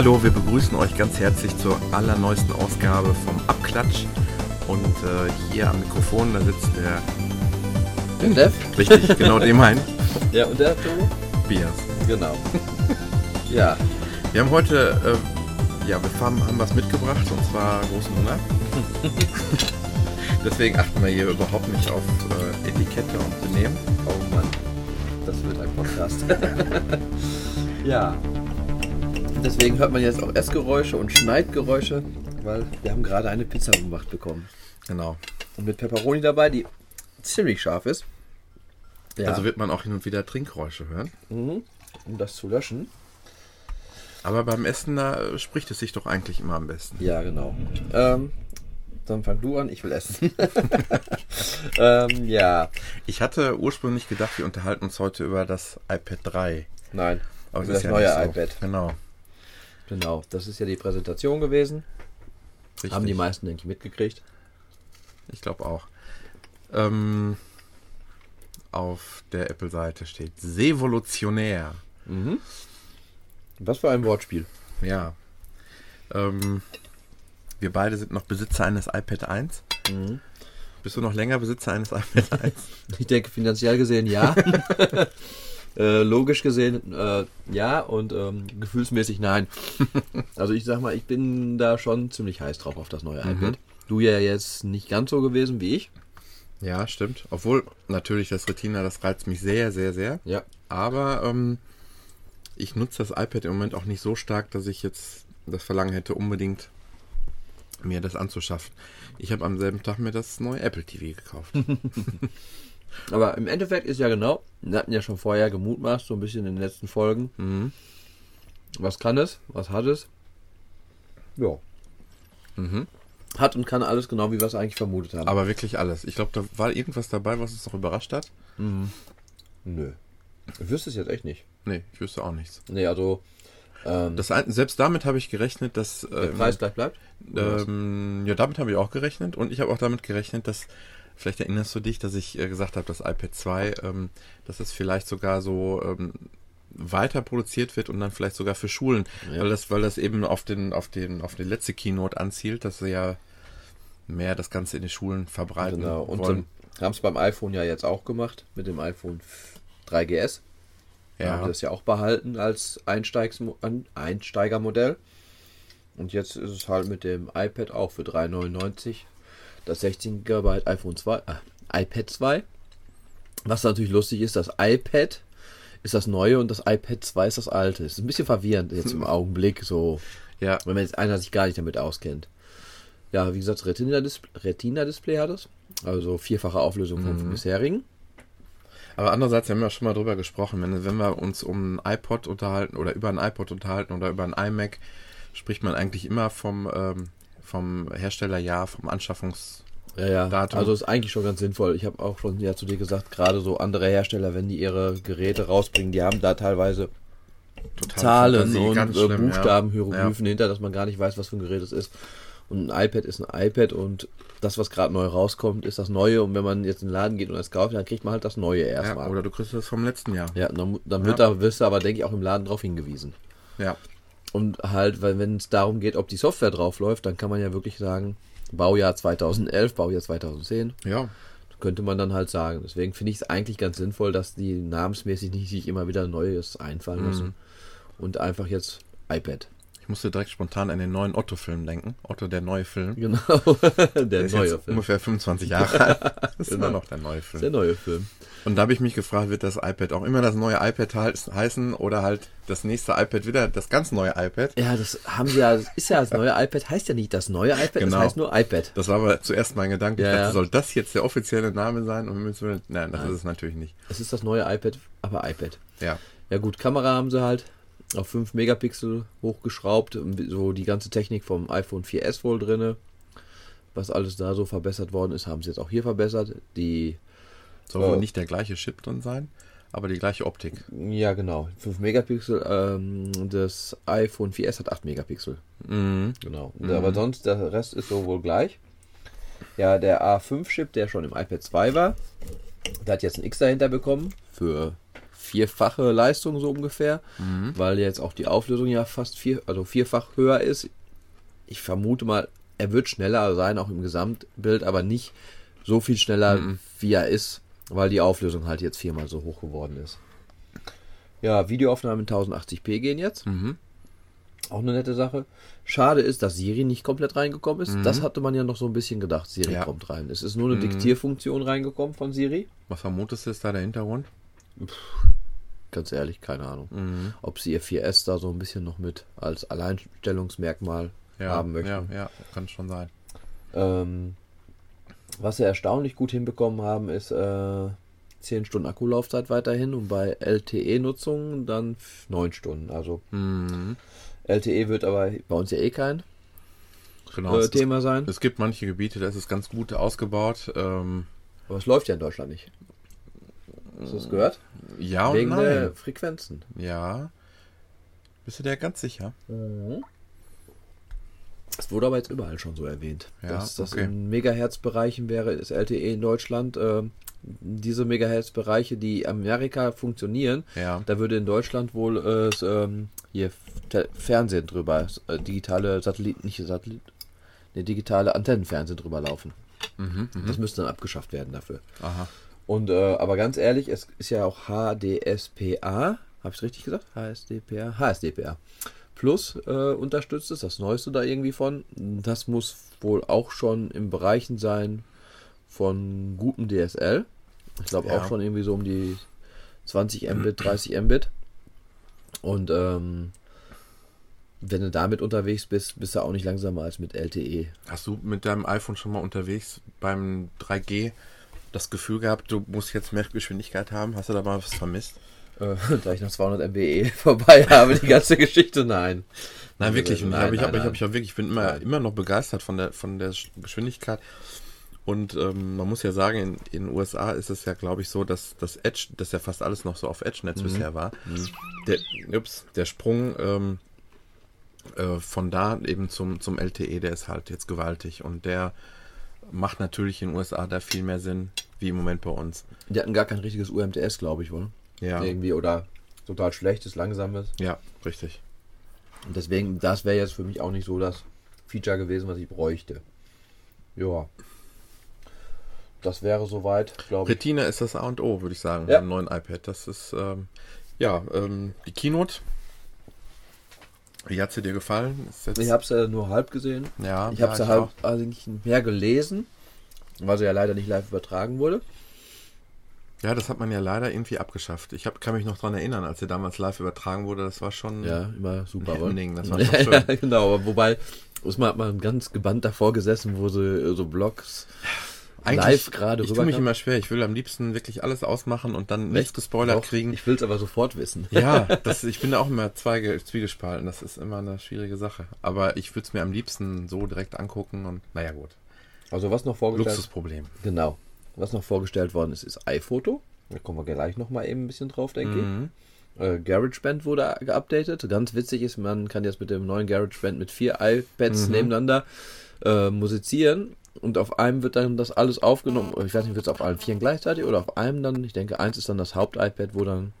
Hallo, wir begrüßen euch ganz herzlich zur allerneuesten Ausgabe vom Abklatsch. Und äh, hier am Mikrofon, da sitzt der. Der Dev? Richtig, genau den mein. Ja, und der Togo? Bias. Genau. ja. Wir haben heute, äh, ja, wir haben, haben was mitgebracht und zwar großen Hunger. Deswegen achten wir hier überhaupt nicht auf äh, Etikette und Benehmen. Oh Mann, das wird ein Podcast. ja. Deswegen hört man jetzt auch Essgeräusche und Schneidgeräusche, weil wir haben gerade eine Pizza gemacht bekommen. Genau. Und mit Pepperoni dabei, die ziemlich scharf ist. Ja. Also wird man auch hin und wieder Trinkgeräusche hören. Mhm. Um das zu löschen. Aber beim Essen, da spricht es sich doch eigentlich immer am besten. Ja, genau. Ähm, dann fang du an, ich will essen. ähm, ja. Ich hatte ursprünglich gedacht, wir unterhalten uns heute über das iPad 3. Nein, Aber das ist ja neue so. iPad. Genau. Genau, das ist ja die Präsentation gewesen. Richtig. Haben die meisten, denke ich, mitgekriegt. Ich glaube auch. Ähm, auf der Apple-Seite steht Sevolutionär. Mhm. Was für ein Wortspiel. Ja. Ähm, wir beide sind noch Besitzer eines iPad 1. Mhm. Bist du noch länger Besitzer eines iPad 1? Ich denke, finanziell gesehen ja. äh, logisch gesehen äh, ja und ähm, gefühlsmäßig nein. also ich sag mal, ich bin da schon ziemlich heiß drauf auf das neue Mhm. iPad. Du ja jetzt nicht ganz so gewesen wie ich. Ja, stimmt. Obwohl natürlich das Retina, das reizt mich sehr, sehr, sehr. Ja. Aber ähm, ich nutze das iPad im Moment auch nicht so stark, dass ich jetzt das Verlangen hätte, unbedingt mir das anzuschaffen. Ich habe am selben Tag mir das neue Apple TV gekauft. Aber im Endeffekt ist ja genau, wir hatten ja schon vorher gemutmaßt, so ein bisschen in den letzten Folgen. mhm. Was kann es? Was hat es? Ja. Mhm. Hat und kann alles genau, wie wir es eigentlich vermutet haben. Aber wirklich alles. Ich glaube, da war irgendwas dabei, was uns noch überrascht hat. Nö. Ich wüsste es jetzt echt nicht. Nee, ich wüsste auch nichts. Nee, also ähm, Das, selbst damit habe ich gerechnet, dass. der ähm, Preis gleich bleibt. Ähm, ja, damit habe ich auch gerechnet. Und ich habe auch damit gerechnet, dass. Vielleicht erinnerst du dich, dass ich äh, gesagt habe, das iPad 2, ähm, dass es vielleicht sogar so ähm, weiter produziert wird und dann vielleicht sogar für Schulen, Ja. weil das, weil das eben auf den, auf den, auf die letzte Keynote anzielt, dass sie ja mehr das Ganze in die Schulen verbreiten Genau. Und wollen. haben es beim iPhone ja jetzt auch gemacht, mit dem iPhone 3GS. Da Ja. haben das ja auch behalten als Einsteigs Einsteigermodell. Und jetzt ist es halt mit dem iPad auch für 3,99 das 16 GB iPhone 2, äh, iPad 2. Was natürlich lustig ist, das iPad ist das neue und das iPad 2 ist das alte. Es ist ein bisschen verwirrend jetzt im Augenblick, so ja, wenn man jetzt einer sich gar nicht damit auskennt. Ja, wie gesagt, Retina-Display Retina -Display hat es. Also vierfache Auflösung vom Mhm. bisherigen. Aber andererseits haben wir schon mal drüber gesprochen, wenn, wenn wir uns um ein iPod unterhalten oder über ein iPod unterhalten oder über ein iMac, spricht man eigentlich immer vom, ähm, vom Herstellerjahr, vom Anschaffungs... Ja, ja. Datum. Also ist eigentlich schon ganz sinnvoll. Ich habe auch schon ja zu dir gesagt, gerade so andere Hersteller, wenn die ihre Geräte rausbringen, die haben da teilweise Total Zahlen und äh, schlimm, Buchstaben, ja. Hieroglyphen hinter, dass man gar nicht weiß, was für ein Gerät es ist. Und ein iPad ist ein iPad und das, was gerade neu rauskommt, ist das Neue. Und wenn man jetzt in den Laden geht und es kauft, dann kriegt man halt das Neue Ja, erstmal. ja, oder du kriegst das vom letzten Jahr. Ja, dann, dann wird da, wirst du aber, denke ich, auch im Laden drauf hingewiesen. Ja, Und halt, weil wenn es darum geht, ob die Software drauf läuft, dann kann man ja wirklich sagen, Baujahr 2011, Baujahr 2010, ja. könnte man dann halt sagen. Deswegen finde ich es eigentlich ganz sinnvoll, dass die namensmäßig nicht sich immer wieder Neues einfallen lassen. Und einfach jetzt iPad. Ich musste direkt spontan an den neuen Otto-Film denken. Otto, der neue Film. Genau, der Der ist neue Film. ungefähr 25 Jahre alt. Das ist Genau. immer noch der neue Film. Der neue Film. Und da habe ich mich gefragt, wird das iPad auch immer das neue iPad heiß- heißen oder halt das nächste iPad wieder das ganz neue iPad? Ja, das haben sie ja, das ist ja das neue iPad, heißt ja nicht das neue iPad, Genau. das heißt nur iPad. Das war aber zuerst mein Gedanke. Ja, ich dachte, ja. soll das jetzt der offizielle Name sein? Und wir müssen- Nein, das ist es natürlich nicht. Es ist das neue iPad, aber iPad. Ja. Ja gut, Kamera haben sie halt auf 5 Megapixel hochgeschraubt, so die ganze Technik vom iPhone 4S wohl drinne. Was alles da so verbessert worden ist, haben sie jetzt auch hier verbessert. Die Soll Oh. wohl nicht der gleiche Chip drin sein. aber die gleiche Optik. Ja, genau. 5 Megapixel. Ähm, das iPhone 4S hat 8 Megapixel. Mhm. Genau. Und Aber sonst, der Rest ist so wohl gleich. Ja, der A5-Chip, der schon im iPad 2 war, der hat jetzt ein X dahinter bekommen. Für vierfache Leistung so ungefähr. Weil jetzt auch die Auflösung ja fast vier, also vierfach höher ist. Ich vermute mal, er wird schneller sein, auch im Gesamtbild, aber nicht so viel schneller, wie er ist, weil die Auflösung halt jetzt viermal so hoch geworden ist. Ja, Videoaufnahmen in 1080p gehen jetzt. Auch eine nette Sache. Schade ist, dass Siri nicht komplett reingekommen ist. Das hatte man ja noch so ein bisschen gedacht. Siri Ja. kommt rein. Es ist nur eine Diktierfunktion reingekommen von Siri. Was vermutest du ist da der Hintergrund? Ganz ehrlich, keine Ahnung. Mhm. Ob sie ihr 4S da so ein bisschen noch mit als Alleinstellungsmerkmal Ja, haben möchten. ja, ja, kann schon sein. Ähm, was sie erstaunlich gut hinbekommen haben, ist äh, 10 Stunden Akkulaufzeit weiterhin und bei LTE-Nutzung dann 9 Stunden. Also Mhm. LTE wird aber bei uns ja eh kein Genau. äh, es, Thema sein. es gibt manche Gebiete, da ist es ganz gut ausgebaut. Ähm, Aber es läuft ja in Deutschland nicht. Hast du das gehört? ja und Wegen nein. der Frequenzen. Ja. Bist du dir ganz sicher? Es wurde aber jetzt überall schon so erwähnt. Ja, dass das okay. in Megahertz-Bereichen wäre, ist LTE in Deutschland. ähm, diese Megahertz-Bereiche, die in Amerika funktionieren, Ja. da würde in Deutschland wohl äh, ähm, hier Fernsehen drüber, äh, digitale Satelliten, nicht Satellit, ne, digitale Antennenfernsehen drüber laufen. Mhm, mhm. Das müsste dann abgeschafft werden dafür. Aha. Und äh, aber ganz ehrlich, es ist ja auch HDSPA, habe ich richtig gesagt? HSDPA, HSDPA. Plus äh, unterstützt es, das Neueste da irgendwie von. Das muss wohl auch schon im Bereichen sein von gutem DSL. Ich glaube Ja. auch schon irgendwie so um die 20 Mbit, 30 Mbit. Und ähm, wenn du damit unterwegs bist, bist du auch nicht langsamer als mit. LTE. Hast du mit deinem iPhone schon mal unterwegs beim 3G das Gefühl gehabt, du musst jetzt mehr Geschwindigkeit haben? Hast du da mal was vermisst? Äh, da ich noch 200 MBE vorbei habe, die ganze Geschichte, nein. Nein, wirklich. Und Nein, ich nein, hab, ich, nein. hab, ich hab wirklich, ich bin immer, Nein. immer noch begeistert von der, von der Geschwindigkeit. Und ähm, man muss ja sagen, in, in den USA ist es ja, glaube ich, so, dass das Edge, dass ja fast alles noch so auf Edge-Netz bisher war. Der, ups, der Sprung ähm, äh, von da eben zum, zum LTE, der ist halt jetzt gewaltig. Und der macht natürlich in den USA da viel mehr Sinn, wie im Moment bei uns. Die hatten gar kein richtiges UMTS, glaube ich, wohl. Ja, Irgendwie oder total schlechtes, langsames. ja, richtig. Und deswegen, das wäre jetzt für mich auch nicht so das Feature gewesen, was ich bräuchte. Ja. Das wäre soweit, glaube ich. Retina ist das A und O, würde ich sagen, Ja. beim neuen iPad. Das ist, ähm, ja, ähm, die Keynote. Wie hat sie dir gefallen? Ich habe es ja nur halb gesehen. ja, Ich habe es ja, ich halb auch. eigentlich mehr gelesen, weil sie ja leider nicht live übertragen wurde. Ja, das hat man ja leider irgendwie abgeschafft. Ich hab, kann mich noch dran erinnern, als sie damals live übertragen wurde. Das war schon. Ja, immer super, Ein? Happening, das war schon ja, schön. genau, aber wobei, Usman hat man ganz gebannt davor gesessen, wo sie äh, so Blogs live gerade Ich tue mich immer schwer. Ich will am liebsten wirklich alles ausmachen und dann nichts gespoilert Doch, kriegen. Ich will es aber sofort wissen. Ja, das, ich bin da auch immer zweige, zwiegespalten. Das ist immer eine schwierige Sache. Aber ich würde es mir am liebsten so direkt angucken und naja gut. Also was noch vorgestellt Luxusproblem. Genau. Was noch vorgestellt worden ist, ist iPhoto. Da kommen wir gleich noch mal eben ein bisschen drauf, denke Mhm. ich. Äh, GarageBand wurde geupdatet. Ganz witzig ist, man kann jetzt mit dem neuen GarageBand mit vier iPads Mhm. nebeneinander äh, musizieren. Und auf einem wird dann das alles aufgenommen. Ich weiß nicht, wird es auf allen vieren gleichzeitig oder auf einem dann? Ich denke, eins ist dann das Haupt-iPad, wo dann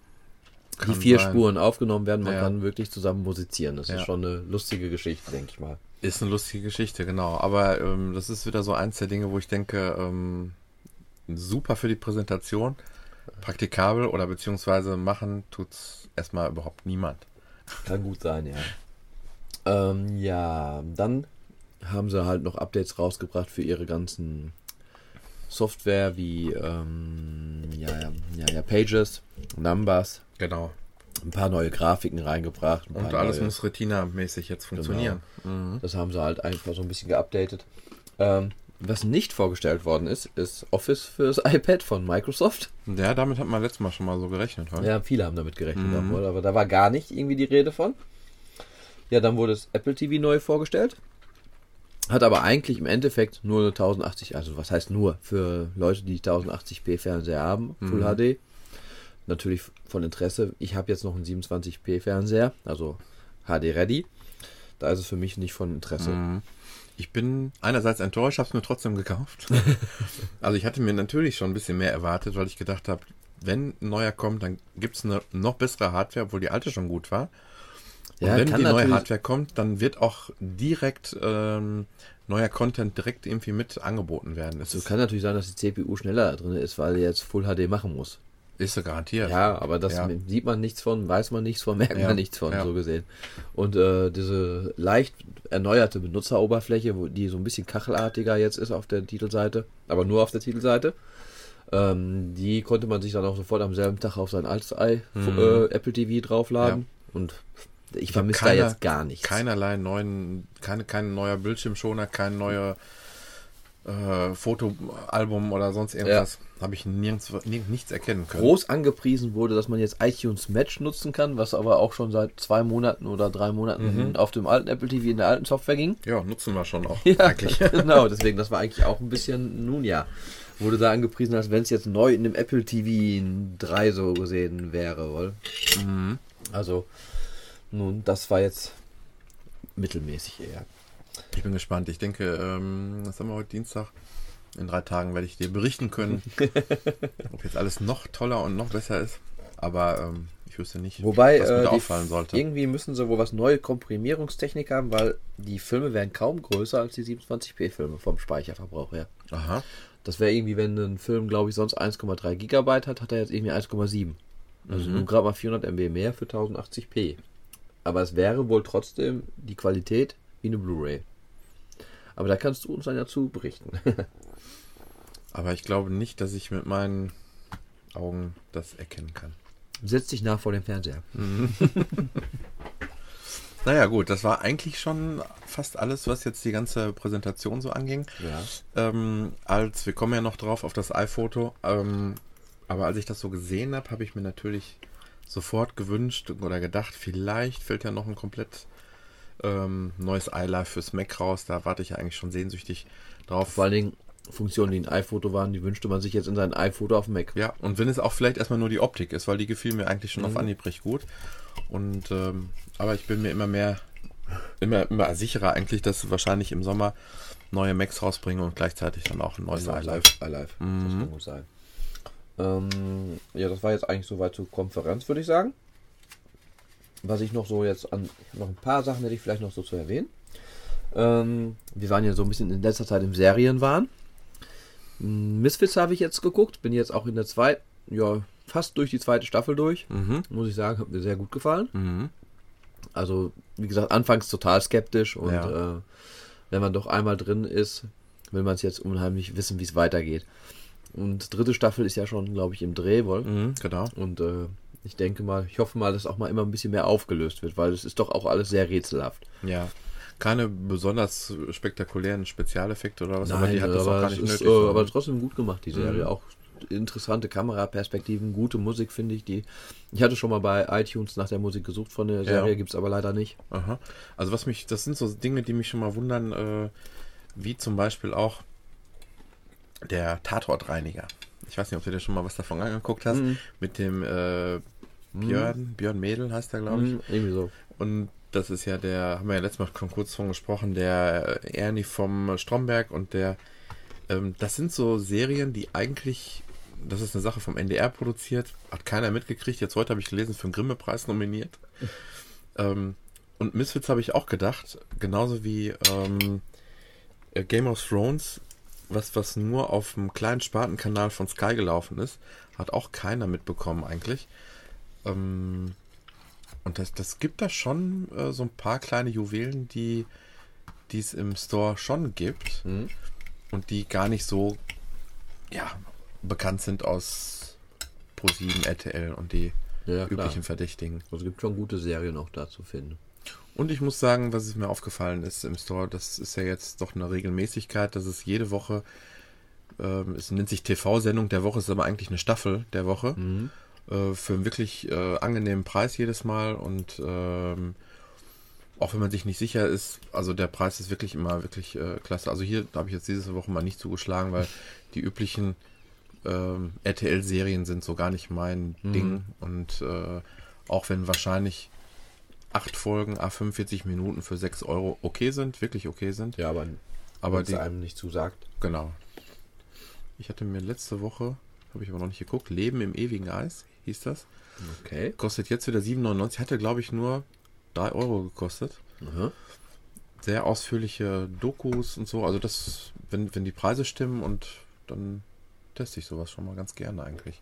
Kann die vier sein. Spuren aufgenommen werden. Man Ja. kann wirklich zusammen musizieren. Das Ja. ist schon eine lustige Geschichte, denke ich mal. Ist eine lustige Geschichte, genau. Aber ähm, das ist wieder so eins der Dinge, wo ich denke, ähm, super für die Präsentation, praktikabel oder beziehungsweise machen tut's erstmal überhaupt niemand. Kann gut sein, ja. Ähm, ja, dann haben sie halt noch Updates rausgebracht für ihre ganzen Software wie ähm, ja, ja, ja, Pages, Numbers, Genau. ein paar neue Grafiken reingebracht. ein Und alles neue, muss Retina-mäßig jetzt funktionieren. Mhm. Das haben sie halt einfach so ein bisschen geupdatet. Ähm, was nicht vorgestellt worden ist, ist Office fürs iPad von Microsoft. Ja, damit hat man letztes Mal schon mal so gerechnet. Oder? Ja, viele haben damit gerechnet, Mhm. obwohl, aber da war gar nicht irgendwie die Rede von. Ja, dann wurde das Apple TV neu vorgestellt. Hat aber eigentlich im Endeffekt nur eine 1080, also was heißt nur, für Leute, die 1080p Fernseher haben, Full Mhm. HD, natürlich von Interesse. Ich habe jetzt noch einen 27p Fernseher, also HD Ready. Da ist es für mich nicht von Interesse. Mhm. Ich bin einerseits enttäuscht, habe es mir trotzdem gekauft. also ich hatte mir natürlich schon ein bisschen mehr erwartet, weil ich gedacht habe, wenn ein neuer kommt, dann gibt es eine noch bessere Hardware, obwohl die alte schon gut war. Und Ja, wenn die neue Hardware kommt, dann wird auch direkt ähm, neuer Content direkt irgendwie mit angeboten werden. Es So ist, kann natürlich sein, dass die CPU schneller drin ist, weil die jetzt Full HD machen muss. Ist so garantiert. Ja, aber das Ja. sieht man nichts von, weiß man nichts von, merkt Ja, man nichts von, ja. so gesehen. Und äh, diese leicht erneuerte Benutzeroberfläche, wo die so ein bisschen kachelartiger jetzt ist auf der Titelseite, aber nur auf der Titelseite, ähm, die konnte man sich dann auch sofort am selben Tag auf sein altes i äh, Apple TV draufladen. Und ich, Mhm. hab vermisse da jetzt gar nichts. Keinerlei neuen, keine, kein neuer Bildschirmschoner, kein neuer äh, Fotoalbum oder sonst irgendwas. Habe ich nirgends, nirgends nichts erkennen können. groß angepriesen wurde, dass man jetzt iTunes Match nutzen kann, was aber auch schon seit zwei Monaten oder drei Monaten Mhm. auf dem alten Apple TV in der alten Software ging. Ja, nutzen wir schon auch Ja, eigentlich. genau, deswegen, das war eigentlich auch ein bisschen, nun ja, wurde da angepriesen, als wenn es jetzt neu in dem Apple TV 3 so gesehen wäre, wohl. Mhm. Also, nun, das war jetzt mittelmäßig eher. Ich bin gespannt. Ich denke, ähm, was haben wir heute Dienstag? In drei Tagen werde ich dir berichten können, ob jetzt alles noch toller und noch besser ist. Aber ähm, ich wüsste nicht, Wobei, was mir äh, auffallen sollte. irgendwie müssen sie wohl was neue Komprimierungstechnik haben, weil die Filme wären kaum größer als die 27p-Filme vom Speicherverbrauch her. Aha. Das wäre irgendwie, wenn ein Film, glaube ich, sonst 1,3 Gigabyte hat, hat er jetzt irgendwie 1,7. Also Mhm. nur gerade mal 400 MB mehr für 1080p. Aber es wäre wohl trotzdem die Qualität wie eine Blu-ray. Aber da kannst du uns dann ja zu berichten. Aber ich glaube nicht, dass ich mit meinen Augen das erkennen kann. Setz dich nach vor dem Fernseher. Naja, gut, das war eigentlich schon fast alles, was jetzt die ganze Präsentation so anging. Ja. Ähm, als wir kommen ja noch drauf auf das iPhoto, ähm, aber als ich das so gesehen habe, habe ich mir natürlich sofort gewünscht oder gedacht, vielleicht fällt ja noch ein komplett ähm, neues iLife fürs Mac raus. Da warte ich ja eigentlich schon sehnsüchtig drauf. Vor allen Dingen Funktionen, die in iPhoto waren, die wünschte man sich jetzt in sein iPhoto auf dem Mac. Ja, und wenn es auch vielleicht erstmal nur die Optik ist, weil die gefiel mir eigentlich schon auf Mhm. Anhieb recht gut. Und ähm, aber ich bin mir immer mehr, immer, immer sicherer eigentlich, dass wahrscheinlich im Sommer neue Macs rausbringen und gleichzeitig dann auch ein neues iLife. iLife. Mhm. Das kann gut sein. Ähm, ja, das war jetzt eigentlich soweit zur Konferenz, würde ich sagen. Was ich noch so jetzt an, noch ein paar Sachen hätte ich vielleicht noch so zu erwähnen. Ähm, wir waren ja so ein bisschen in letzter Zeit im Serienwahn. Mm, Misfits habe ich jetzt geguckt, bin jetzt auch in der zweiten, ja, fast durch die zweite Staffel durch. Mhm. Muss ich sagen, hat mir sehr gut gefallen. Mhm. Also, wie gesagt, anfangs total skeptisch und Ja. äh, wenn man doch einmal drin ist, will man es jetzt unheimlich wissen, wie es weitergeht. Und dritte Staffel ist ja schon, glaube ich, im Dreh wohl. Mhm, genau. Und äh, ich denke mal, ich hoffe mal, dass auch mal immer ein bisschen mehr aufgelöst wird, weil es ist doch auch alles sehr rätselhaft. Ja. Keine besonders spektakulären Spezialeffekte oder was, aber die hat das aber auch gar nicht ist, nötig. äh, aber trotzdem gut gemacht, die Serie. Mhm. Auch interessante Kameraperspektiven, gute Musik, finde ich. Die ich hatte schon mal bei iTunes nach der Musik gesucht von der Serie, Ja. gibt es aber leider nicht. Aha. Also was mich, das sind so Dinge, die mich schon mal wundern, äh, wie zum Beispiel auch der Tatortreiniger. Ich weiß nicht, ob du dir schon mal was davon angeguckt hast. Mhm. Mit dem äh, Björn, Björn Mädel heißt er, glaube ich. Mhm, irgendwie so. Und das ist ja der, haben wir ja letztes Mal schon kurz von gesprochen, der äh, Ernie vom Stromberg und der, ähm, das sind so Serien, die eigentlich, das ist eine Sache vom NDR produziert, hat keiner mitgekriegt. Jetzt heute habe ich gelesen, für den Grimme-Preis nominiert. Ähm, und Misfits habe ich auch gedacht, genauso wie ähm, äh, Game of Thrones, was, was nur auf dem kleinen Spartenkanal von Sky gelaufen ist, hat auch keiner mitbekommen eigentlich. Ähm, und das, das gibt da schon äh, so ein paar kleine Juwelen, die es im Store schon gibt Mhm. und die gar nicht so ja, bekannt sind aus Pro7, RTL und die Ja, üblichen Verdächtigen. Also es gibt schon gute Serien auch da zu finden. Und ich muss sagen, was es mir aufgefallen ist im Store, das ist ja jetzt doch eine Regelmäßigkeit, dass es jede Woche, ähm, es nennt sich TV-Sendung der Woche, ist aber eigentlich eine Staffel der Woche, Mhm. äh, für einen wirklich äh, angenehmen Preis jedes Mal und ähm, auch wenn man sich nicht sicher ist, also der Preis ist wirklich immer wirklich äh, klasse. Also hier habe ich jetzt diese Woche mal nicht zugeschlagen, weil die üblichen ähm, RTL-Serien sind so gar nicht mein Mhm. Ding. Und äh, auch wenn wahrscheinlich acht Folgen, a 45 Minuten für 6 Euro okay sind, wirklich okay sind. Ja, aber, aber die, einem nicht zusagt. genau. Ich hatte mir letzte Woche, habe ich aber noch nicht geguckt, Leben im ewigen Eis, hieß das. Okay. Kostet jetzt wieder 7,99. Hatte, glaube ich, nur 3 Euro gekostet. Aha. Sehr ausführliche Dokus und so. Also das, wenn, wenn die Preise stimmen und dann teste ich sowas schon mal ganz gerne eigentlich.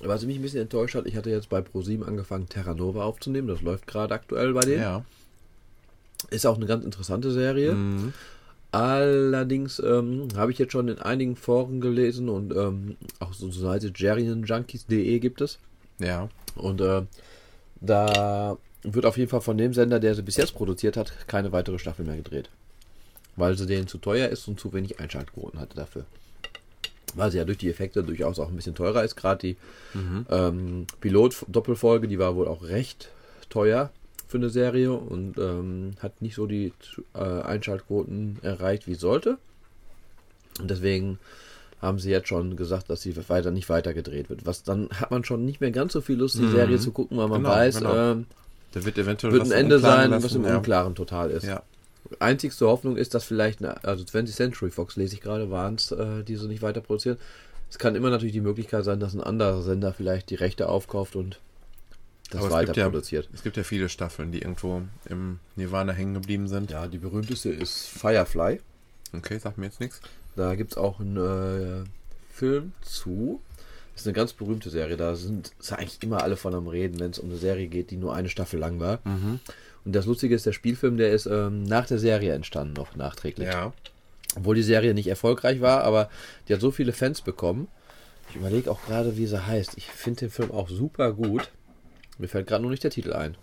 Was mich ein bisschen enttäuscht hat, ich hatte jetzt bei ProSieben angefangen, Terra Nova aufzunehmen. Das läuft gerade aktuell bei denen. Ja. Ist auch eine ganz interessante Serie. Mhm. Allerdings ähm, habe ich jetzt schon in einigen Foren gelesen und ähm, auch so eine Seite jerianjunkies.de gibt es. Ja. Und äh, da wird auf jeden Fall von dem Sender, der sie bis jetzt produziert hat, keine weitere Staffel mehr gedreht. Weil sie denen zu teuer ist und zu wenig Einschaltquoten hatte dafür. Weil sie ja durch die Effekte durchaus auch ein bisschen teurer ist. Gerade die ähm, Pilot-Doppelfolge, die war wohl auch recht teuer für eine Serie und ähm, hat nicht so die äh, Einschaltquoten erreicht, wie sollte. Und deswegen haben sie jetzt schon gesagt, dass sie weiter nicht weiter gedreht wird. Was dann hat man schon nicht mehr ganz so viel Lust, die Serie zu gucken, weil man Genau, weiß, genau. ähm, Da wird eventuell wird ein Ende sein, lassen, was im ja. Unklaren total ist. Ja. Einzigste Hoffnung ist, dass vielleicht, eine, also 20th Century Fox lese ich gerade, waren es, äh, die so nicht weiter produzieren. Es kann immer natürlich die Möglichkeit sein, dass ein anderer Sender vielleicht die Rechte aufkauft und das Aber es weiter ja- produziert. Es gibt ja viele Staffeln, die irgendwo im Nirvana hängen geblieben sind. Ja, die berühmteste ist Firefly. Okay, sagt mir jetzt nichts. Da gibt es auch einen äh, Film zu. Das ist eine ganz berühmte Serie. Da sind, sind eigentlich immer alle von am Reden, wenn es um eine Serie geht, die nur eine Staffel lang war. Und das Lustige ist, der Spielfilm, der ist ähm, nach der Serie entstanden, noch nachträglich. Ja. Obwohl die Serie nicht erfolgreich war, aber die hat so viele Fans bekommen. Ich überlege auch gerade, wie sie heißt. Ich finde den Film auch super gut. Mir fällt gerade nur nicht der Titel ein.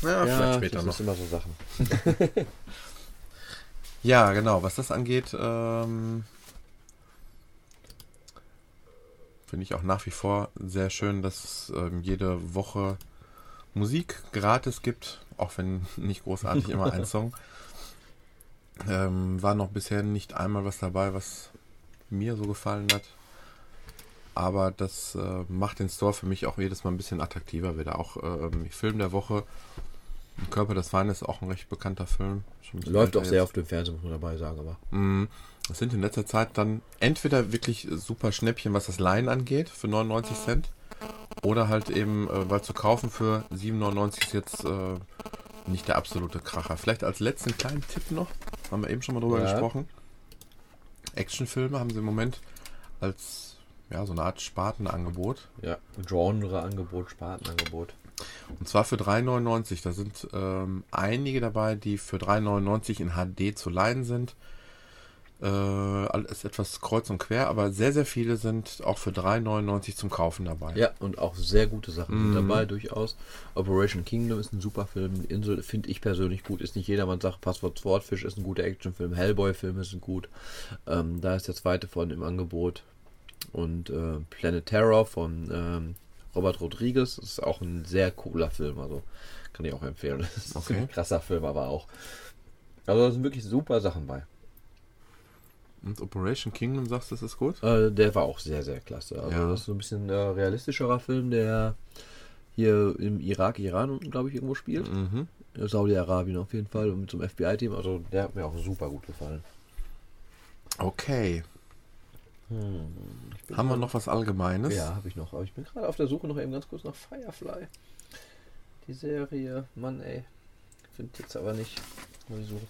Ja, vielleicht später das noch. ist immer so Sachen. Ja, genau. Was das angeht, ähm, finde ich auch nach wie vor sehr schön, dass ähm, jede Woche Musik gratis gibt, auch wenn nicht großartig immer ein Song. Ähm, war noch bisher nicht einmal was dabei, was mir so gefallen hat. Aber das äh, macht den Store für mich auch jedes Mal ein bisschen attraktiver wieder. Auch ähm, Film der Woche. Körper des Feindes ist auch ein recht bekannter Film. Läuft auch sehr jetzt. auf dem Fernsehen, muss man dabei sagen, aber. Mm, Das sind in letzter Zeit dann entweder wirklich super Schnäppchen, was das Leihen angeht, für 99 Cent. Oder halt eben, äh, weil zu kaufen für 7,99 ist jetzt äh, nicht der absolute Kracher. Vielleicht als letzten kleinen Tipp noch, haben wir eben schon mal drüber Ja. gesprochen. Actionfilme haben sie im Moment als ja, so eine Art Spartenangebot. Ja, Genre-Angebot, Spartenangebot. Und zwar für 3,99. Da sind ähm, einige dabei, die für 3,99 in HD zu leihen sind. Äh, alles etwas kreuz und quer, aber sehr, sehr viele sind auch für 3,99 zum Kaufen dabei. Ja, und auch sehr gute Sachen Mhm. sind dabei, durchaus. Operation Kingdom ist ein super Film. Die Insel finde ich persönlich gut. Ist nicht jedermann sagt, Passwort Swordfish ist ein guter Actionfilm. Hellboy-Filme sind gut. Ähm, da ist der zweite von im Angebot. Und äh, Planet Terror von ähm, Robert Rodriguez ist auch ein sehr cooler Film. Also kann ich auch empfehlen. Das ist Okay. ein krasser Film, aber auch. Also da sind wirklich super Sachen bei. Und Operation Kingdom, sagst du, das ist gut? Äh, der war auch sehr, sehr klasse. Also Ja. das ist so ein bisschen äh, realistischerer Film, der hier im Irak, Iran, glaube ich, irgendwo spielt. Mhm. Saudi-Arabien auf jeden Fall und mit so einem FBI-Team. Also der hat mir auch super gut gefallen. Okay. Bin Haben wir noch was Allgemeines? Ja, habe ich noch. Aber ich bin gerade auf der Suche noch eben ganz kurz nach Firefly. Die Serie, Mann ey. Finde jetzt aber nicht. Wo.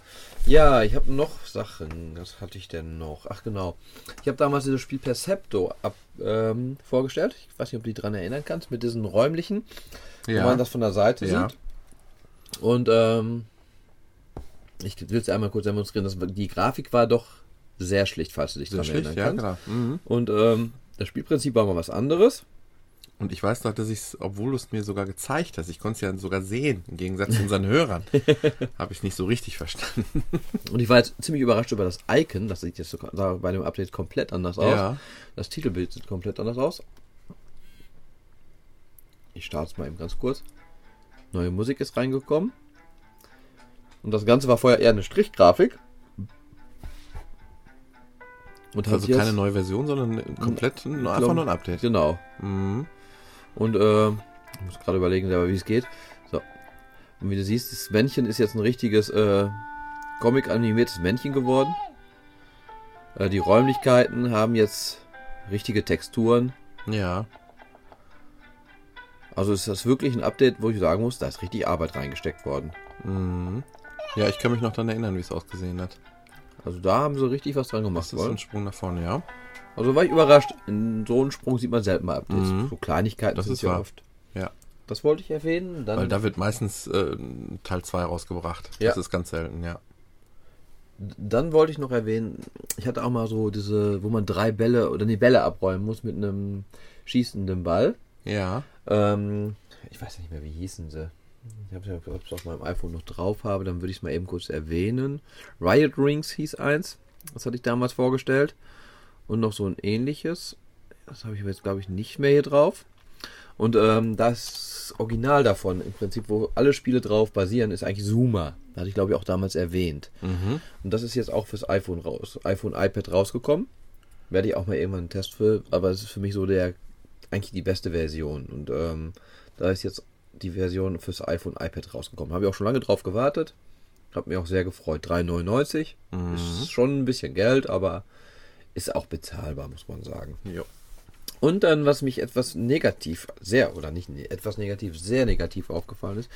Ja, ich habe noch Sachen. Was hatte ich denn noch? Ach genau. Ich habe damals dieses Spiel Percepto ab, ähm, vorgestellt. Ich weiß nicht, ob du dich daran erinnern kannst. Mit diesen räumlichen, wo Ja. man das von der Seite Ja. sieht. Und ähm, ich will es einmal kurz demonstrieren. Das, die Grafik war doch sehr schlicht, falls du dich daran erinnern ja, kannst. genau. Mhm. Und ähm, das Spielprinzip war mal was anderes. Und ich weiß noch, dass ich es, obwohl du es mir sogar gezeigt hast, ich konnte es ja sogar sehen, im Gegensatz zu unseren Hörern, habe ich es nicht so richtig verstanden. Und ich war jetzt ziemlich überrascht über das Icon. Das sieht jetzt so, sah bei dem Update komplett anders aus. Ja. Das Titelbild sieht komplett anders aus. Ich starte es mal eben ganz kurz. Neue Musik ist reingekommen. Und das Ganze war vorher eher eine Strichgrafik. Und Also keine neue Version, sondern komplett ein, einfach nur ein Update. Genau. Mhm. Und äh, ich muss gerade überlegen, selber, wie es geht. So. Und wie du siehst, das Männchen ist jetzt ein richtiges äh, Comic-animiertes Männchen geworden. Äh, die Räumlichkeiten haben jetzt richtige Texturen. Ja. Also ist das wirklich ein Update, wo ich sagen muss, da ist richtig Arbeit reingesteckt worden. Mhm. Ja, ich kann mich noch daran erinnern, wie es ausgesehen hat. Also da haben sie richtig was dran gemacht. Das ist ein Sprung nach vorne, ja. Also war ich überrascht. In so einem Sprung sieht man selten mal Updates. Mhm. So Kleinigkeiten Das sind ist ja oft. Ja. Das wollte ich erwähnen. Weil da wird meistens äh, Teil 2 rausgebracht. Ja. Das ist ganz selten, ja. dann wollte ich noch erwähnen, ich hatte auch mal so diese, wo man drei Bälle oder die Bälle abräumen muss mit einem schießenden Ball. Ja. Ähm, ich weiß nicht mehr, wie hießen sie. Ich habe es auf meinem iPhone noch drauf habe, dann würde ich es mal eben kurz erwähnen. Riot Rings hieß eins. Das hatte ich damals vorgestellt. Und noch so ein ähnliches. Das habe ich jetzt, glaube ich, nicht mehr hier drauf. Und ähm, das Original davon, im Prinzip, wo alle Spiele drauf basieren, ist eigentlich Zuma. Das hatte ich, glaube ich, auch damals erwähnt. Mhm. Und das ist jetzt auch fürs iPhone raus, iPhone, iPad rausgekommen. Werde ich auch mal irgendwann einen Test für, aber es ist für mich so der eigentlich die beste Version. Und ähm, da ist jetzt die Version fürs iPhone, iPad rausgekommen. Habe ich auch schon lange drauf gewartet. Habe mich auch sehr gefreut. 3,99 Mhm. ist schon ein bisschen Geld, aber ist auch bezahlbar, muss man sagen. Jo. Und dann, was mich etwas negativ, sehr, oder nicht etwas negativ, sehr negativ aufgefallen ist,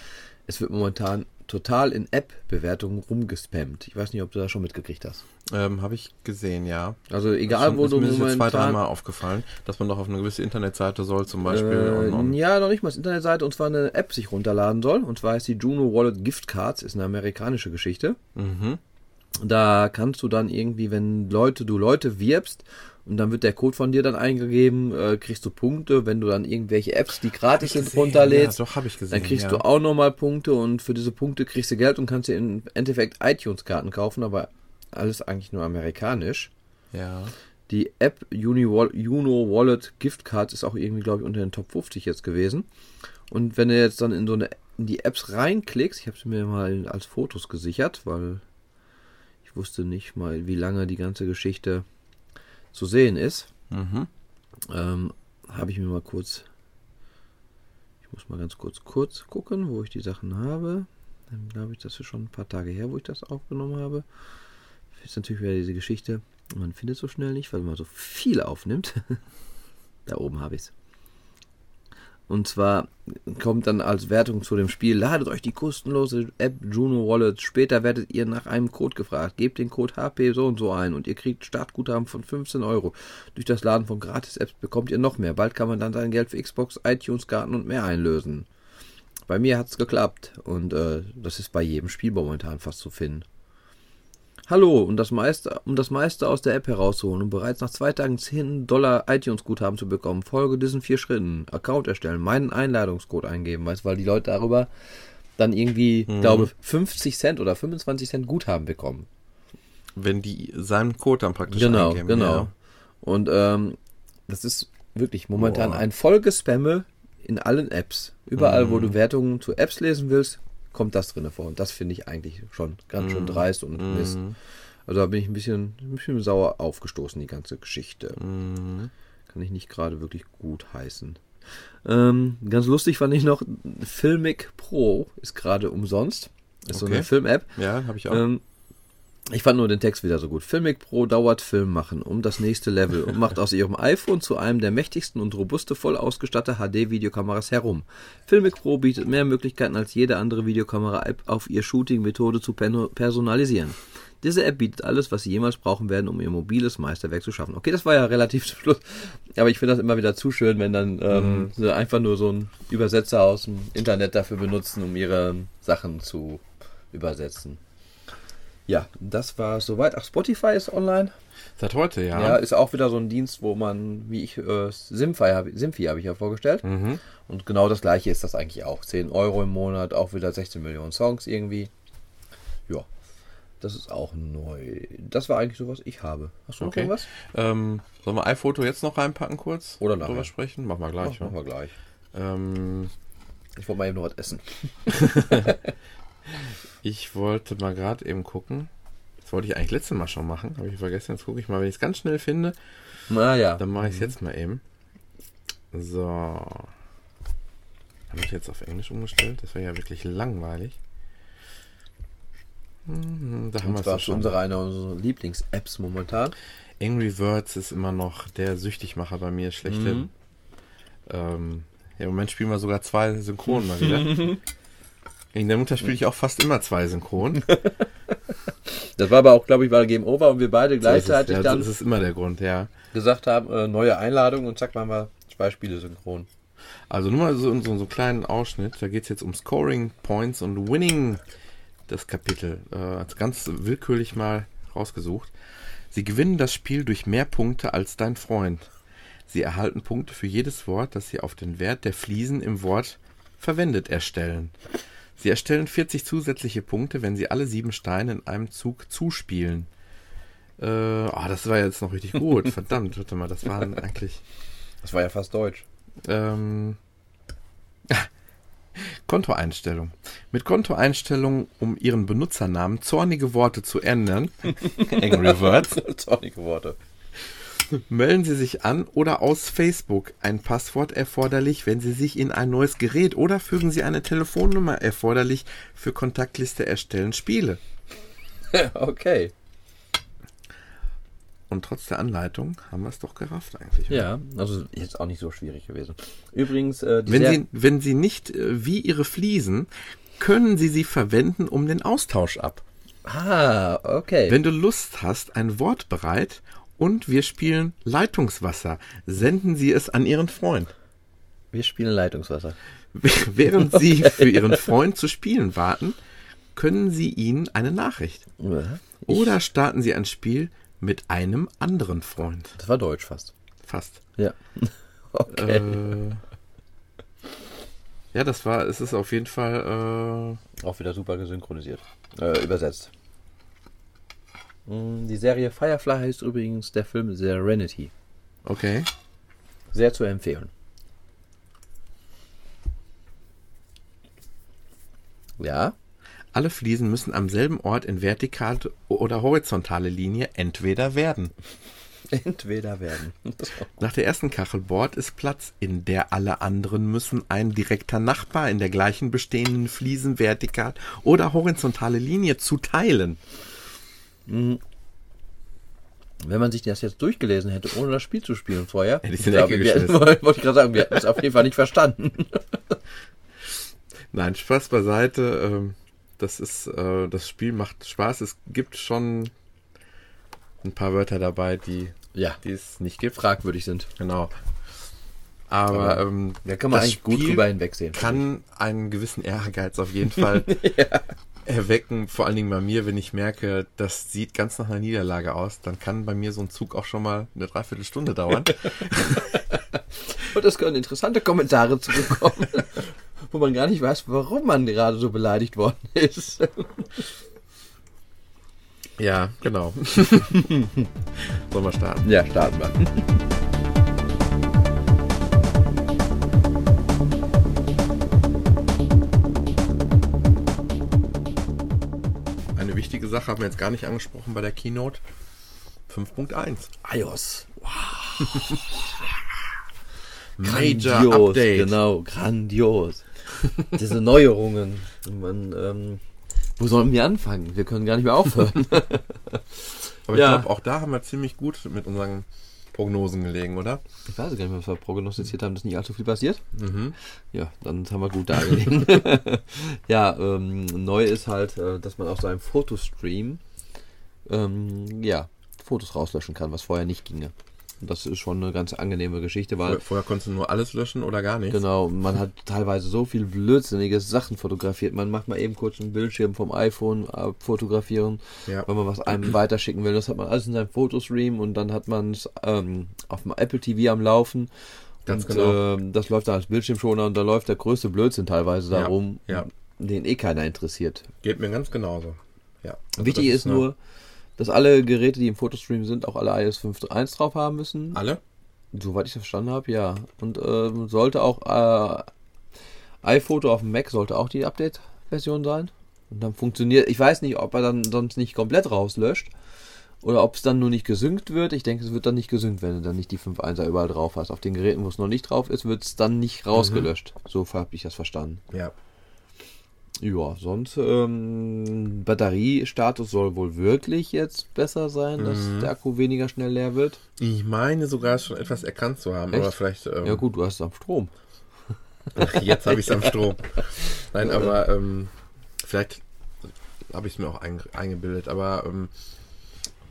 es wird momentan total in App-Bewertungen rumgespammt. Ich weiß nicht, ob du das schon mitgekriegt hast. Ähm, Habe ich gesehen, ja. Also egal, Schon- wo ist du mir das jetzt zwei, momentan... dreimal aufgefallen, dass man doch auf eine gewisse Internetseite soll, zum Beispiel. Äh, und, und, ja, noch nicht mal. Internetseite und zwar eine App sich runterladen soll. Und zwar heißt die Juno Wallet Gift Cards. Ist eine amerikanische Geschichte. mhm. Da kannst du dann irgendwie, wenn Leute, du Leute wirbst und dann wird der Code von dir dann eingegeben, äh, kriegst du Punkte. Wenn du dann irgendwelche Apps, die gratis sind, runterlädst, Ja, doch, habe ich gesehen. dann kriegst ja. du auch nochmal Punkte und für diese Punkte kriegst du Geld und kannst dir im Endeffekt iTunes-Karten kaufen, aber alles eigentlich nur amerikanisch. Ja. Die App Uni Juno Wallet Gift Cards ist auch irgendwie, glaube ich, unter den Top 50 jetzt gewesen. Und wenn du jetzt dann in so eine in die Apps reinklickst, ich habe sie mir mal als Fotos gesichert, weil ich wusste nicht mal, wie lange die ganze Geschichte zu sehen ist. Mhm. Ähm, habe ich mir mal kurz. Ich muss mal ganz kurz kurz gucken, wo ich die Sachen habe. Dann glaube ich, das ist schon ein paar Tage her, wo ich das aufgenommen habe. Ist natürlich wieder diese Geschichte. Man findet so schnell nicht, weil man so viel aufnimmt. da oben habe ich es. Und zwar kommt dann als Wertung zu dem Spiel, ladet euch die kostenlose App Juno Wallet. Später werdet ihr nach einem Code gefragt. Gebt den Code HP so und so ein und ihr kriegt Startguthaben von 15 Euro. Durch das Laden von Gratis-Apps bekommt ihr noch mehr. Bald kann man dann sein Geld für Xbox, iTunes-Karten und mehr einlösen. Bei mir hat es geklappt und äh, das ist bei jedem Spiel momentan fast zu finden. Hallo, um das, meiste, um das meiste aus der App herauszuholen und bereits nach zwei Tagen 10 Dollar iTunes-Guthaben zu bekommen, folge diesen vier Schritten. Account erstellen, meinen Einladungscode eingeben, weißt weil die Leute darüber dann irgendwie, Mhm. glaube 50 Cent oder 25 Cent Guthaben bekommen. Wenn die seinen Code dann praktisch Genau, eingeben. genau. Ja. Und ähm, das ist wirklich momentan Boah. ein Vollgespamme in allen Apps. Überall, wo Mhm. du Wertungen zu Apps lesen willst, kommt das drin vor. Und das finde ich eigentlich schon ganz schön Mhm. dreist und Mist. Mhm. Also da bin ich ein bisschen, ein bisschen sauer aufgestoßen, die ganze Geschichte. Mhm. Kann ich nicht gerade wirklich gut heißen. Ähm, ganz lustig fand ich noch, Filmic Pro ist gerade umsonst. Ist so Okay. eine Film-App. Ja, habe ich auch. Ähm, ich fand nur den Text wieder so gut. Filmic Pro dauert Film machen um das nächste Level und macht aus ihrem iPhone zu einem der mächtigsten und robuste, voll ausgestattete HD-Videokameras herum. Filmic Pro bietet mehr Möglichkeiten als jede andere Videokamera-App auf ihr Shooting-Methode zu personalisieren. Diese App bietet alles, was Sie jemals brauchen werden, um Ihr mobiles Meisterwerk zu schaffen. Okay, das war ja relativ zum Schluss, aber ich finde das immer wieder zu schön, wenn dann ähm, sie einfach nur so einen Übersetzer aus dem Internet dafür benutzen, um ihre Sachen zu übersetzen. Ja, das war soweit. Ach, Spotify ist online. Seit heute, ja. Ja, ist auch wieder so ein Dienst, wo man, wie ich, äh, Simfy habe hab ich ja vorgestellt. Mhm. Und genau das gleiche ist das eigentlich auch. 10 Euro im Monat, auch wieder 16 Millionen Songs irgendwie. Ja, das ist auch neu. Das war eigentlich so, was ich habe. Hast du noch Okay. irgendwas? Ähm, sollen wir iPhoto jetzt noch reinpacken kurz? Oder nachher. Drüber sprechen? Machen wir gleich. Ach, machen wir gleich. ähm, Ich wollte mal eben noch was essen. ich wollte mal gerade eben gucken. Das wollte ich eigentlich letztes Mal schon machen, habe ich vergessen. Jetzt gucke ich mal, wenn ich es ganz schnell finde, Naja. dann mache ich es jetzt mal eben. So. Habe ich jetzt auf Englisch umgestellt? Das wäre ja wirklich langweilig. Hm, Da haben wir es schon. unsere eine unserer Lieblings-Apps momentan. Angry Birds ist immer noch der Süchtigmacher bei mir, schlechte. Mhm. Ähm, ja, Im Moment spielen wir sogar zwei Synchronen mal wieder. In der Mutter spiele ich auch fast immer zwei Synchron. Das war aber auch, glaube ich, war Game Over und wir beide gleichzeitig ja, dann Das ist immer der Grund, ja. gesagt haben, äh, neue Einladung und zack, machen wir zwei Spiele synchron. Also nur mal so, so, so einen kleinen Ausschnitt. Da geht es jetzt um Scoring Points und Winning. Das Kapitel. Äh, als ganz willkürlich mal rausgesucht. Sie gewinnen das Spiel durch mehr Punkte als dein Freund. Sie erhalten Punkte für jedes Wort, das sie auf den Wert der Fliesen im Wort verwendet erstellen. Sie erstellen 40 zusätzliche Punkte, wenn sie alle sieben Steine in einem Zug zuspielen. Äh, ah, das war jetzt noch richtig gut. Verdammt, warte mal, das waren eigentlich. Das war ja fast deutsch. Ähm, Kontoeinstellung. Mit Kontoeinstellung, um Ihren Benutzernamen zornige Worte zu ändern, Angry Words, Zornige Worte. melden Sie sich an oder aus Facebook. Ein Passwort erforderlich, wenn Sie sich in ein neues Gerät oder fügen Sie eine Telefonnummer erforderlich für Kontaktliste erstellen Spiele. okay. Und trotz der Anleitung haben wir es doch gerafft eigentlich. oder? Ja, also jetzt auch nicht so schwierig gewesen. Übrigens, äh, Wenn Sie, wenn Sie nicht äh, wie Ihre Fliesen, können Sie sie verwenden um den Austausch ab. Ah, okay. Wenn du Lust hast, ein Wort bereit und wir spielen Leitungswasser, senden Sie es an Ihren Freund. wir spielen Leitungswasser. Während Sie für Ihren Freund zu spielen warten, können Sie ihnen eine Nachricht. Ja, Oder starten Sie ein Spiel mit einem anderen Freund. Das war deutsch fast. Fast. Ja. Okay. Äh, ja, das war, es ist auf jeden Fall, Auch wieder super gesynchronisiert. Äh, übersetzt. Mm, Die Serie Firefly heißt übrigens der Film Serenity. okay. Sehr zu empfehlen. Ja. Alle Fliesen müssen am selben Ort in vertikale oder horizontale Linie entweder werden. Entweder werden. Nach der ersten Kachelbord ist Platz, in der alle anderen müssen ein direkter Nachbar in der gleichen bestehenden Fliesen vertikal oder horizontale Linie zu teilen. Wenn man sich das jetzt durchgelesen hätte, ohne das Spiel zu spielen vorher, Hätte Ecke wir geschmissen. wollte ich gerade sagen, wir hätten es auf jeden Fall nicht verstanden. Nein, Spaß beiseite. ähm, Das ist, äh, das Spiel macht Spaß. Es gibt schon ein paar Wörter dabei, die, Ja, die es nicht gibt. fragwürdig sind. Genau. Aber ähm, Da kann man das eigentlich gut Spiel drüber hinwegsehen. kann einen gewissen Ehrgeiz auf jeden Fall erwecken. Vor allen Dingen bei mir, wenn ich merke, das sieht ganz nach einer Niederlage aus, dann kann bei mir so ein Zug auch schon mal eine Dreiviertelstunde dauern. Und es können interessante Kommentare zurückkommen, wo man gar nicht weiß, warum man gerade so beleidigt worden ist. ja, genau. Sollen wir starten? Ja, starten wir. Sache haben wir jetzt gar nicht angesprochen bei der Keynote. 5.1. iOS. Major Grandios, Update. Genau, grandios. Diese Neuerungen. Man, ähm, wo sollen wir anfangen? Wir können gar nicht mehr aufhören. Aber Ja. ich glaube, auch da haben wir ziemlich gut mit unseren Prognosen gelegen, oder? Ich weiß gar nicht mehr, was wir prognostiziert haben, dass nicht allzu viel passiert. Mhm. Ja, dann haben wir gut dargelegen. ja, ähm, neu ist halt, äh, dass man auf seinem Fotostream ähm, ja, Fotos rauslöschen kann, was vorher nicht ginge. Das ist schon eine ganz angenehme Geschichte, weil Vorher- konntest du nur alles löschen oder gar nichts. Genau, man hat teilweise so viel blödsinnige Sachen fotografiert. Man macht mal eben kurz einen Bildschirm vom iPhone abfotografieren, Ja. wenn man was einem weiterschicken will. Das hat man alles in seinem Fotostream und dann hat man es ähm, auf dem Apple TV am Laufen. Ganz und genau. ähm, das läuft dann als Bildschirmschoner und da läuft der größte Blödsinn teilweise Ja, darum, ja. den eh keiner interessiert. Geht mir ganz genauso. Ja. Also Wichtig ist eine- nur, dass alle Geräte, die im Fotostream sind, auch alle iOS 5.1 drauf haben müssen. Alle? Soweit ich das verstanden habe, ja. Und ähm, sollte auch äh, iPhoto auf dem Mac sollte auch die Update-Version sein. Und dann funktioniert, ich weiß nicht, ob er dann sonst nicht komplett rauslöscht. Oder ob es dann nur nicht gesynkt wird. Ich denke, es wird dann nicht gesynkt, wenn du dann nicht die 5.1er überall drauf hast. Auf den Geräten, wo es noch nicht drauf ist, wird es dann nicht rausgelöscht. So habe ich das verstanden. Ja. Ja, sonst ähm, Batteriestatus soll wohl wirklich jetzt besser sein, dass der Akku weniger schnell leer wird. Ich meine sogar schon etwas erkannt zu haben, Echt? aber vielleicht. Ähm, Ja gut, du hast es am Strom. Jetzt habe ich es am Strom. Nein, aber ähm, vielleicht habe ich es mir auch einge eingebildet. Aber ähm,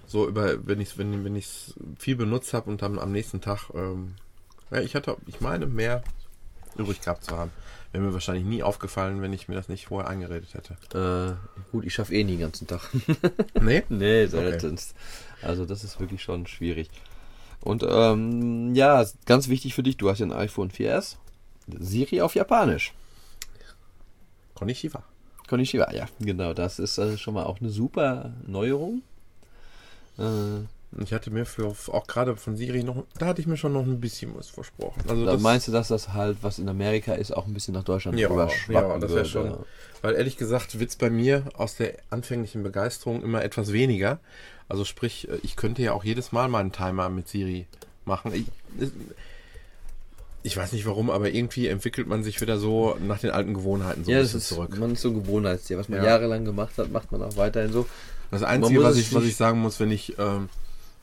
so über, wenn ich wenn, wenn ich es viel benutzt habe und dann am nächsten Tag, ähm, ja, ich hatte, ich meine, mehr übrig gehabt zu haben. Wäre mir wahrscheinlich nie aufgefallen, wenn ich mir das nicht vorher eingeredet hätte. Äh, gut, ich schaffe eh nie den ganzen Tag. Nee? nee, seltenst. Also das ist wirklich schon schwierig. Und ähm, ja, ganz wichtig für dich, du hast ja ein iPhone 4S. Siri auf Japanisch. Konnichiwa. Konnichiwa, ja, genau. Das ist äh, schon mal auch eine super Neuerung. Äh, Ich hatte mir für auch gerade von Siri noch, da hatte ich mir schon noch ein bisschen was versprochen. Also da meinst du, dass das halt, was in Amerika ist, auch ein bisschen nach Deutschland Ja, rüberschwappen ja, das wäre schon. Weil ehrlich gesagt wird es bei mir aus der anfänglichen Begeisterung immer etwas weniger. Also sprich, äh, ich könnte ja auch jedes Mal meinen Timer mit Siri machen. Ich, ich weiß nicht warum, aber irgendwie entwickelt man sich wieder so nach den alten Gewohnheiten so Ja, ein bisschen ist, zurück. man ist so Gewohnheitstier. Was man Ja. jahrelang gemacht hat, macht man auch weiterhin so. Das Einzige, was ich, was ich sagen muss, wenn ich ähm,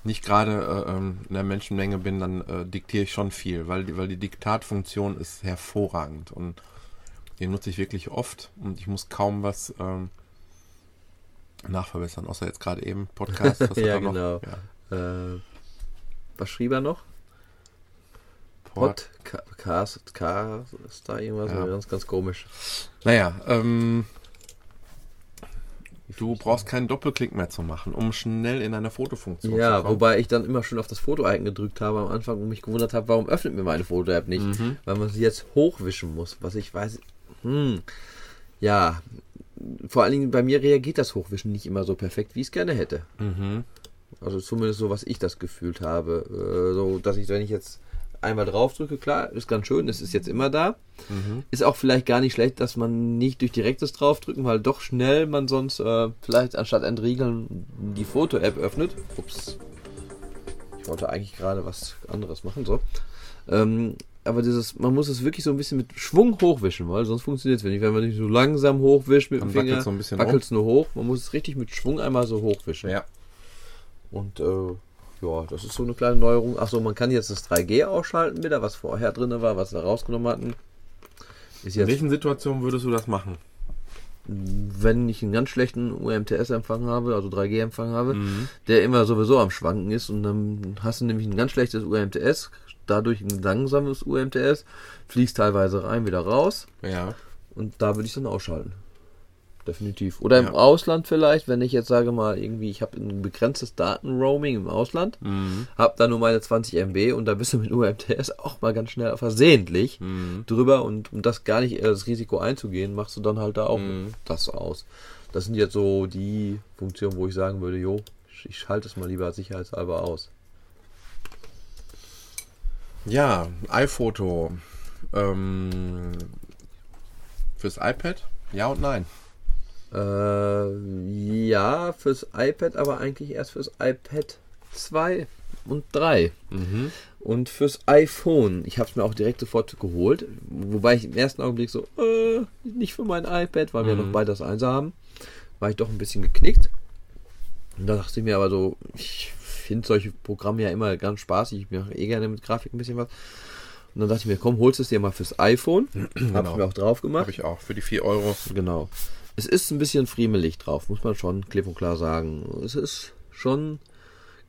nicht gerade äh, ähm, in der Menschenmenge bin, dann äh, diktiere ich schon viel, weil die, weil die Diktatfunktion ist hervorragend und die nutze ich wirklich oft und ich muss kaum was ähm, nachverbessern, außer jetzt gerade eben Podcast. Was Ja, genau. Ja, Äh, was schrieb er noch? Pod, Cast, Cast, ist da irgendwas Ja. ganz, ganz komisch. Naja, ähm, du brauchst keinen Doppelklick mehr zu machen, um schnell in eine Fotofunktion Ja, zu kommen. wobei ich dann immer schon auf das Foto-Icon gedrückt habe am Anfang und mich gewundert habe, warum öffnet mir meine Foto-App nicht? Mhm. Weil man sie jetzt hochwischen muss, was ich weiß. Hm, ja, vor allen Dingen bei mir reagiert das Hochwischen nicht immer so perfekt, wie ich es gerne hätte. Mhm. Also zumindest so, was ich das gefühlt habe. Äh, so, dass ich, wenn ich jetzt einmal drauf drücke, klar, ist ganz schön, es ist jetzt immer da. Mhm. Ist auch vielleicht gar nicht schlecht, dass man nicht durch direktes draufdrücken, weil doch schnell man sonst äh, vielleicht anstatt entriegeln die Foto-App öffnet. Ups. Ich wollte eigentlich gerade was anderes machen, so. Ähm, aber dieses, man muss es wirklich so ein bisschen mit Schwung hochwischen, weil sonst funktioniert es nicht. Wenn man nicht so langsam hochwischt mit Dann dem Finger, wackelt es nur hoch. Man muss es richtig mit Schwung einmal so hochwischen. Ja. Und äh, ja, das ist so eine kleine Neuerung. Achso, man kann jetzt das 3G ausschalten wieder, was vorher drin war, was wir rausgenommen hatten. Ist In jetzt, welchen Situationen würdest du das machen? wenn ich einen ganz schlechten UMTS-Empfang habe, also 3G-Empfang habe, Mhm. der immer sowieso am Schwanken ist und dann hast du nämlich ein ganz schlechtes UMTS, dadurch ein langsames UMTS, fließt teilweise rein, wieder raus Ja. und da würde ich dann ausschalten. Definitiv. Oder im Ja. Ausland vielleicht, wenn ich jetzt sage mal irgendwie, ich habe ein begrenztes Datenroaming im Ausland, Mhm. hab da nur meine 20 MB und da bist du mit UMTS auch mal ganz schnell versehentlich Mhm. drüber und um das gar nicht äh, das Risiko einzugehen, machst du dann halt da auch Mhm. das aus. Das sind jetzt so die Funktionen, wo ich sagen würde, jo, ich- ich schalte es mal lieber sicherheitshalber aus. Ja, iPhoto. Ähm, fürs iPad? Ja und nein. Äh, ja, fürs iPad, aber eigentlich erst fürs iPad 2 und 3. Mhm. Und fürs iPhone, ich habe es mir auch direkt sofort geholt, wobei ich im ersten Augenblick so, äh, nicht für mein iPad, weil wir Mhm. noch beide das 1 haben, war ich doch ein bisschen geknickt. Und da dachte ich mir aber so, ich finde solche Programme ja immer ganz spaßig, ich mache eh gerne mit Grafik ein bisschen was. Und dann dachte ich mir, komm, holst es dir mal fürs iPhone. Hab Genau. ich mir auch drauf gemacht. Habe ich auch. Für die 4 Euro. Genau. Es ist ein bisschen friemelig drauf, muss man schon klipp und klar sagen. Es ist schon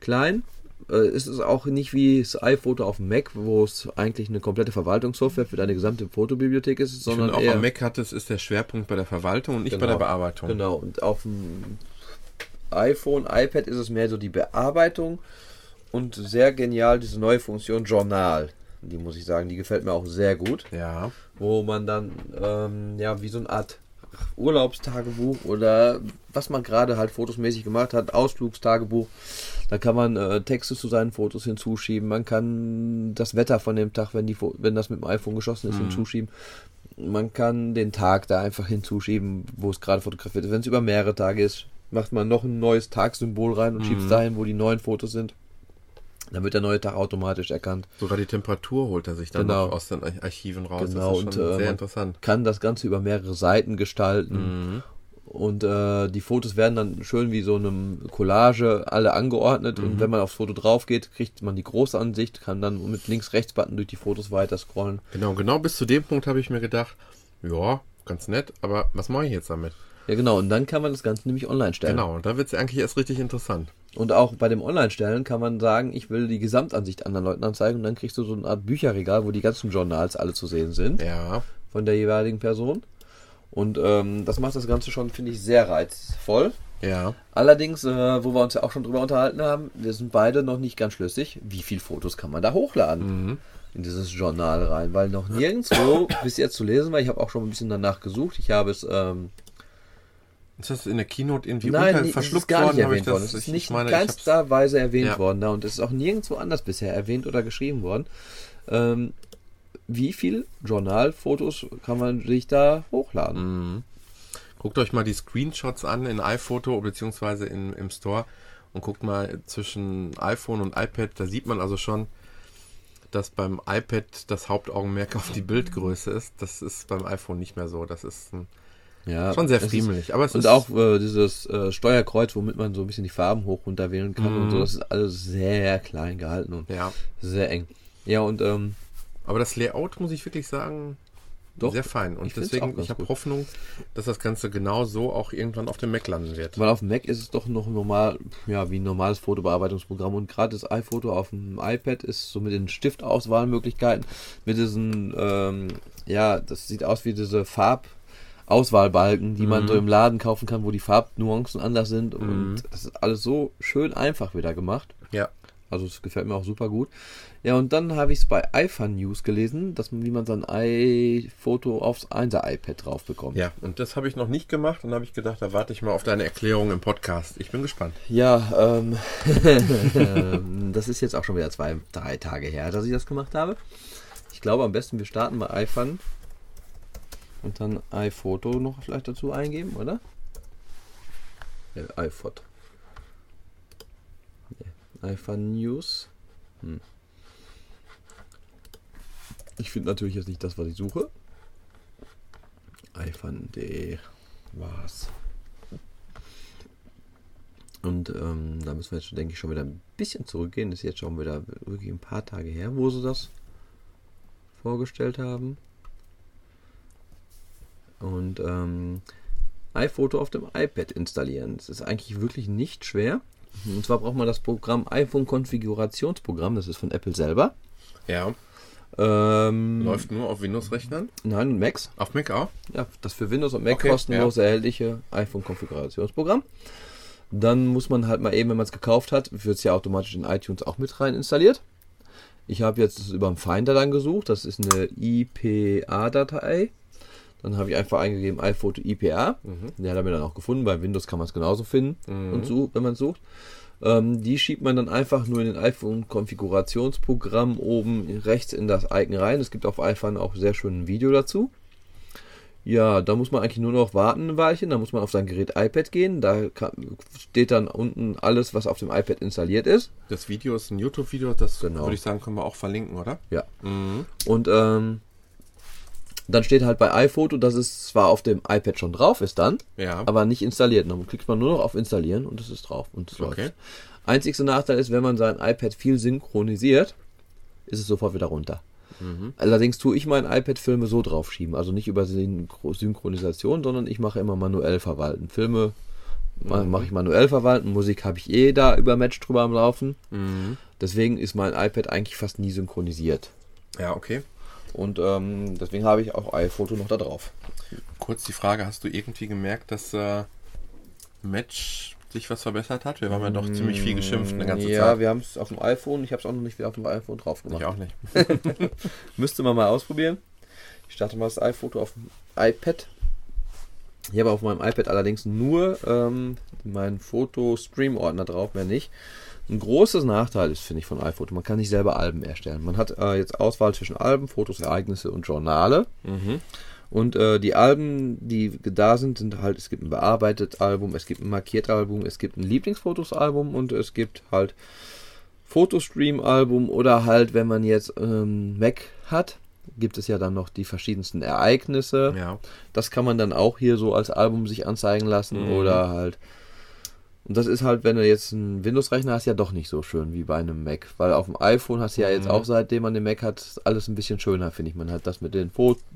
klein. Äh, Es ist auch nicht wie das iPhoto auf dem Mac, wo es eigentlich eine komplette Verwaltungssoftware für deine gesamte Fotobibliothek ist, sondern finde auch eher am Mac hat es, ist der Schwerpunkt bei der Verwaltung und nicht bei Genau. der Bearbeitung. Genau, und auf dem iPhone, iPad ist es mehr so die Bearbeitung und sehr genial diese neue Funktion Journal. Die muss ich sagen, die gefällt mir auch sehr gut. Ja. wo man dann ähm, ja wie so eine Art Urlaubstagebuch oder was man gerade halt fotosmäßig gemacht hat, Ausflugstagebuch. Da kann man äh, Texte zu seinen Fotos hinzuschieben. Man kann das Wetter von dem Tag, wenn die wenn das mit dem iPhone geschossen ist, hinzuschieben. man kann den Tag da einfach hinzuschieben, wo es gerade fotografiert ist. Wenn es über mehrere Tage ist, macht man noch ein neues Tagsymbol rein und schiebt es dahin, wo die neuen Fotos sind. Dann wird der neue Tag automatisch erkannt. Sogar die Temperatur holt er sich dann Genau. aus den Ar- Archiven raus. Genau, das ist schon und, äh, sehr man- interessant. Kann das Ganze über mehrere Seiten gestalten. Mhm. Und äh, die Fotos werden dann schön wie so einem Collage alle angeordnet. Mhm. Und wenn man aufs Foto drauf geht, kriegt man die große Ansicht, kann dann mit Links-Rechts-Button durch die Fotos weiter scrollen. Genau, genau bis zu dem Punkt habe ich mir gedacht, ja, ganz nett, aber was mache ich jetzt damit? Ja, genau. Und dann kann man das Ganze nämlich online stellen. Genau, und da wird es eigentlich erst richtig interessant. Und auch bei dem Online-Stellen kann man sagen, ich will die Gesamtansicht anderen Leuten anzeigen. Und dann kriegst du so eine Art Bücherregal, wo die ganzen Journals alle zu sehen sind Ja, von der jeweiligen Person. Und ähm, das macht das Ganze schon, finde ich, sehr reizvoll. ja. Allerdings, äh, wo wir uns ja auch schon drüber unterhalten haben, wir sind beide noch nicht ganz schlüssig, wie viele Fotos kann man da hochladen Mhm. in dieses Journal rein, weil noch nirgendwo bis jetzt zu lesen war. Ich habe auch schon ein bisschen danach gesucht. Ich habe es ähm, Ist das in der Keynote irgendwie Nein, unter, verschluckt gar nicht worden? Habe erwähnt worden. Es ist ich nicht meine, in keinster Weise erwähnt Ja. worden. Da, und es ist auch nirgendwo anders bisher erwähnt oder geschrieben worden. Ähm, wie viel Journalfotos kann man sich da hochladen? Mhm. Guckt euch mal die Screenshots an in iPhoto beziehungsweise in, im Store und guckt mal zwischen iPhone und iPad. Da sieht man also schon, dass beim iPad das Hauptaugenmerk auf die Bildgröße ist. Das ist beim iPhone nicht mehr so. Das ist ein, Ja, schon sehr friemelig. Aber es Und ist auch äh, dieses äh, Steuerkreuz, womit man so ein bisschen die Farben hoch runter wählen kann und so, das ist alles sehr klein gehalten und ja. sehr eng. Ja, und ähm, Aber das Layout muss ich wirklich sagen, Doch, sehr fein. Und ich deswegen, ich habe. Hoffnung, dass das Ganze genau so auch irgendwann auf dem Mac landen wird. weil auf dem Mac ist es doch noch normal, ja, wie ein normales Fotobearbeitungsprogramm und gerade das iPhoto auf dem iPad ist so mit den Stiftauswahlmöglichkeiten, mit diesen, ähm, ja, das sieht aus wie diese Farbauswahlbalken, die man Mhm. so im Laden kaufen kann, wo die Farbnuancen anders sind Mhm. und das ist alles so schön einfach wieder gemacht. Ja. Also es gefällt mir auch super gut. Ja, und dann habe ich es bei iFun News gelesen, dass man, wie man sein iPhoto aufs 1er iPad drauf bekommt. Ja, und das habe ich noch nicht gemacht und habe ich gedacht, da warte ich mal auf deine Erklärung im Podcast. Ich bin gespannt. Ja, ähm, ähm, das ist jetzt auch schon wieder zwei, drei Tage her, dass ich das gemacht habe. Ich glaube, am besten wir starten bei iFun und dann iPhoto noch vielleicht dazu eingeben, oder? Ja, iPhot. Nee, iFun News. Hm. Ich finde natürlich jetzt nicht das, was ich suche. iFun.de war's. Und ähm, da müssen wir jetzt, denke ich, schon wieder ein bisschen zurückgehen. Das ist jetzt schon wieder wirklich ein paar Tage her, wo sie das vorgestellt haben. Und ähm, iPhoto auf dem iPad installieren. Das ist eigentlich wirklich nicht schwer. Und zwar braucht man das Programm iPhone Konfigurationsprogramm. Das ist von Apple selber. Ja, Ähm, läuft nur auf Windows-Rechnern. Nein, Macs. Auf Mac auch? Ja, das für Windows und Mac Okay, kostenlos erhältliche iPhone-Konfigurationsprogramm. Dann muss man halt mal eben, wenn man es gekauft hat, wird es ja automatisch in iTunes auch mit rein installiert. Ich habe jetzt über den Finder dann gesucht. Das ist eine IPA-Datei. Dann habe ich einfach eingegeben iPhoto IPA. Der hat er mir dann auch gefunden. Bei Windows kann man es genauso finden, und so, wenn man es sucht. Ähm, die schiebt man dann einfach nur in den iPhone-Konfigurationsprogramm oben rechts in das Icon rein. Es gibt auf iPhone auch sehr schön ein Video dazu. Ja, da muss man eigentlich nur noch warten ein Weilchen. Da muss man auf sein Gerät iPad gehen. Da kann, steht dann unten alles, was auf dem iPad installiert ist. Das Video ist ein YouTube-Video, das Genau. würde ich sagen, können wir auch verlinken, oder? Ja. Mhm. Und ähm, dann steht halt bei iPhoto, dass es zwar auf dem iPad schon drauf ist dann, Ja. aber nicht installiert. Dann klickt man nur noch auf Installieren und es ist drauf und es Okay. läuft. Einzigster Nachteil ist, wenn man sein iPad viel synchronisiert, ist es sofort wieder runter. Mhm. Allerdings tue ich mein iPad Filme so draufschieben, also nicht über Synchro- Synchronisation, sondern ich mache immer manuell verwalten. Filme ma- mache ich manuell verwalten, Musik habe ich eh da über Match drüber am Laufen. Mhm. Deswegen ist mein iPad eigentlich fast nie synchronisiert. Ja, okay. Und ähm, deswegen habe ich auch iPhoto noch da drauf. Kurz die Frage, hast du irgendwie gemerkt, dass äh, Match sich was verbessert hat? Wir haben ja doch ziemlich viel geschimpft eine ganze ja, Zeit. wir haben es auf dem iPhone. Ich habe es auch noch nicht wieder auf dem iPhone drauf Ich gemacht. auch nicht. Müsste man mal ausprobieren. Ich starte mal das iPhoto auf dem iPad. Ich habe auf meinem iPad allerdings nur ähm, meinen Foto-Stream-Ordner drauf, mehr nicht. Ein großes Nachteil ist, finde ich, von iPhoto, man kann nicht selber Alben erstellen. Man hat äh, jetzt Auswahl zwischen Alben, Fotos, Ereignisse und Journale. Mhm. Und äh, die Alben, die da sind, sind halt, es gibt ein bearbeitet Album, es gibt ein markiert Album, es gibt ein Lieblingsfotos-Album und es gibt halt Fotostream-Album oder halt, wenn man jetzt ähm, Mac hat, gibt es ja dann noch die verschiedensten Ereignisse. Ja. Das kann man dann auch hier so als Album sich anzeigen lassen Mhm. oder halt. Und das ist halt, wenn du jetzt einen Windows-Rechner hast, ja doch nicht so schön wie bei einem Mac. Weil auf dem iPhone hast du ja jetzt Mhm. auch, seitdem man den Mac hat, alles ein bisschen schöner, finde ich. Man hat das mit den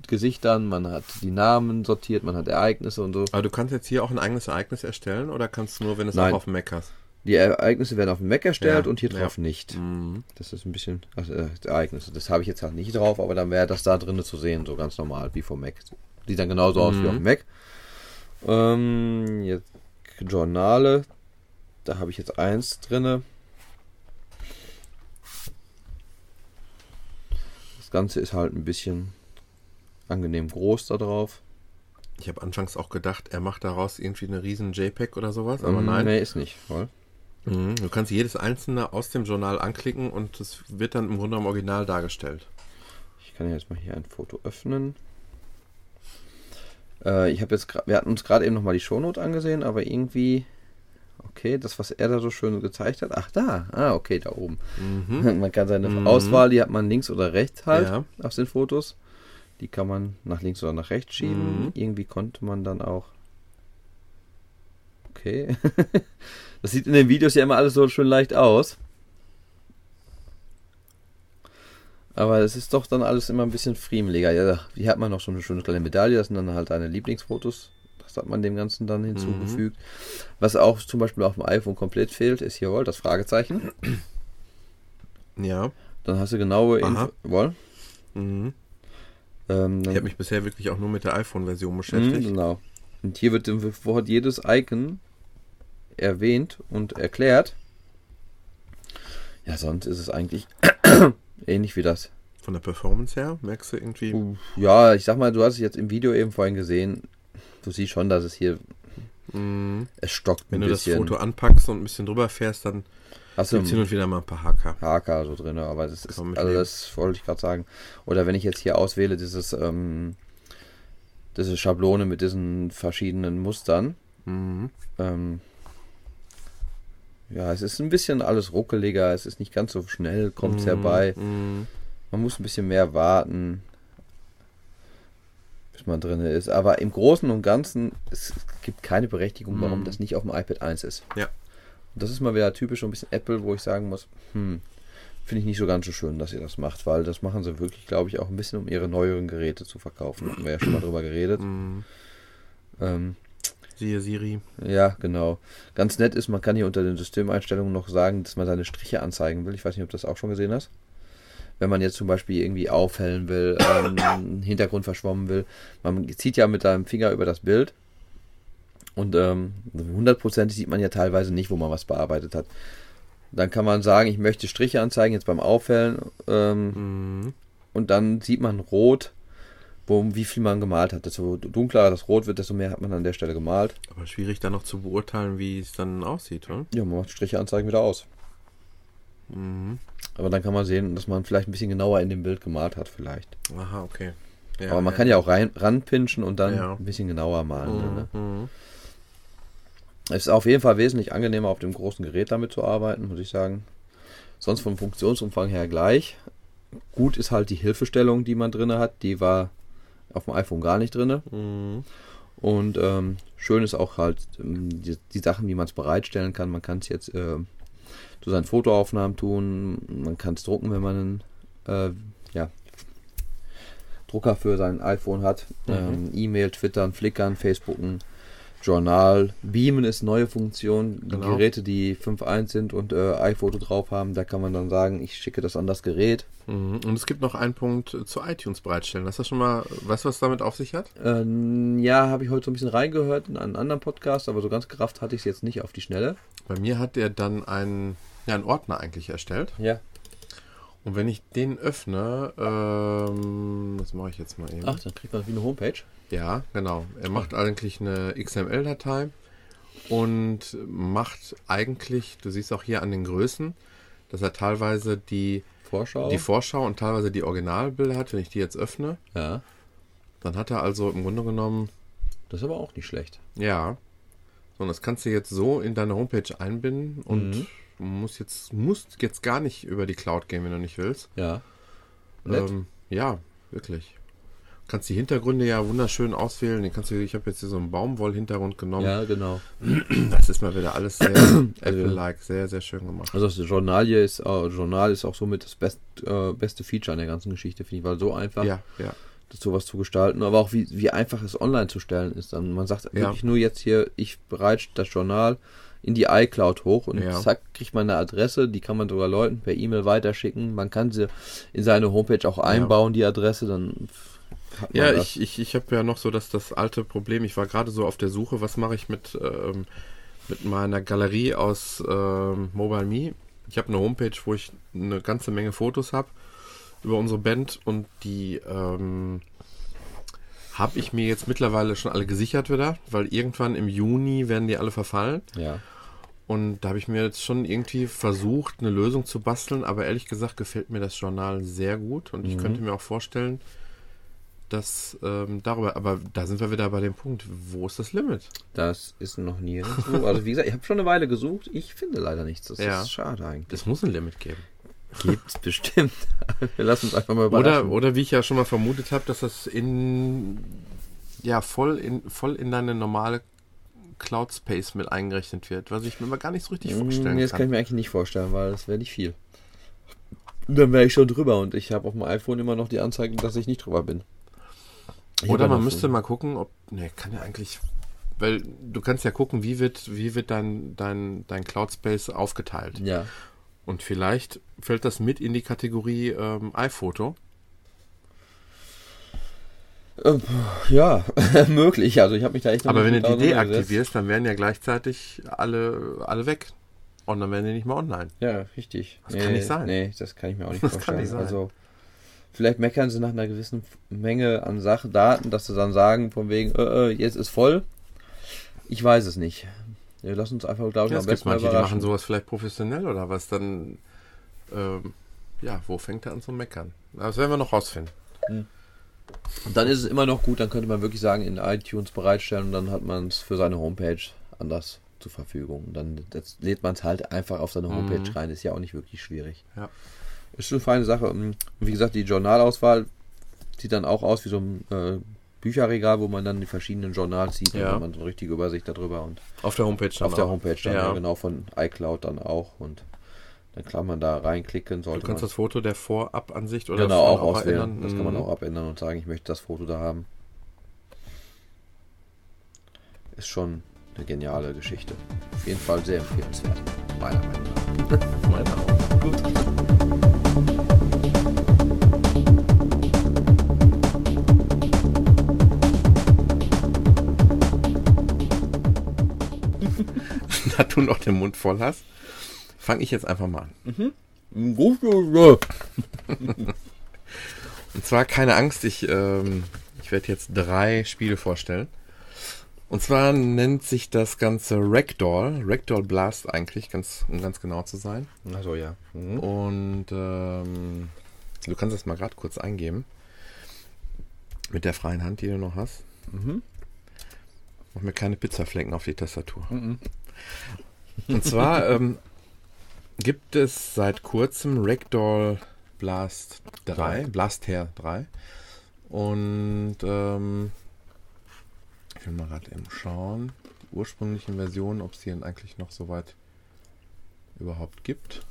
Gesichtern, man hat die Namen sortiert, man hat Ereignisse und so. Aber du kannst jetzt hier auch ein eigenes Ereignis erstellen oder kannst du nur, wenn du es auch auf dem Mac hast? Die Ereignisse werden auf dem Mac erstellt Ja, und hier ja. drauf nicht. Mhm. Das ist ein bisschen ach, äh, Ereignisse. Das habe ich jetzt halt nicht drauf, aber dann wäre das da drinnen zu sehen, so ganz normal wie vom Mac. Sieht dann genauso aus wie Mhm. auf dem Mac. Ähm, jetzt Journale. Da habe ich jetzt eins drinne. Das Ganze ist halt ein bisschen angenehm groß da drauf. Ich habe anfangs auch gedacht, er macht daraus irgendwie eine riesen JPEG oder sowas, aber Ähm, nein. Nee, ist nicht. Voll. Mhm. Du kannst jedes einzelne aus dem Journal anklicken und es wird dann im Grunde im Original dargestellt. Ich kann jetzt mal hier ein Foto öffnen. Äh, ich habe jetzt, wir hatten uns gerade eben noch mal die Shownote angesehen, aber irgendwie, okay, das was er da so schön gezeigt hat. Ach da, ah okay, da oben. Mhm. Man kann seine Mhm. Auswahl, die hat man links oder rechts halt Ja. auf den Fotos. Die kann man nach links oder nach rechts schieben. Mhm. Irgendwie konnte man dann auch. Okay. das sieht in den Videos ja immer alles so schön leicht aus. Aber es ist doch dann alles immer ein bisschen friemeliger. Ja, hier hat man noch so eine schöne kleine Medaille. Das sind dann halt deine Lieblingsfotos. Das hat man dem Ganzen dann hinzugefügt. Was auch zum Beispiel auf dem iPhone komplett fehlt, ist hier wohl das Fragezeichen. Ja. Dann hast du genaue. Info. Wohl? Mhm. Ähm, Ich habe mich bisher wirklich auch nur mit der iPhone-Version Mhm, beschäftigt. genau. Und hier wird sofort jedes Icon erwähnt und erklärt. Ja, sonst ist es eigentlich ähnlich wie das. Von der Performance her, merkst du irgendwie. Ja, ich sag mal, du hast es jetzt im Video eben vorhin gesehen. Du siehst schon, dass es hier, Mhm. es stockt Wenn ein du das bisschen. Foto anpackst und ein bisschen drüber fährst, dann hast du hin und wieder mal ein paar Hacker. Haker so drin, aber das ist, also das wollte ich gerade sagen. Oder wenn ich jetzt hier auswähle, dieses, ähm, diese Schablone mit diesen verschiedenen Mustern, Mhm. ähm, ja, es ist ein bisschen alles ruckeliger, es ist nicht ganz so schnell, kommt es Mhm. herbei. Mhm. Man muss ein bisschen mehr warten, man drin ist. Aber im Großen und Ganzen, es gibt keine Berechtigung, warum Mhm. das nicht auf dem iPad 1 ist. Ja. Und das ist mal wieder typisch so ein bisschen Apple, wo ich sagen muss, hm, finde ich nicht so ganz so schön, dass ihr das macht, weil das machen sie wirklich, glaube ich, auch ein bisschen, um ihre neueren Geräte zu verkaufen. Hatten wir ja schon mal drüber geredet. Mhm. Ähm, Siehe Siri. ja, genau. Ganz nett ist, man kann hier unter den Systemeinstellungen noch sagen, dass man seine Striche anzeigen will. Ich weiß nicht, ob du das auch schon gesehen hast. Wenn man jetzt zum Beispiel irgendwie aufhellen will, ähm, Hintergrund verschwommen will. Man zieht ja mit seinem Finger über das Bild. Und ähm, hundertprozentig sieht man ja teilweise nicht, wo man was bearbeitet hat. Dann kann man sagen, ich möchte Striche anzeigen, jetzt beim Aufhellen. Ähm, Mhm. und dann sieht man rot, wo, wie viel man gemalt hat. Desto dunkler das Rot wird, desto mehr hat man an der Stelle gemalt. Aber schwierig dann noch zu beurteilen, wie es dann aussieht, oder? Ja, man macht Striche anzeigen wieder aus. Mhm. Aber dann kann man sehen, dass man vielleicht ein bisschen genauer in dem Bild gemalt hat, vielleicht. Aha, okay. Ja, Aber man kann ja auch rein, ranpinchen und dann Ja. ein bisschen genauer malen. Ne? Mhm. Es ist auf jeden Fall wesentlich angenehmer, auf dem großen Gerät damit zu arbeiten, muss ich sagen. Sonst vom Funktionsumfang her gleich. Gut ist halt die Hilfestellung, die man drin hat. Die war auf dem iPhone gar nicht drin. Mhm. Und ähm, schön ist auch halt ähm, die, die Sachen, wie man es bereitstellen kann. Man kann es jetzt äh, zu seinen Fotoaufnahmen tun. Man kann es drucken, wenn man einen äh, ja, Drucker für sein iPhone hat. Mhm. Ähm, E-Mail, Twittern, Flickern, Facebooken, Journal. Beamen ist neue Funktion. Die Genau. Geräte, die 5.1 sind und äh, iPhoto drauf haben, da kann man dann sagen, ich schicke das an das Gerät. Mhm. Und es gibt noch einen Punkt äh, zu iTunes bereitstellen. Hast du das schon mal, weißt du, was damit auf sich hat? Ähm, ja, habe ich heute so ein bisschen reingehört in einen anderen Podcast, aber so ganz gerafft hatte ich es jetzt nicht auf die Schnelle. Bei mir hat er dann einen, ja, einen Ordner eigentlich erstellt. Ja. Und wenn ich den öffne, ähm, das mache ich jetzt mal eben. Ach, dann kriegt man wie eine Homepage. Ja, genau. Er macht eigentlich eine XML-Datei und macht eigentlich, du siehst auch hier an den Größen, dass er teilweise die, Vorschau. die Vorschau und teilweise die Originalbilder hat. Wenn ich die jetzt öffne, ja. Dann hat er also im Grunde genommen, Das ist aber auch nicht schlecht. ja, so, und das kannst du jetzt so in deine Homepage einbinden und Mhm. Musst jetzt, musst jetzt gar nicht über die Cloud gehen, wenn du nicht willst. Ja. Ähm, ja, wirklich. Kannst die Hintergründe ja wunderschön auswählen. Den kannst du, ich habe jetzt hier so einen Baumwoll-Hintergrund genommen. ja, genau. Das ist mal wieder alles sehr Apple-like, sehr, sehr schön gemacht. Also das Journal hier ist, äh, Journal ist auch somit das best, äh, beste Feature an der ganzen Geschichte, finde ich, weil so einfach Ja, ja. das sowas zu gestalten, aber auch wie, wie einfach es online zu stellen ist. Dann man sagt Ja. wirklich nur jetzt hier, ich bereite das Journal in die iCloud hoch und Ja. zack, kriegt man eine Adresse, die kann man sogar Leuten per E-Mail weiterschicken. Man kann sie in seine Homepage auch einbauen, die Adresse, dann Ja, das. ich, ich, ich habe ja noch so das, das alte Problem. Ich war gerade so auf der Suche, was mache ich mit, ähm, mit meiner Galerie aus ähm, Mobile Me. Ich habe eine Homepage, wo ich eine ganze Menge Fotos habe über unsere Band und die ähm, habe ich mir jetzt mittlerweile schon alle gesichert wieder, weil irgendwann im Juni werden die alle verfallen. Ja. Und da habe ich mir jetzt schon irgendwie versucht, eine Lösung zu basteln, aber ehrlich gesagt gefällt mir das Journal sehr gut und ich Mhm. könnte mir auch vorstellen, dass ähm, darüber, aber da sind wir wieder bei dem Punkt, wo ist das Limit? Das ist noch nie so. Also wie gesagt, ich habe schon eine Weile gesucht, ich finde leider nichts. Das Ja. ist schade eigentlich. Es muss ein Limit geben. Gibt's bestimmt. Wir lassen uns einfach mal Oder, überraschen. oder wie ich ja schon mal vermutet habe, dass das in ja voll in voll in deine normale Cloud Space mit eingerechnet wird, was ich mir mal gar nicht so richtig vorstellen Nee, das kann ich kann. mir eigentlich nicht vorstellen, weil das wäre nicht viel. Dann wäre ich schon drüber und ich habe auf dem iPhone immer noch die Anzeigen, dass ich nicht drüber bin. Ich Oder man müsste so- mal gucken, ob. Ne, kann ja eigentlich. Weil du kannst ja gucken, wie wird, wie wird dein, dein, dein Cloud Space aufgeteilt. Ja. Und vielleicht fällt das mit in die Kategorie ähm, iPhoto. Äh, Ja, möglich. Also ich habe mich da echt Aber wenn du die deaktivierst, dann werden ja gleichzeitig alle, alle weg. Und dann werden die nicht mehr online. Ja, richtig. Das kann nicht sein. Nee, das kann ich mir auch nicht Das kann vorstellen. nicht sein. Also vielleicht meckern sie nach einer gewissen Menge an Sachen, Daten, dass sie dann sagen, von wegen, äh, äh, jetzt ist voll. Ich weiß es nicht. Ja, lass uns einfach, glaube ich, Ja, am es gibt besten mal manche, die überraschen. machen sowas vielleicht professionell oder was. Dann, ähm, ja, wo fängt er an zu meckern? Das werden wir noch rausfinden. Und dann ist es immer noch gut, dann könnte man wirklich sagen, in iTunes bereitstellen und dann hat man es für seine Homepage anders zur Verfügung. Und dann das lädt man es halt einfach auf seine Homepage Mhm. rein. Ist ja auch nicht wirklich schwierig. Ja. Ist eine feine Sache. Und wie gesagt, die Journalauswahl sieht dann auch aus wie so ein äh, Bücherregal, wo man dann die verschiedenen Journals sieht. Ja. Hat man so eine richtige Übersicht darüber und Auf der Homepage dann auf der auch. Homepage dann Ja. ja. genau von iCloud dann auch. Und dann kann man da reinklicken. Du Sollte kannst man das Foto der Vorabansicht oder genau auch vorne auswählen. Das kann man Mhm. auch abändern und sagen, ich möchte das Foto da haben. Ist schon eine geniale Geschichte. Auf jeden Fall sehr empfehlenswert. Meiner Meinung nach. Meine auch. Gut. Da du noch den Mund voll hast, fange ich jetzt einfach mal an. Gut, Und zwar keine Angst, ich, ähm, ich werde jetzt drei Spiele vorstellen. Und zwar nennt sich das Ganze Ragdoll, Ragdoll Blast eigentlich, ganz, um ganz genau zu sein. Also ja. Mhm. Und ähm, du kannst das mal gerade kurz eingeben. Mit der freien Hand, die du noch hast. Mhm. Mach mir keine Pizzaflecken auf die Tastatur. Mhm. Und zwar ähm, gibt es seit kurzem Ragdoll Blast 3, Blast Hair 3. Und ähm, ich will mal gerade eben schauen, die ursprünglichen Versionen, ob es die denn eigentlich noch so weit überhaupt gibt.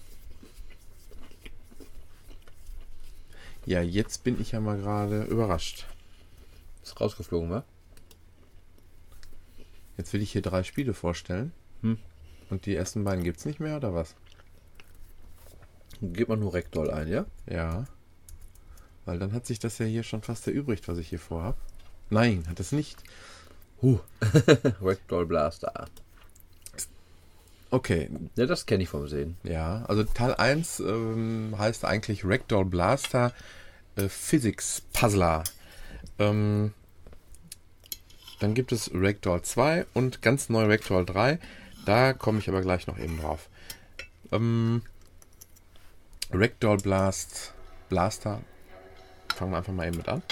Ja, jetzt bin ich ja mal gerade überrascht. Ist rausgeflogen, wa? Jetzt will ich hier drei Spiele vorstellen. Hm. Und die ersten beiden gibt es nicht mehr, oder was? Geht man nur Rektor ein, ja? Ja. Weil dann hat sich das ja hier schon fast erübrigt, was ich hier vorhab. Nein, hat es nicht. Huh. Rektor Blaster. Okay, Ja, das kenne ich vom Sehen. ja. Also Teil 1 ähm, heißt eigentlich Ragdoll Blaster äh, Physics Puzzler. Ähm, dann gibt es Ragdoll 2 und ganz neu Ragdoll 3. Da komme ich aber gleich noch eben drauf. Ähm, Ragdoll Blast Blaster. Fangen wir einfach mal eben mit an.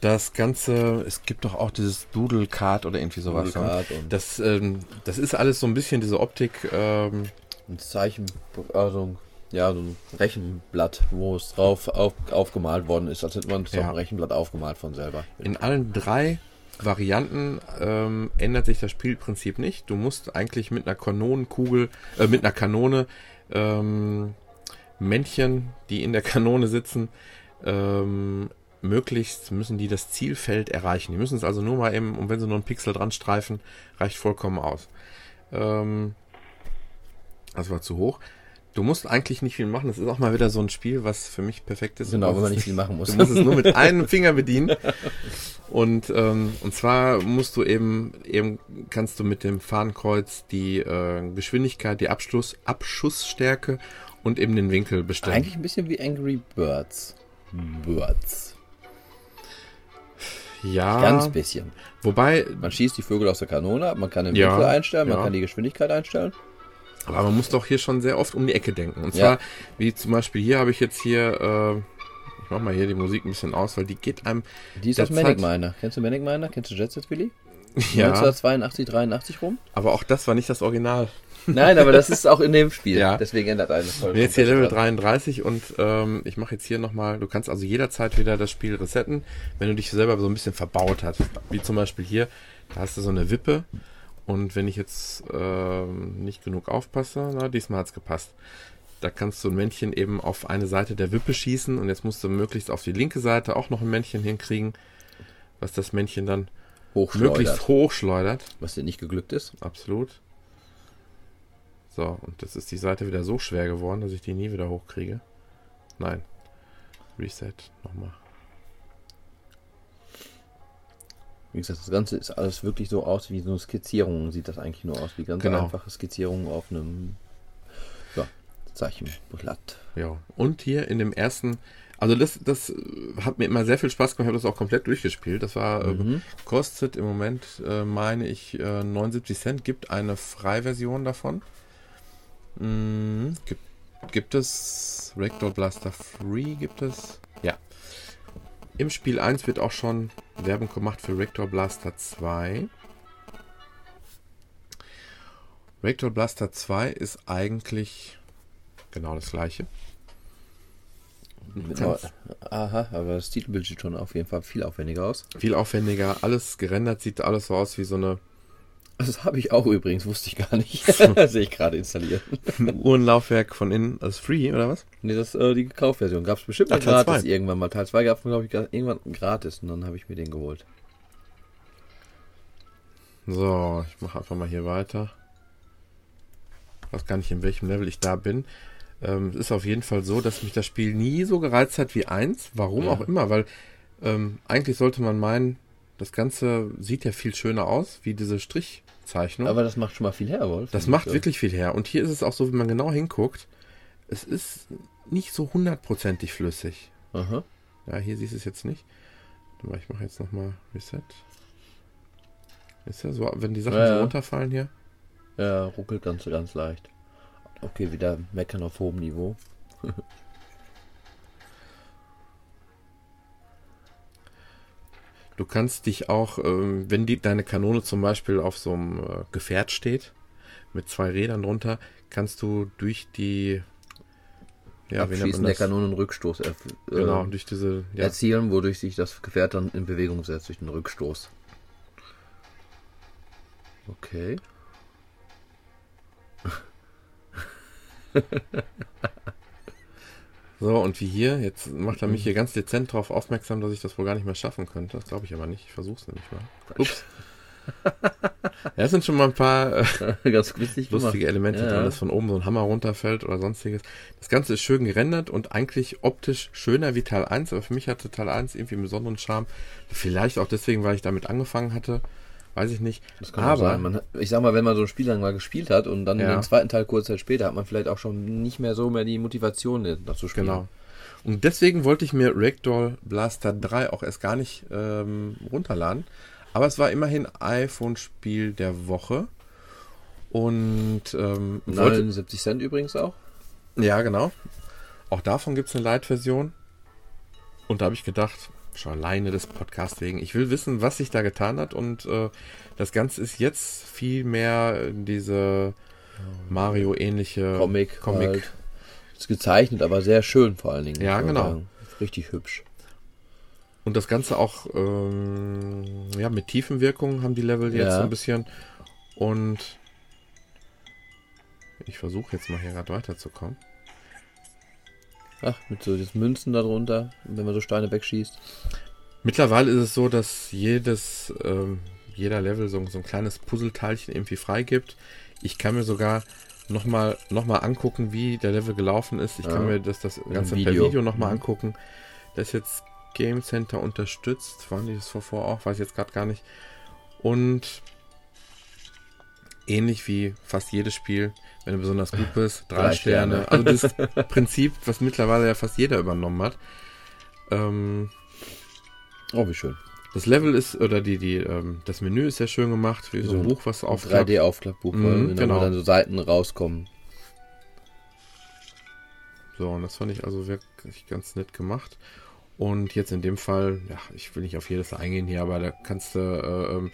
Das Ganze, es gibt doch auch dieses Doodle Card oder irgendwie sowas. Ne? Card und- Das, ähm, das ist alles so ein bisschen diese Optik. Ähm, Ein Zeichen, also ja, so ein Rechenblatt, wo es drauf auf, aufgemalt worden ist, als hätte man es Ja. auf dem Rechenblatt aufgemalt von selber. in allen drei Varianten ähm, ändert sich das Spielprinzip nicht. Du musst eigentlich mit einer Kanonenkugel, äh, mit einer Kanone ähm, Männchen, die in der Kanone sitzen, ähm, möglichst müssen die das Zielfeld erreichen. Die müssen es also nur mal eben, und wenn sie nur einen Pixel dran streifen, reicht vollkommen aus. Ähm, das war zu hoch. Du musst eigentlich nicht viel machen. Das ist auch mal wieder so ein Spiel, was für mich perfekt ist. Genau, wenn man nicht viel machen muss. Du musst es nur mit einem Finger bedienen. Und, ähm, und zwar musst du eben, eben kannst du mit dem Fahnenkreuz die äh, Geschwindigkeit, die Abschluss, Abschussstärke und eben den Winkel bestimmen. Eigentlich ein bisschen wie Angry Birds. Birds. ja, Ganz bisschen. wobei, Man schießt die Vögel aus der Kanone ab, man kann den Ja, Winkel einstellen, man ja. kann die Geschwindigkeit einstellen. Aber man muss doch hier schon sehr oft um die Ecke denken. Und Ja. zwar, wie zum Beispiel hier habe ich jetzt hier, äh, ich mach mal hier die Musik ein bisschen aus, weil die geht einem, Die ist aus Manic Miner. Kennst du Manic Miner? Kennst du Jet Set Willy? ja, 1982, 83 rum? aber auch das war nicht das Original. Nein, aber das ist auch in dem Spiel. Ja. Deswegen ändert Ich bin jetzt hier Level 33 und ähm, ich mache jetzt hier nochmal, du kannst also jederzeit wieder das Spiel resetten, wenn du dich selber so ein bisschen verbaut hast. Wie zum Beispiel hier, da hast du so eine Wippe und wenn ich jetzt ähm, nicht genug aufpasse, na, diesmal hat's gepasst. Da kannst du ein Männchen eben auf eine Seite der Wippe schießen und jetzt musst du möglichst auf die linke Seite auch noch ein Männchen hinkriegen, was das Männchen dann Hochschleudert. möglichst hoch schleudert. Was dir nicht geglückt ist. Absolut. So, und jetzt ist die Seite wieder so schwer geworden, dass ich die nie wieder hochkriege. Nein. Reset nochmal. Wie gesagt, das Ganze ist alles wirklich so aus wie so eine Skizzierung. Sieht das eigentlich nur aus wie ganz Genau. einfache Skizzierung auf einem ja, Zeichenblatt. Ja. Und hier in dem ersten, also das, das hat mir immer sehr viel Spaß gemacht. Ich habe das auch komplett durchgespielt. Das war, Mhm. äh, kostet im Moment, äh, meine ich, äh, 79 Cent. Gibt eine Freiversion davon. Mhm. Gibt, gibt es Rector Blaster Free? Gibt es? Ja. Im Spiel 1 wird auch schon Werbung gemacht für Rector Blaster 2. Rector Blaster 2 ist eigentlich genau das gleiche. Kannst- aha, aber das Titelbild sieht schon auf jeden Fall viel aufwendiger aus. Viel aufwendiger, alles gerendert, sieht alles so aus wie so eine Das habe ich auch übrigens, wusste ich gar nicht. Sehe ich gerade installiert. Uhrenlaufwerk von innen. Das ist free, oder was? Nee, das äh, die Kaufversion. Gab es bestimmt Ah, mal Teil gratis zwei. irgendwann mal. Teil 2 gab es, glaube ich, irgendwann gratis und dann habe ich mir den geholt. So, ich mache einfach mal hier weiter. Ich weiß gar nicht, in welchem Level ich da bin. Ähm, es ist auf jeden Fall so, dass mich das Spiel nie so gereizt hat wie eins. Warum Ja. auch immer, weil ähm, eigentlich sollte man meinen, das Ganze sieht ja viel schöner aus, wie diese Strichzeichnung. Aber das macht schon mal viel her, Wolf. Das macht äh, wirklich viel her. Und hier ist es auch so, wenn man genau hinguckt, es ist nicht so hundertprozentig flüssig. Aha. Ja, hier siehst du es jetzt nicht. Ich mache jetzt nochmal Reset. Ist ja so, wenn die Sachen Ja, so runterfallen hier. Ja, ruckelt ganz, ganz leicht. Okay, wieder meckern auf hohem Niveau. Du kannst dich auch, ähm, wenn die, deine Kanone zum Beispiel auf so einem äh, Gefährt steht, mit zwei Rädern drunter, kannst du durch die ja, Abschießen der das? Kanonenrückstoß erf äh, Genau, durch diese ja, erzielen, wodurch sich das Gefährt dann in Bewegung setzt durch den Rückstoß. Okay. So, und wie hier, jetzt macht er mich hier ganz dezent darauf aufmerksam, dass ich das wohl gar nicht mehr schaffen könnte. Das glaube ich aber nicht. Ich versuche es nämlich mal. Ups. ja, es sind schon mal ein paar äh, ganz witzig gemacht. lustige Elemente Ja, dran, ja. dass von oben so ein Hammer runterfällt oder sonstiges. Das Ganze ist schön gerendert und eigentlich optisch schöner wie Teil 1, aber für mich hatte Teil 1 irgendwie einen besonderen Charme. Vielleicht auch deswegen, weil ich damit angefangen hatte. Weiß ich nicht. Das kann auch aber sein. Man, ich sag mal, wenn man so ein Spiel dann mal gespielt hat und dann Ja. den zweiten Teil kurz Zeit später hat man vielleicht auch schon nicht mehr so mehr die Motivation, das zu spielen. Genau. Und deswegen wollte ich mir Ragdoll Blaster 3 auch erst gar nicht ähm, runterladen. Aber es war immerhin iPhone-Spiel der Woche. Und ähm, wollte, 79 Cent übrigens auch. ja, genau. Auch davon gibt es eine Light-Version. Und da habe ich gedacht, Schon alleine des Podcasts wegen. Ich will wissen, was sich da getan hat und äh, das Ganze ist jetzt viel mehr diese Mario-ähnliche Comic. Comic. Halt. Ist gezeichnet, aber sehr schön vor allen Dingen. Ja, genau. Richtig hübsch. Und das Ganze auch ähm, ja, mit Tiefenwirkung haben die Level jetzt ja. so ein bisschen. Und ich versuche jetzt mal hier gerade weiterzukommen. Ach, mit so jetzt Münzen darunter, wenn man so Steine wegschießt. Mittlerweile ist es so, dass jedes, ähm, jeder Level so, so ein kleines Puzzleteilchen irgendwie freigibt. Ich kann mir sogar nochmal noch mal angucken, wie der Level gelaufen ist. Ich ja. kann mir das, das Ganze Video. per Video nochmal mhm. angucken. Das ist jetzt Game Center unterstützt. Waren die das vorher auch? Weiß ich jetzt gerade gar nicht. Und ähnlich wie fast jedes Spiel, wenn du besonders gut bist, drei, drei Sterne. Sterne. Also das Prinzip, was mittlerweile ja fast jeder übernommen hat. Ähm, oh, wie schön. Das Level ist, oder die, die, ähm, das Menü ist sehr schön gemacht, wie so, so ein Buch, was aufklappt. 3D-Aufklappbuch, mhm, genau. wo dann so Seiten rauskommen. So, und das fand ich also wirklich ganz nett gemacht. Und jetzt in dem Fall, ja, ich will nicht auf jedes eingehen hier, aber da kannst du, äh, ähm,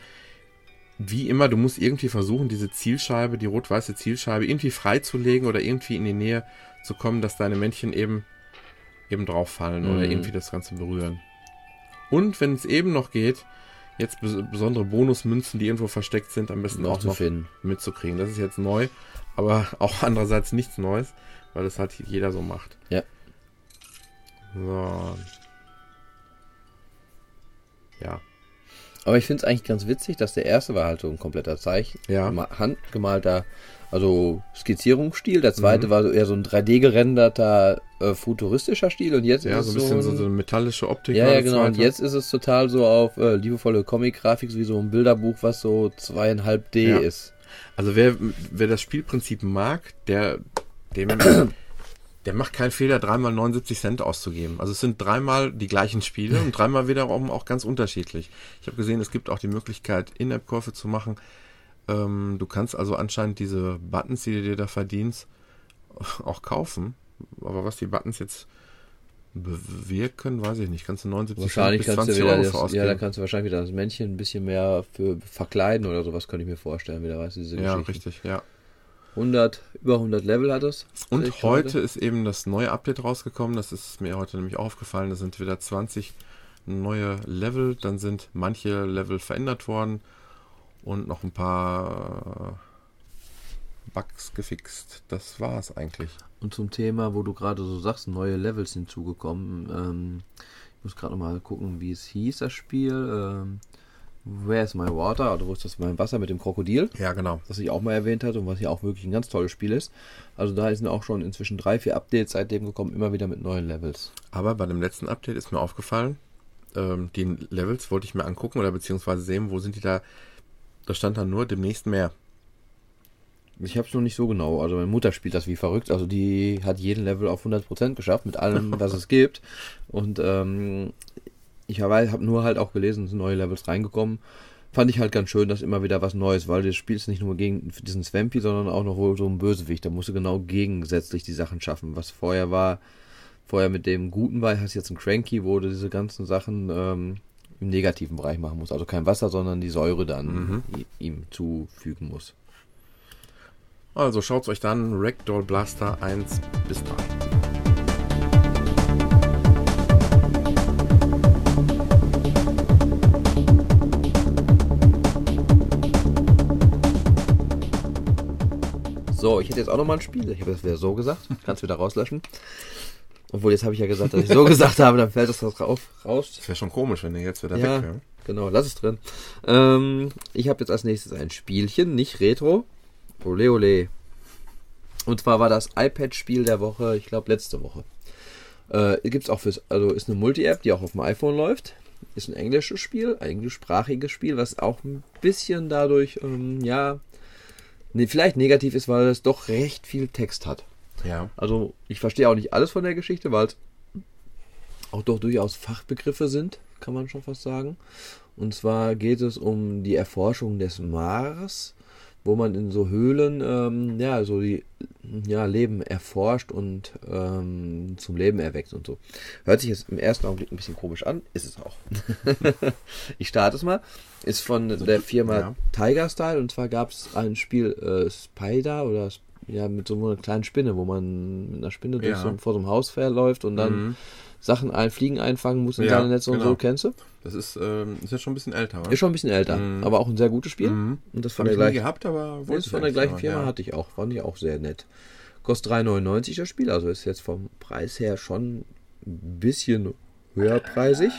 wie immer, du musst irgendwie versuchen, diese Zielscheibe, die rot-weiße Zielscheibe, irgendwie freizulegen oder irgendwie in die Nähe zu kommen, dass deine Männchen eben, eben drauf fallen mhm. oder irgendwie das Ganze berühren. Und wenn es eben noch geht, jetzt besondere Bonusmünzen, die irgendwo versteckt sind, am besten auch noch finden. mitzukriegen. Das ist jetzt neu, aber auch andererseits nichts Neues, weil das halt jeder so macht. Ja. So, ja. Aber ich finde es eigentlich ganz witzig, dass der erste war halt so ein kompletter Zeichen. Ja. Handgemalter, also Skizzierungsstil. Der zweite mhm. war so eher so ein 3D gerenderter, äh, futuristischer Stil. Und jetzt ja, ist so ein bisschen so, so, eine metallische Optik. Ja, ja, genau. Und jetzt ist es total so auf äh, liebevolle Comic-Grafik, wie so ein Bilderbuch, was so zweieinhalb D ja. ist. Also wer, wer das Spielprinzip mag, der dem der macht keinen Fehler, dreimal 79 Cent auszugeben. Also es sind dreimal die gleichen Spiele und dreimal wiederum auch ganz unterschiedlich. Ich habe gesehen, es gibt auch die Möglichkeit, In-App-Käufe zu machen. Ähm, du kannst also anscheinend diese Buttons, die du dir da verdienst, auch kaufen. Aber was die Buttons jetzt bewirken, weiß ich nicht. Kannst du 79 wahrscheinlich Cent bis 20 Euro das, ausgeben. Ja, da kannst du wahrscheinlich wieder das Männchen ein bisschen mehr für verkleiden oder sowas, könnte ich mir vorstellen, wieder weißt du, diese Ja, richtig, ja. 100, über 100 Level hat es. Und heute ist eben das neue Update rausgekommen. Das ist mir heute nämlich aufgefallen. Da sind wieder 20 neue Level. Dann sind manche Level verändert worden und noch ein paar Bugs gefixt. Das war es eigentlich. Und zum Thema, wo du gerade so sagst, neue Levels hinzugekommen. Ähm, ich muss gerade noch mal gucken, wie es hieß, das Spiel. Ähm, Where's My Water, oder wo ist das mein Wasser mit dem Krokodil? Ja, genau. Das ich auch mal erwähnt hatte und was ja auch wirklich ein ganz tolles Spiel ist. Also da sind auch schon inzwischen drei, vier Updates seitdem gekommen, immer wieder mit neuen Levels. Aber bei dem letzten Update ist mir aufgefallen, ähm, die Levels wollte ich mir angucken oder beziehungsweise sehen, wo sind die da. Da stand dann nur demnächst mehr. Ich habe es noch nicht so genau. Also meine Mutter spielt das wie verrückt. Also die hat jeden Level auf 100% geschafft mit allem, was es gibt. Und ähm, ich habe nur halt auch gelesen, sind neue Levels reingekommen. Fand ich halt ganz schön, dass immer wieder was Neues, weil das Spiel ist nicht nur gegen diesen Swampy, sondern auch noch so ein Bösewicht. Da musst du genau gegensätzlich die Sachen schaffen. Was vorher war, vorher mit dem Guten war, hast jetzt einen Cranky, wo du diese ganzen Sachen ähm, im negativen Bereich machen musst. Also kein Wasser, sondern die Säure dann mhm. ihm zufügen muss. Also schaut euch dann Ragdoll Blaster 1 bis 3. So, ich hätte jetzt auch noch mal ein Spiel. Ich habe das wieder so gesagt. Kannst du wieder rauslöschen. Obwohl, jetzt habe ich ja gesagt, dass ich so gesagt habe, dann fällt das raus. Das wäre schon komisch, wenn der jetzt wieder ja, weg wäre. Genau, lass es drin. Ähm, ich habe jetzt als nächstes ein Spielchen, nicht Retro. Ole ole. Und zwar war das iPad-Spiel der Woche, ich glaube letzte Woche. Äh, Gibt es auch fürs, also ist eine Multi-App, die auch auf dem iPhone läuft. Ist ein englisches Spiel, englischsprachiges Spiel, was auch ein bisschen dadurch, ähm, ja, vielleicht negativ ist, weil es doch recht viel Text hat. Ja. Also ich verstehe auch nicht alles von der Geschichte, weil es auch doch durchaus Fachbegriffe sind, kann man schon fast sagen. Und zwar geht es um die Erforschung des Mars wo man in so Höhlen ähm, ja so die ja, Leben erforscht und ähm, zum Leben erweckt und so. Hört sich jetzt im ersten Augenblick ein bisschen komisch an, ist es auch. ich starte es mal. Ist von Also, der Firma ja. Tiger Style und zwar gab es ein Spiel äh, Spider oder Sp- ja mit so einer kleinen Spinne, wo man mit einer Spinne durch Ja. so, vor so einem Haus verläuft und dann Mhm. Sachen ein, Fliegen einfangen muss in Ja, seine Netze und genau. so. Kennst du? Das ist, ähm, ist ja schon ein bisschen älter, oder? Ist schon ein bisschen älter, Mhm. aber auch ein sehr gutes Spiel. Mhm. Und das von Hab der gleichen gehabt, aber das von der gleichen Firma, ja. hatte ich auch. Fand ich auch sehr nett. Kostet 3,99 das Spiel, also ist jetzt vom Preis her schon ein bisschen höherpreisig.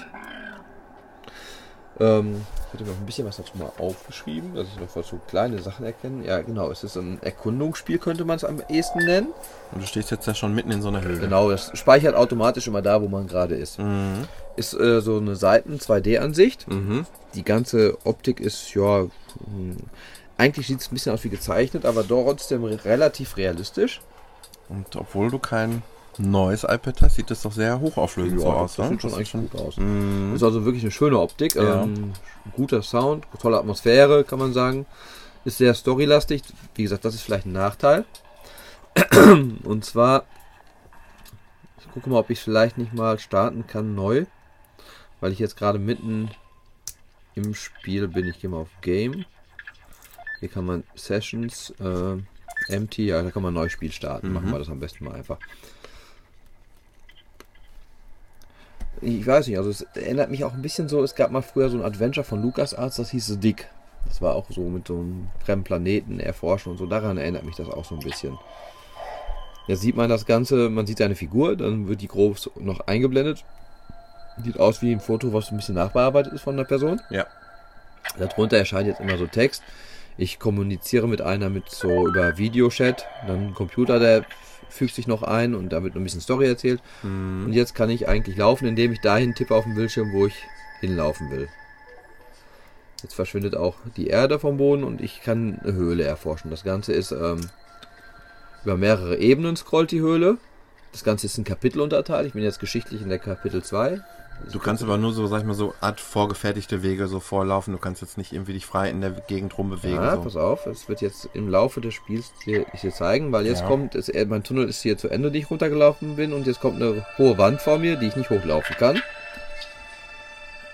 Ähm, ich hatte noch ein bisschen was dazu mal aufgeschrieben, dass ich noch so kleine Sachen erkenne. Ja, genau, es ist ein Erkundungsspiel, könnte man es am ehesten nennen. Und du stehst jetzt ja schon mitten in so einer Höhle. Genau, das speichert automatisch immer da, wo man gerade ist. Mhm. Ist äh, so eine Seiten-2D-Ansicht. Mhm. Die ganze Optik ist, ja, hm, eigentlich sieht es ein bisschen aus wie gezeichnet, aber trotzdem relativ realistisch. Und obwohl du kein neues iPad hast, sieht das doch sehr hochauflösend so Ja, aus. das ne? sieht schon Das eigentlich gut aus. Mhm. Ist also wirklich eine schöne Optik. Ja. Ähm, guter Sound, tolle Atmosphäre, kann man sagen. Ist sehr storylastig. Wie gesagt, das ist vielleicht ein Nachteil. Und zwar, ich gucke mal, ob ich vielleicht nicht mal starten kann neu. Weil ich jetzt gerade mitten im Spiel bin. Ich gehe mal auf Game. Hier kann man Sessions, äh, Empty, ja, da kann man ein neues Spiel starten. Machen Mhm. wir das am besten mal einfach. Ich weiß nicht, also es erinnert mich auch ein bisschen so, es gab mal früher so ein Adventure von LucasArts, das hieß The Dick. Das war auch so mit so einem fremden Planeten erforschen und so, daran erinnert mich das auch so ein bisschen. Jetzt sieht man das Ganze, man sieht seine Figur, dann wird die grob noch eingeblendet. Sieht aus wie ein Foto, was ein bisschen nachbearbeitet ist von der Person. Ja. Darunter erscheint jetzt immer so Text. Ich kommuniziere mit einer mit so über Videochat, dann ein Computer, der fügt sich noch ein und da wird noch ein bisschen Story erzählt. Mhm. Und jetzt kann ich eigentlich laufen, indem ich dahin tippe auf dem Bildschirm, wo ich hinlaufen will. Jetzt verschwindet auch die Erde vom Boden und ich kann eine Höhle erforschen. Das Ganze ist ähm, über mehrere Ebenen scrollt die Höhle. Das Ganze ist ein Kapitel unterteilt. Ich bin jetzt geschichtlich in der Kapitel 2. Du kannst aber nur so, sag ich mal, so Art vorgefertigte Wege so vorlaufen. Du kannst jetzt nicht irgendwie dich frei in der Gegend rumbewegen. Ja, so. pass auf, es wird jetzt im Laufe des Spiels dir, ich dir zeigen, weil jetzt Ja. kommt, es, äh, mein Tunnel ist hier zu Ende, die ich runtergelaufen bin und jetzt kommt eine hohe Wand vor mir, die ich nicht hochlaufen kann.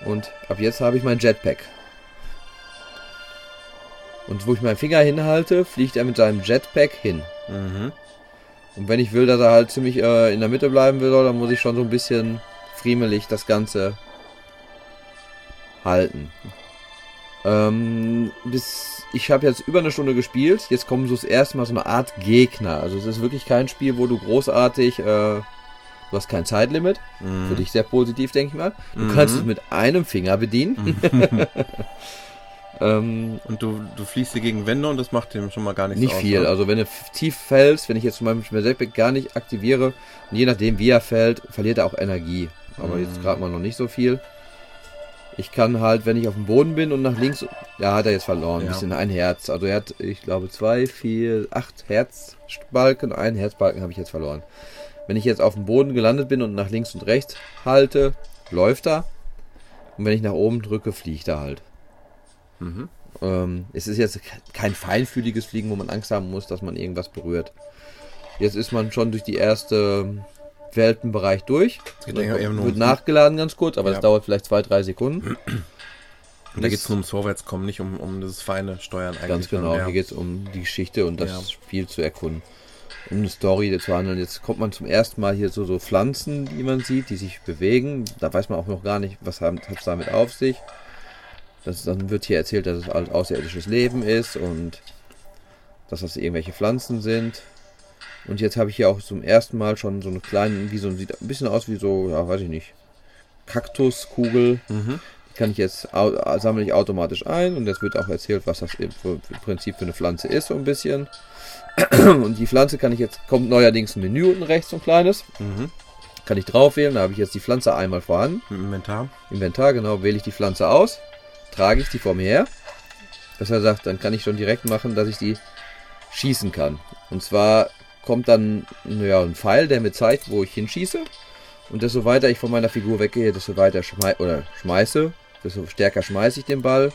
Und ab jetzt habe ich mein Jetpack. Und wo ich meinen Finger hinhalte, fliegt er mit seinem Jetpack hin. Mhm. Und wenn ich will, dass er halt ziemlich äh, in der Mitte bleiben will, dann muss ich schon so ein bisschen friemelig das Ganze halten. Ähm, bis ich habe jetzt über eine Stunde gespielt. Jetzt kommen so das erste Mal so eine Art Gegner. Also es ist wirklich kein Spiel, wo du großartig, äh, du hast kein Zeitlimit. Für Mhm. dich sehr positiv, denke ich mal. Du Mhm. kannst es mit einem Finger bedienen. ähm, Und du, du fliegst hier gegen Wände und das macht dem schon mal gar nichts Nicht aus, viel. ne? Also wenn du tief fällst, wenn ich jetzt zum Beispiel mein Jetpack gar nicht aktiviere und je nachdem wie er fällt, verliert er auch Energie. Aber jetzt gerade mal noch nicht so viel. Ich kann halt, wenn ich auf dem Boden bin und nach links, ja, hat er jetzt verloren. Ein Ja. bisschen ein Herz. Also er hat, ich glaube, zwei, vier, acht Herzbalken. Ein Herzbalken habe ich jetzt verloren. Wenn ich jetzt auf dem Boden gelandet bin und nach links und rechts halte, läuft er. Und wenn ich nach oben drücke, fliegt er halt. Mhm. Ähm, es ist jetzt kein feinfühliges Fliegen, wo man Angst haben muss, dass man irgendwas berührt. Jetzt ist man schon durch die erste Weltenbereich durch. wird ums- nachgeladen ganz kurz, aber Ja. das dauert vielleicht zwei, drei Sekunden. Und da geht es nur ums Vorwärtskommen, nicht um, um das feine Steuern eigentlich. Ganz genau. Ja. Hier geht es um die Geschichte und das Ja. Spiel zu erkunden. Um eine Story zu handeln. Jetzt kommt man zum ersten Mal hier so, so Pflanzen, die man sieht, die sich bewegen. Da weiß man auch noch gar nicht, was hat es damit auf sich. Das, dann wird hier erzählt, dass es halt außerirdisches Leben ist und dass das irgendwelche Pflanzen sind. Und jetzt habe ich hier auch zum ersten Mal schon so eine kleine, wie so sieht ein bisschen aus wie so, ja, weiß ich nicht, Kaktuskugel. Mhm. Die kann ich jetzt au sammle ich automatisch ein und jetzt wird auch erzählt, was das im Prinzip für eine Pflanze ist, so ein bisschen. Und die Pflanze kann ich jetzt, kommt neuerdings ein Menü unten rechts, so ein kleines. Mhm. Kann ich drauf wählen, da habe ich jetzt die Pflanze einmal vorhanden. Im Inventar. Inventar, genau, wähle ich die Pflanze aus, trage ich die vor mir her. Das er sagt, dann kann ich schon direkt machen, dass ich die schießen kann. Und zwar kommt dann ja, ein Pfeil, der mir zeigt, wo ich hinschieße. Und desto weiter ich von meiner Figur weggehe, desto weiter schmei oder schmeiße, desto stärker schmeiße ich den Ball.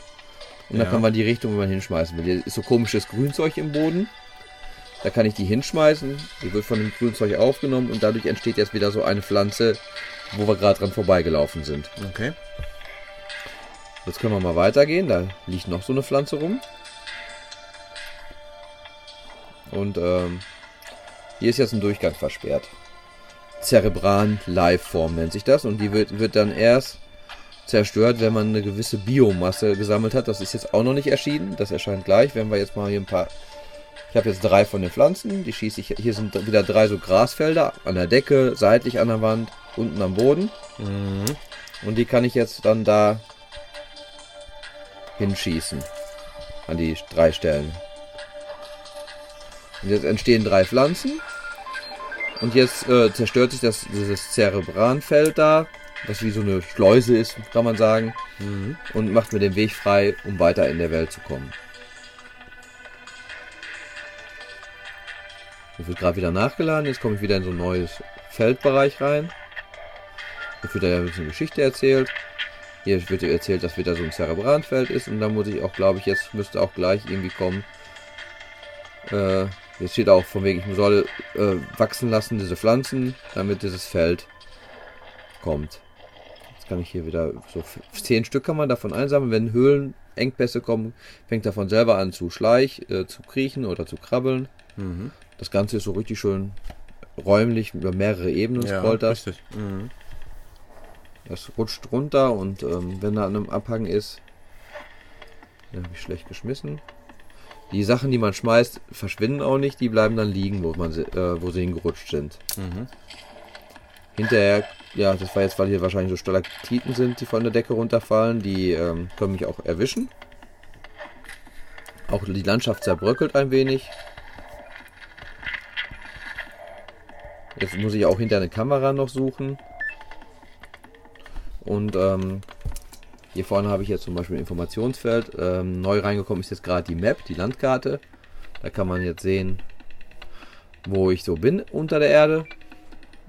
Und dann Ja. kann man die Richtung, wo man hinschmeißen will. Hier ist so komisches Grünzeug im Boden. Da kann ich die hinschmeißen. Die wird von dem Grünzeug aufgenommen und dadurch entsteht jetzt wieder so eine Pflanze, wo wir gerade dran vorbeigelaufen sind. Okay. Jetzt können wir mal weitergehen. Da liegt noch so eine Pflanze rum. Und ähm, hier ist jetzt ein Durchgang versperrt. Zerebran Liveform nennt sich das. Und die wird, wird dann erst zerstört, wenn man eine gewisse Biomasse gesammelt hat. Das ist jetzt auch noch nicht erschienen. Das erscheint gleich. Wenn wir jetzt mal hier ein paar. Ich habe jetzt drei von den Pflanzen. Die schieße ich. Hier sind wieder drei so Grasfelder an der Decke, seitlich an der Wand, unten am Boden. Mhm. Und die kann ich jetzt dann da hinschießen. An die drei Stellen. Und jetzt entstehen drei Pflanzen. Und jetzt äh, zerstört sich das, dieses Zerebranfeld da, was wie so eine Schleuse ist, kann man sagen. Mhm. Und macht mir den Weg frei, um weiter in der Welt zu kommen. Jetzt wird gerade wieder nachgeladen. Jetzt komme ich wieder in so ein neues Feldbereich rein. Hier wird ja ein bisschen Geschichte erzählt. Hier wird erzählt, dass wieder so ein Zerebranfeld ist. Und dann muss ich auch, glaube ich, jetzt müsste auch gleich irgendwie kommen. Äh, jetzt steht auch von wegen, ich soll äh, wachsen lassen, diese Pflanzen, damit dieses Feld kommt. Jetzt kann ich hier wieder so zehn Stück kann man davon einsammeln. Wenn Höhlenengpässe kommen, fängt davon selber an zu schleich, äh, zu kriechen oder zu krabbeln. Mhm. Das Ganze ist so richtig schön räumlich über mehrere Ebenen Ja, scrollt das. Mhm. Das rutscht runter und ähm, wenn er an einem Abhang ist, habe ich schlecht geschmissen. Die Sachen, die man schmeißt, verschwinden auch nicht, die bleiben dann liegen, wo, man sie, äh, wo sie hingerutscht sind. Mhm. Hinterher, ja, das war jetzt, weil hier wahrscheinlich so Stalaktiten sind, die von der Decke runterfallen, die ähm, können mich auch erwischen. Auch die Landschaft zerbröckelt ein wenig. Jetzt muss ich auch hinter eine Kamera noch suchen. Und ähm, hier vorne habe ich jetzt zum Beispiel ein Informationsfeld. Ähm, neu reingekommen ist jetzt gerade die Map, die Landkarte. Da kann man jetzt sehen, wo ich so bin unter der Erde,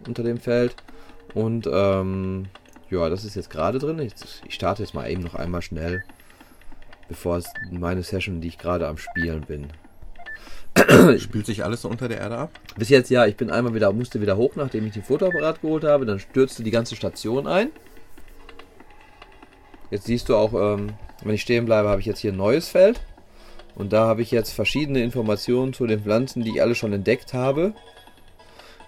unter dem Feld. Und ähm, ja, das ist jetzt gerade drin. Ich, ich starte jetzt mal eben noch einmal schnell, bevor es meine Session, die ich gerade am Spielen bin. Spült sich alles so unter der Erde ab? Bis jetzt ja, ich bin einmal wieder, musste wieder hoch, nachdem ich den Fotoapparat geholt habe. Dann stürzte die ganze Station ein. Jetzt siehst du auch, ähm, wenn ich stehen bleibe, habe ich jetzt hier ein neues Feld. Und da habe ich jetzt verschiedene Informationen zu den Pflanzen, die ich alle schon entdeckt habe.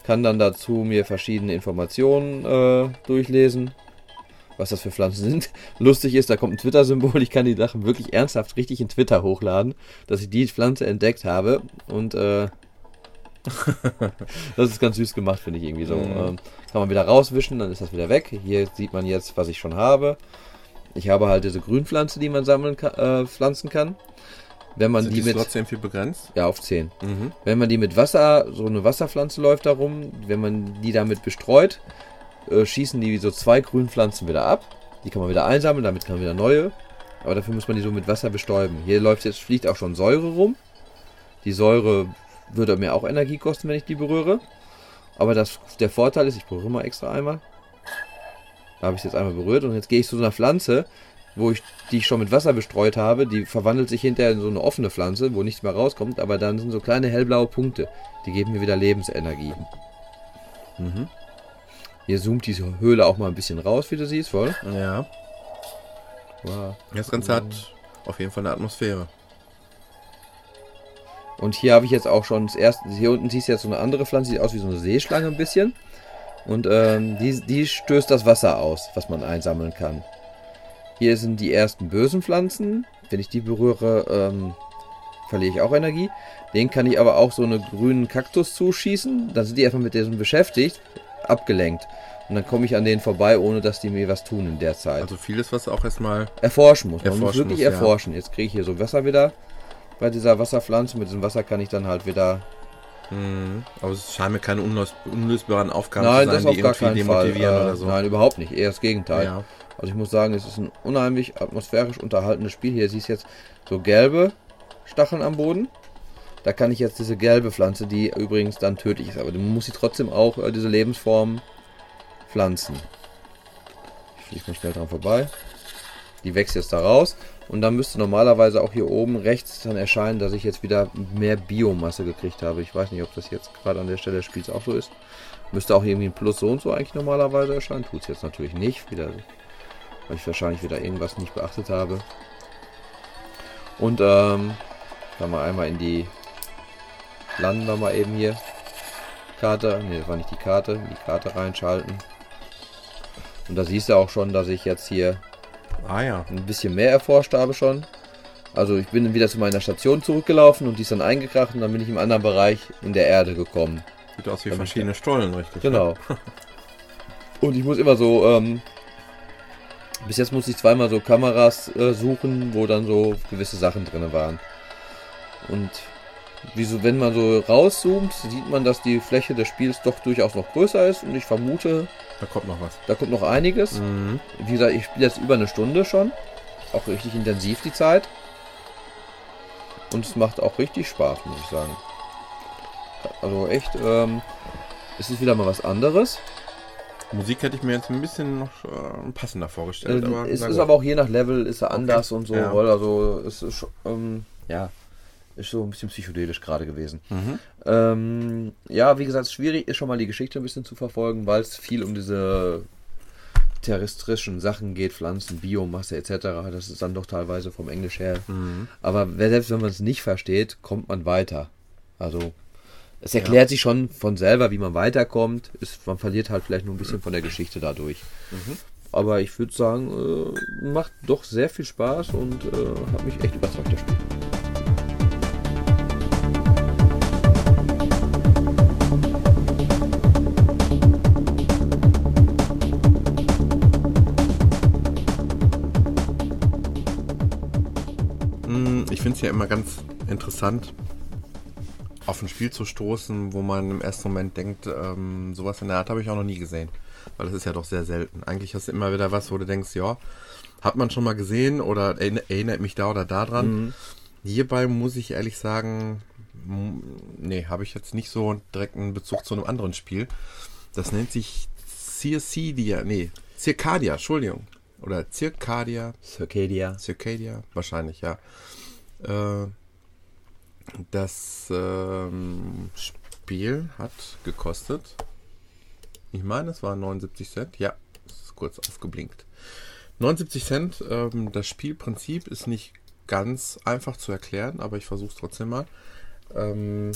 Kann dann dazu mir verschiedene Informationen äh, durchlesen, was das für Pflanzen sind. Lustig ist, da kommt ein Twitter-Symbol. Ich kann die Sachen wirklich ernsthaft richtig in Twitter hochladen, dass ich die Pflanze entdeckt habe. Und äh, das ist ganz süß gemacht, finde ich irgendwie so. Mhm. Ähm, kann man wieder rauswischen, dann ist das wieder weg. Hier sieht man jetzt, was ich schon habe. Ich habe halt diese Grünpflanze, die man sammeln kann, äh, pflanzen kann. Wenn man Sind die die mit Slots irgendwie begrenzt? ja auf 10. Mhm. Wenn man die mit Wasser, so eine Wasserpflanze läuft da rum, wenn man die damit bestreut, äh, schießen die so zwei Grünpflanzen wieder ab. Die kann man wieder einsammeln, damit kann man wieder neue. Aber dafür muss man die so mit Wasser bestäuben. Hier läuft jetzt, fliegt auch schon Säure rum. Die Säure würde mir auch Energie kosten, wenn ich die berühre. Aber das, der Vorteil ist, ich berühre mal extra einmal. Da habe ich es jetzt einmal berührt und jetzt gehe ich zu so einer Pflanze, wo ich die ich schon mit Wasser bestreut habe. Die verwandelt sich hinterher in so eine offene Pflanze, wo nichts mehr rauskommt. Aber dann sind so kleine hellblaue Punkte. Die geben mir wieder Lebensenergie. Mhm. Hier zoomt diese Höhle auch mal ein bisschen raus, wie du siehst, voll. Ja. Wow. Das Ganze hat auf jeden Fall eine Atmosphäre. Und hier habe ich jetzt auch schon das erste. Hier unten siehst du jetzt so eine andere Pflanze, sieht aus wie so eine Seeschlange ein bisschen. Und ähm, die, die stößt das Wasser aus, was man einsammeln kann. Hier sind die ersten bösen Pflanzen. Wenn ich die berühre, ähm, verliere ich auch Energie. Den kann ich aber auch so einen grünen Kaktus zuschießen. Dann sind die einfach mit diesem beschäftigt, abgelenkt. Und dann komme ich an denen vorbei, ohne dass die mir was tun in der Zeit. Also vieles, was auch erstmal. Erforschen muss. Man muss Erforschen wirklich muss, ja. erforschen. Jetzt kriege ich hier so Wasser wieder bei dieser Wasserpflanze. Mit diesem Wasser kann ich dann halt wieder. Mhm. Aber es scheinen mir keine unlös unlösbaren Aufgaben nein, zu das sein, auf die irgendwie keinen Fall. demotivieren Äh, oder so. Nein, überhaupt nicht. Eher das Gegenteil. Ja. Also ich muss sagen, es ist ein unheimlich atmosphärisch unterhaltenes Spiel. Hier siehst du jetzt so gelbe Stacheln am Boden. Da kann ich jetzt diese gelbe Pflanze, die übrigens dann tödlich ist, aber man muss sie trotzdem auch äh, diese Lebensform pflanzen. Ich fliege mal schnell dran vorbei. Die wächst jetzt da raus. Und dann müsste normalerweise auch hier oben rechts dann erscheinen, dass ich jetzt wieder mehr Biomasse gekriegt habe. Ich weiß nicht, ob das jetzt gerade an der Stelle des Spiels auch so ist. Müsste auch irgendwie ein Plus so und so eigentlich normalerweise erscheinen. Tut es jetzt natürlich nicht. Wieder, weil ich wahrscheinlich wieder irgendwas nicht beachtet habe. Und ähm, dann mal einmal in die landen wir mal eben hier. Karte, ne, das war nicht die Karte, die Karte reinschalten. Und da siehst du auch schon, dass ich jetzt hier Ah ja. ein bisschen mehr erforscht habe schon. Also ich bin wieder zu meiner Station zurückgelaufen und die ist dann eingekracht und dann bin ich im anderen Bereich in der Erde gekommen. Sieht aus wie Damit- verschiedene Stollen, richtig. Genau. Und ich muss immer so, ähm, bis jetzt musste ich zweimal so Kameras äh, suchen, wo dann so gewisse Sachen drin waren. Und wie so, wenn man so rauszoomt, sieht man, dass die Fläche des Spiels doch durchaus noch größer ist und ich vermute, Da kommt noch was. da kommt noch einiges. Mhm. Wie gesagt, ich spiele jetzt über eine Stunde schon. Auch richtig intensiv die Zeit. Und es macht auch richtig Spaß, muss ich sagen. Also echt, ähm, es ist wieder mal was anderes. Musik hätte ich mir jetzt ein bisschen noch äh, passender vorgestellt. Äh, aber es ist aber auch je nach Level ist er anders und so. Ja. Also es ist ähm, ja, ist so ein bisschen psychedelisch gerade gewesen. Mhm. Ähm, ja, wie gesagt, schwierig ist schon mal die Geschichte ein bisschen zu verfolgen, weil es viel um diese terrestrischen Sachen geht, Pflanzen, Biomasse etc. Das ist dann doch teilweise vom Englisch her. Mhm. Aber selbst wenn man es nicht versteht, kommt man weiter. Also es erklärt sich schon von selber, wie man weiterkommt. Ist, man verliert halt vielleicht nur ein bisschen von der Geschichte dadurch. Aber ich würde sagen, äh, macht doch sehr viel Spaß und äh, hat mich echt überzeugt, das Spiel. Finde es ja immer ganz interessant, auf ein Spiel zu stoßen, wo man im ersten Moment denkt, ähm, sowas in der Art habe ich auch noch nie gesehen. Weil das ist ja doch sehr selten. Eigentlich hast du immer wieder was, wo du denkst, ja, hat man schon mal gesehen oder erinner- erinnert mich da oder da dran. Hierbei muss ich ehrlich sagen, nee, habe ich jetzt nicht so direkt einen Bezug zu einem anderen Spiel. Das nennt sich Circadia, nee, Circadia, Entschuldigung. Oder Circadia, Circadia. Circadia, wahrscheinlich, ja. Äh, das ähm, Spiel hat gekostet, ich meine, es waren 79 Cent. Ja, es ist kurz aufgeblinkt. 79 Cent, ähm, das Spielprinzip ist nicht ganz einfach zu erklären, aber ich versuche es trotzdem mal. Ähm,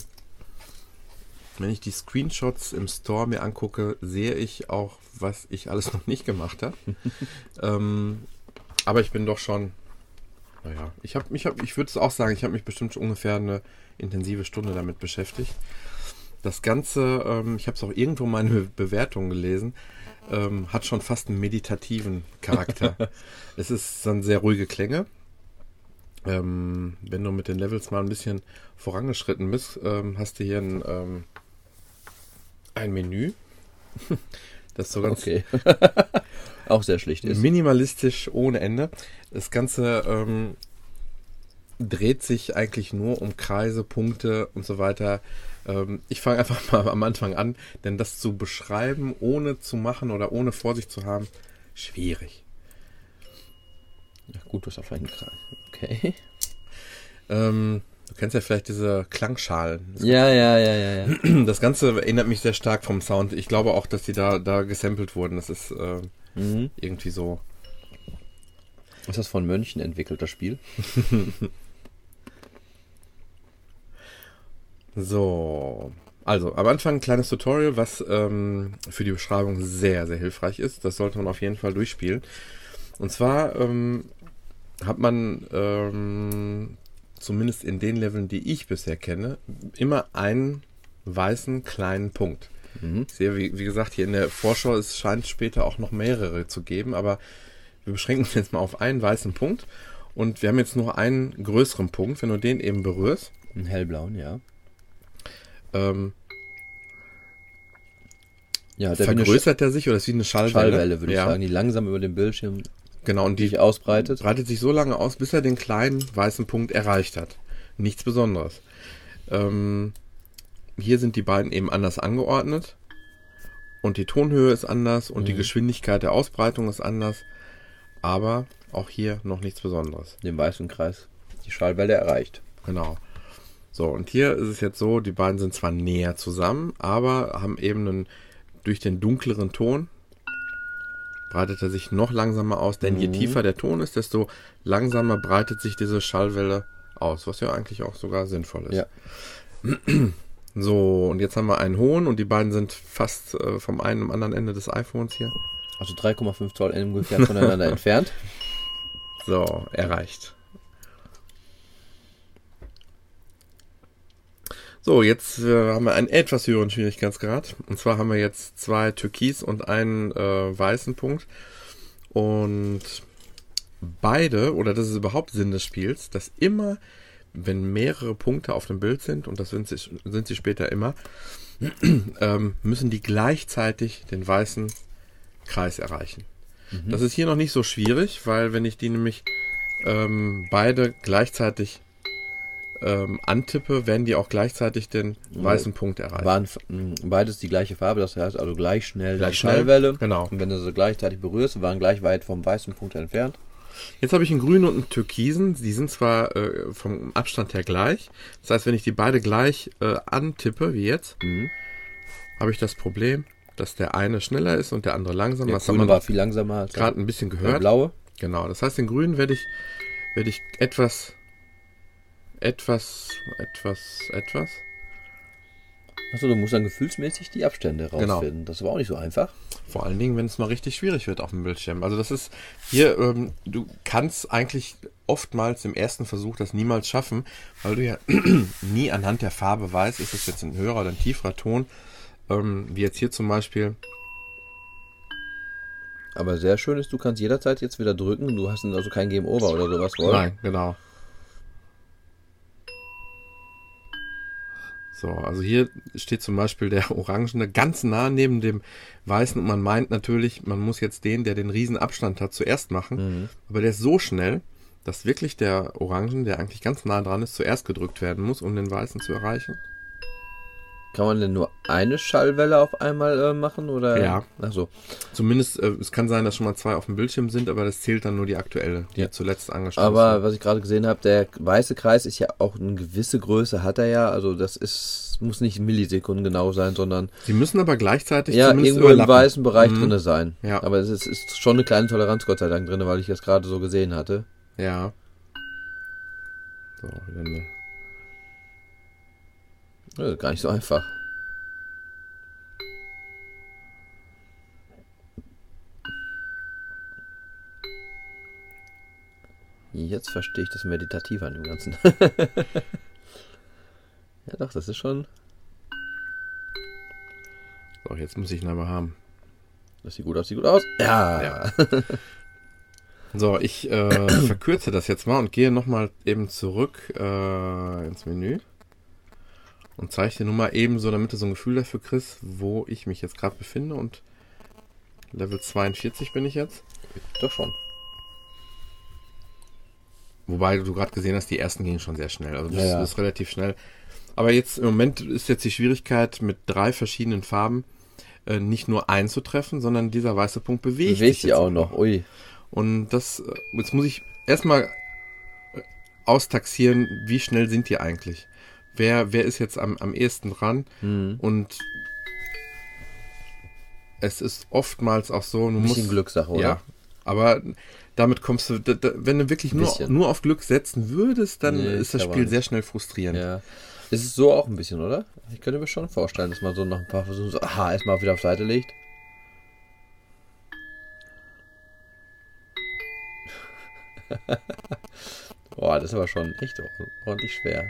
wenn ich die Screenshots im Store mir angucke, sehe ich auch, was ich alles noch nicht gemacht habe. ähm, aber ich bin doch schon, naja, ich habe mich, hab, ich würde es auch sagen, ich habe mich bestimmt schon ungefähr eine intensive Stunde damit beschäftigt. Das Ganze, ähm, ich habe es auch irgendwo mal in Bewertung gelesen, ähm, hat schon fast einen meditativen Charakter. es ist dann sehr ruhige Klänge. Ähm, wenn du mit den Levels mal ein bisschen vorangeschritten bist, ähm, hast du hier ein, ähm, ein Menü. Das so ganz Okay. Auch sehr schlicht ist. minimalistisch ohne Ende. Das Ganze ähm, dreht sich eigentlich nur um Kreise, Punkte und so weiter. Ähm, ich fange einfach mal am Anfang an, denn das zu beschreiben, ohne zu machen oder ohne vor sich zu haben, schwierig. Ja, gut, du hast auf einen Kreis. Okay. Ähm, du kennst ja vielleicht diese Klangschalen. Ja, ja, ja, ja, ja. Das Ganze erinnert mich sehr stark vom Sound. Ich glaube auch, dass die da, da gesampelt wurden. Das ist äh, Mhm. irgendwie so. Ist das von Mönchen entwickelt, das Spiel? So, also am Anfang ein kleines Tutorial, was ähm, für die Beschreibung sehr, sehr hilfreich ist. Das sollte man auf jeden Fall durchspielen. Und zwar ähm, hat man ähm, zumindest in den Leveln, die ich bisher kenne, immer einen weißen kleinen Punkt. Mhm. Ich sehe, wie, wie gesagt, hier in der Vorschau, es scheint später auch noch mehrere zu geben, aber wir beschränken uns jetzt mal auf einen weißen Punkt. Und wir haben jetzt nur einen größeren Punkt. Wenn du den eben berührst, Einen hellblauen, ja. ähm, Ja, vergrößert er sich oder ist wie eine Schallwelle? Schallwelle, würde ich ja, sagen, die langsam über dem Bildschirm Genau, und die sich ausbreitet. breitet sich so lange aus, bis er den kleinen weißen Punkt erreicht hat. Nichts Besonderes. Ähm, hier sind die beiden eben anders angeordnet. Und die Tonhöhe ist anders und die Mhm. Geschwindigkeit der Ausbreitung ist anders. aber auch hier noch nichts Besonderes. Den weißen Kreis. Die Schallwelle erreicht. Genau. So, und hier ist es jetzt so, die beiden sind zwar näher zusammen, aber haben eben einen, durch den dunkleren Ton breitet er sich noch langsamer aus, denn je Mhm. tiefer der Ton ist, desto langsamer breitet sich diese Schallwelle aus, was ja eigentlich auch sogar sinnvoll ist. Ja. So, und jetzt haben wir einen hohen und die beiden sind fast äh, vom einen am anderen Ende des iPhones hier. Also 3,5 Zoll ungefähr voneinander entfernt. So, erreicht. So, jetzt äh, haben wir einen etwas höheren Schwierigkeitsgrad. Und zwar haben wir jetzt zwei Türkis und einen äh, weißen Punkt. Und beide, oder das ist überhaupt Sinn des Spiels, dass immer, wenn mehrere Punkte auf dem Bild sind, und das sind sie, sind sie später immer, ähm, müssen die gleichzeitig den weißen Kreis erreichen. Das ist hier noch nicht so schwierig, weil wenn ich die nämlich ähm, beide gleichzeitig ähm, antippe, werden die auch gleichzeitig den weißen Punkt erreichen. Waren beides die gleiche Farbe, das heißt also gleich schnell Gleich die Schallwelle. genau. Und wenn du sie gleichzeitig berührst, waren gleich weit vom weißen Punkt entfernt. Jetzt habe ich einen grünen und einen türkisen. Die sind zwar äh, vom Abstand her gleich. Das heißt, wenn ich die beide gleich äh, antippe, wie jetzt, habe ich das Problem, dass der eine schneller ist und der andere langsamer. Der das grüne war viel langsamer gerade ein bisschen der gehört. blaue. Genau, das heißt, den grünen werde ich, werde ich etwas, etwas, etwas, etwas. Achso, du musst dann gefühlsmäßig die Abstände Genau. rausfinden. Das war auch nicht so einfach. Vor allen Dingen, wenn es mal richtig schwierig wird auf dem Bildschirm. Also das ist hier, ähm, du kannst eigentlich oftmals im ersten Versuch das niemals schaffen, weil du ja nie anhand der Farbe weißt, ist es jetzt ein höherer oder ein tieferer Ton. Ähm, wie jetzt hier zum Beispiel. Aber sehr schön ist, du kannst jederzeit jetzt wieder drücken. Du hast also kein Game Over oder sowas vor. Nein, genau. So, also hier steht zum Beispiel der Orangene ganz nah neben dem Weißen und man meint natürlich, man muss jetzt den, der den riesen Abstand hat, zuerst machen. Aber der ist so schnell, dass wirklich der Orangen, der eigentlich ganz nah dran ist, zuerst gedrückt werden muss, um den Weißen zu erreichen. Kann man denn nur eine Schallwelle auf einmal äh, machen? Oder? Ja. Achso. Zumindest, äh, es kann sein, dass schon mal zwei auf dem Bildschirm sind, aber das zählt dann nur die aktuelle, die Ja. zuletzt angeschlossen Aber was ich gerade gesehen habe, der weiße Kreis ist ja auch eine gewisse Größe, hat er ja. Also das ist muss nicht Millisekunden genau sein, sondern Sie müssen aber gleichzeitig ja, irgendwo im überlappen. weißen Bereich Mhm. drinne sein. Ja. Aber es ist, ist schon eine kleine Toleranz, Gott sei Dank, drinne, weil ich das gerade so gesehen hatte. Ja. So, wieder eine. Ja, gar nicht so einfach. Jetzt verstehe ich das Meditative an dem Ganzen. ja, doch, das ist schon. So, jetzt muss ich ihn aber haben. Das sieht gut aus, sieht gut aus. Ja. Ja. So, ich äh, verkürze das jetzt mal und gehe nochmal eben zurück äh, ins Menü. Und zeige dir nur mal eben so, damit du so ein Gefühl dafür kriegst, wo ich mich jetzt gerade befinde. Und Level 42 bin ich jetzt. Doch schon. Wobei du gerade gesehen hast, die ersten gingen schon sehr schnell. Also das, Ja, ja. ist relativ schnell. Aber jetzt im Moment ist jetzt die Schwierigkeit, mit drei verschiedenen Farben äh, nicht nur einzutreffen, sondern dieser weiße Punkt bewegt, Bewegt sich auch noch. Ui. Und das, äh, jetzt muss ich erstmal äh, austaxieren, wie schnell sind die eigentlich? Wer, wer ist jetzt am, am ehesten dran? Hm. Und es ist oftmals auch so, du Ein bisschen musst, Glückssache, oder? Ja, aber damit kommst du, da, da, wenn du wirklich nur, nur auf Glück setzen würdest, dann Nee, ist das Spiel sehr schnell frustrierend. Ja. Ist es so auch ein bisschen, oder? Ich könnte mir schon vorstellen, dass man so nach ein paar Versuchen so, aha, erstmal wieder auf Seite legt. Boah, das ist aber schon echt ordentlich schwer.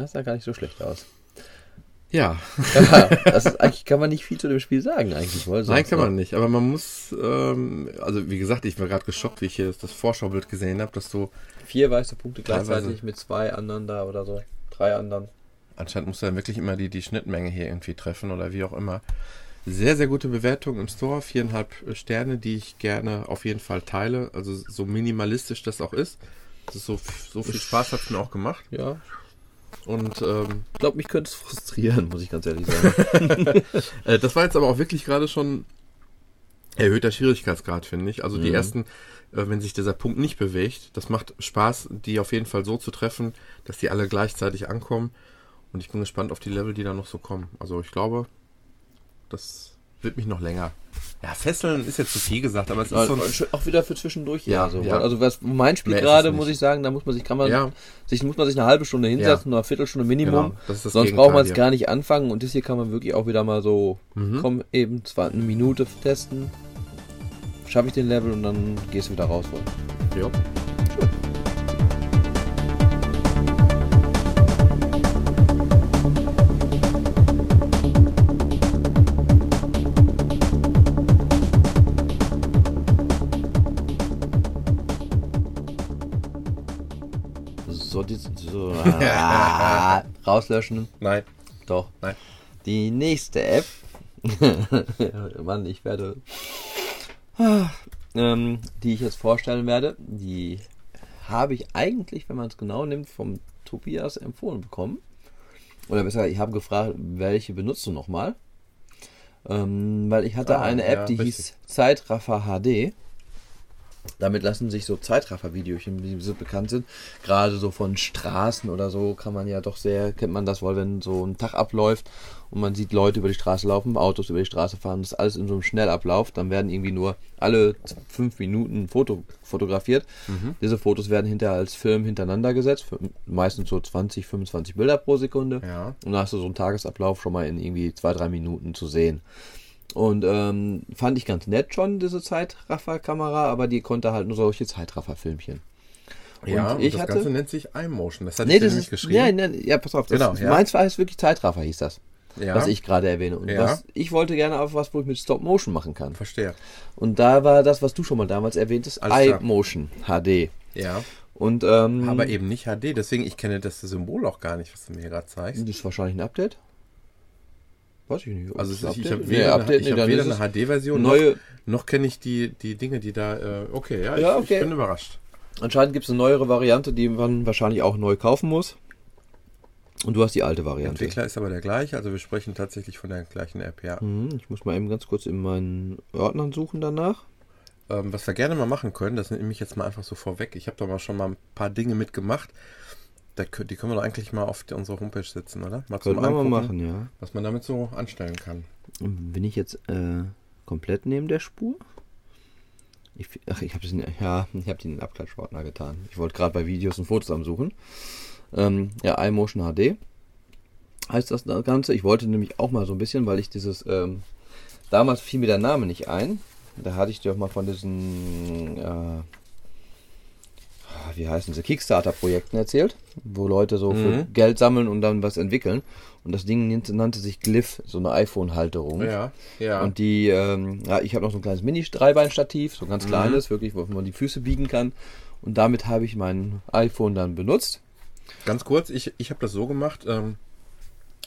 Das sah gar nicht so schlecht aus. Ja, Ja, das ist, eigentlich kann man nicht viel zu dem Spiel sagen, eigentlich. Nein, sonst kann noch. man nicht. Aber man muss, ähm, also wie gesagt, ich war gerade geschockt, wie ich hier das, Vorschaubild gesehen habe, dass du Vier weiße Punkte gleichzeitig mit zwei anderen da oder so. Drei anderen. Anscheinend musst du dann wirklich immer die, die Schnittmenge hier irgendwie treffen oder wie auch immer. Sehr, sehr gute Bewertung im Store. Viereinhalb Sterne, die ich gerne auf jeden Fall teile. Also so minimalistisch das auch ist. Das ist so, so viel Spaß hat es mir auch gemacht. Ja. Und ähm, Ich glaube, mich könnte es frustrieren, muss ich ganz ehrlich sagen. äh, das war jetzt aber auch wirklich gerade schon erhöhter Schwierigkeitsgrad, finde ich. Also die Mhm. ersten, äh, wenn sich dieser Punkt nicht bewegt, das macht Spaß, die auf jeden Fall so zu treffen, dass die alle gleichzeitig ankommen. Und ich bin gespannt auf die Level, die da noch so kommen. Also ich glaube, das wird mich noch länger. Ja, fesseln ist jetzt zu viel gesagt, aber es ist so ein, auch wieder für zwischendurch Ja, ja, so. ja. Also was mein Spiel Mehr gerade, muss ich sagen, da muss man sich kann man Ja. sich muss man sich eine halbe Stunde hinsetzen, oder eine Viertelstunde Minimum. Genau, Sonst Gegenteil braucht man es hier. gar nicht anfangen und das hier kann man wirklich auch wieder mal so Mhm. komm eben zwar eine Minute testen. Schaffe ich den Level und dann gehst du wieder raus. Ja. Die, so ah, rauslöschen. Nein. Doch. Nein. Die nächste App. Mann, ich werde. Ah, ähm, die ich jetzt vorstellen werde, die habe ich eigentlich, wenn man es genau nimmt, vom Tobias empfohlen bekommen. Oder besser, ich habe gefragt, welche benutzt du nochmal? Ähm, weil ich hatte Ah, eine App, ja, die richtig. hieß Zeitraffer HD. Damit lassen sich so Zeitraffer-Videochen, wie sie bekannt sind, gerade so von Straßen oder so, kann man ja doch sehr, kennt man das wohl, wenn so ein Tag abläuft und man sieht Leute über die Straße laufen, Autos über die Straße fahren, das ist alles in so einem Schnellablauf, dann werden irgendwie nur alle fünf Minuten ein Foto fotografiert. Diese Fotos werden hinterher als Film hintereinander gesetzt, meistens so 20, 25 Bilder pro Sekunde. Ja. Und dann hast du so einen Tagesablauf schon mal in irgendwie zwei, drei Minuten zu sehen. Und ähm, fand ich ganz nett schon, diese Zeitraffer-Kamera, aber die konnte halt nur solche Zeitraffer-Filmchen. Ja, und ich das hatte- Ganze nennt sich iMotion. Das hatte Nee, das nämlich ist. geschrieben. Ja, nee, ja, pass auf. Das, Genau, ja. Meins war es wirklich Zeitraffer, hieß das. ja, Was ich gerade erwähne. Und Ja. was, ich wollte gerne auf was, wo ich mit Stop Motion machen kann. verstehe. Und da war das, was du schon mal damals erwähntest, iMotion HD. Ja. Und ähm, Aber eben nicht HD, deswegen ich kenne das Symbol auch gar nicht, was du mir gerade zeigst. das ist wahrscheinlich ein Update. Weiß ich nicht. Also ist, ich habe weder, Nee, ich nee, hab weder eine HD-Version noch, neue, noch kenne ich die, die Dinge, die da. Äh, okay, ja, ich, Ja, okay. ich bin überrascht. Anscheinend gibt es eine neuere Variante, die man wahrscheinlich auch neu kaufen muss. Und du hast die alte Der Variante. Entwickler ist aber der gleiche, also wir sprechen tatsächlich von der gleichen App, ja. Mhm, ich muss mal eben ganz kurz in meinen Ordnern suchen danach. Ähm, was wir gerne mal machen können, das nehme ich jetzt mal einfach so vorweg. Ich habe da mal schon mal ein paar Dinge mitgemacht. Da, die können wir doch eigentlich mal auf die, unsere Homepage setzen, oder? Mal zum Könnten wir mal machen, ja. Was man damit so anstellen kann. Bin ich jetzt äh, komplett neben der Spur? Ich, ach, ich habe ja, ich habe die in den Abklatschordner getan. Ich wollte gerade bei Videos und Fotos am suchen. Ähm, ja, iMotion HD heißt das Ganze. Ich wollte nämlich auch mal so ein bisschen, weil ich dieses ähm, damals fiel mir der Name nicht ein. Da hatte ich dir auch mal von diesen äh, wie heißen sie Kickstarter-Projekten erzählt, wo Leute so für Mhm. Geld sammeln und dann was entwickeln. Und das Ding nannte, sich Glyph, so eine iPhone-Halterung. Ja, ja. Und die, ähm, ja, ich habe noch so ein kleines Mini-Dreibeinstativ, so ein ganz Mhm. kleines, wirklich, wo man die Füße biegen kann. Und damit habe ich mein iPhone dann benutzt. Ganz kurz, ich, ich habe das so gemacht, ähm,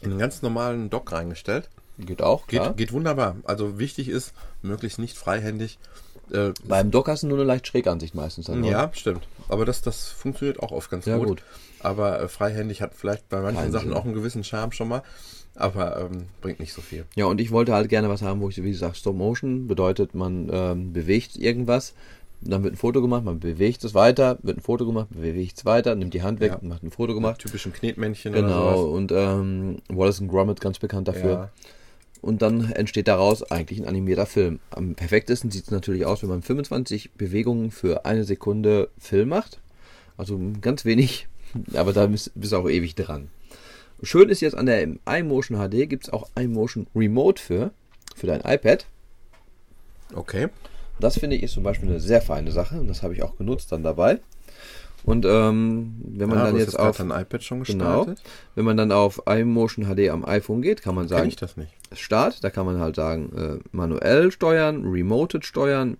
in einen ganz normalen Dock reingestellt. Geht auch, Geht, klar. geht wunderbar. Also wichtig ist, möglichst nicht freihändig. Äh, Beim Dock hast du nur eine leicht schräge Ansicht meistens. Dann, ja, stimmt. Aber das, das funktioniert auch oft ganz Ja, gut. gut. Aber äh, freihändig hat vielleicht bei manchen Keinen Sachen auch einen gewissen Charme schon mal. Aber ähm, bringt nicht so viel. Ja, und ich wollte halt gerne was haben, wo ich, wie gesagt, Stop Motion bedeutet, man ähm, bewegt irgendwas, dann wird ein Foto gemacht, man bewegt es weiter, wird ein Foto gemacht, bewegt es weiter, nimmt die Hand weg, Ja. macht ein Foto gemacht. Typischen Knetmännchen Genau, und ähm, Wallace Gromit ganz bekannt dafür. Ja. Und dann entsteht daraus eigentlich ein animierter Film. Am perfektesten sieht es natürlich aus, wenn man 25 Bewegungen für eine Sekunde Film macht. Also ganz wenig, aber da bist du auch ewig dran. Schön ist jetzt an der iMotion HD gibt es auch iMotion Remote für, für dein iPad. Okay. Das finde ich ist zum Beispiel eine sehr feine Sache und das habe ich auch genutzt dann dabei. Und ähm, wenn man ja, dann jetzt auf dein iPad schon genau, gestartet. wenn man dann auf iMotion HD am iPhone geht, kann man Kenn sagen, ich das nicht. Start, da kann man halt sagen, äh, manuell steuern, remoted steuern,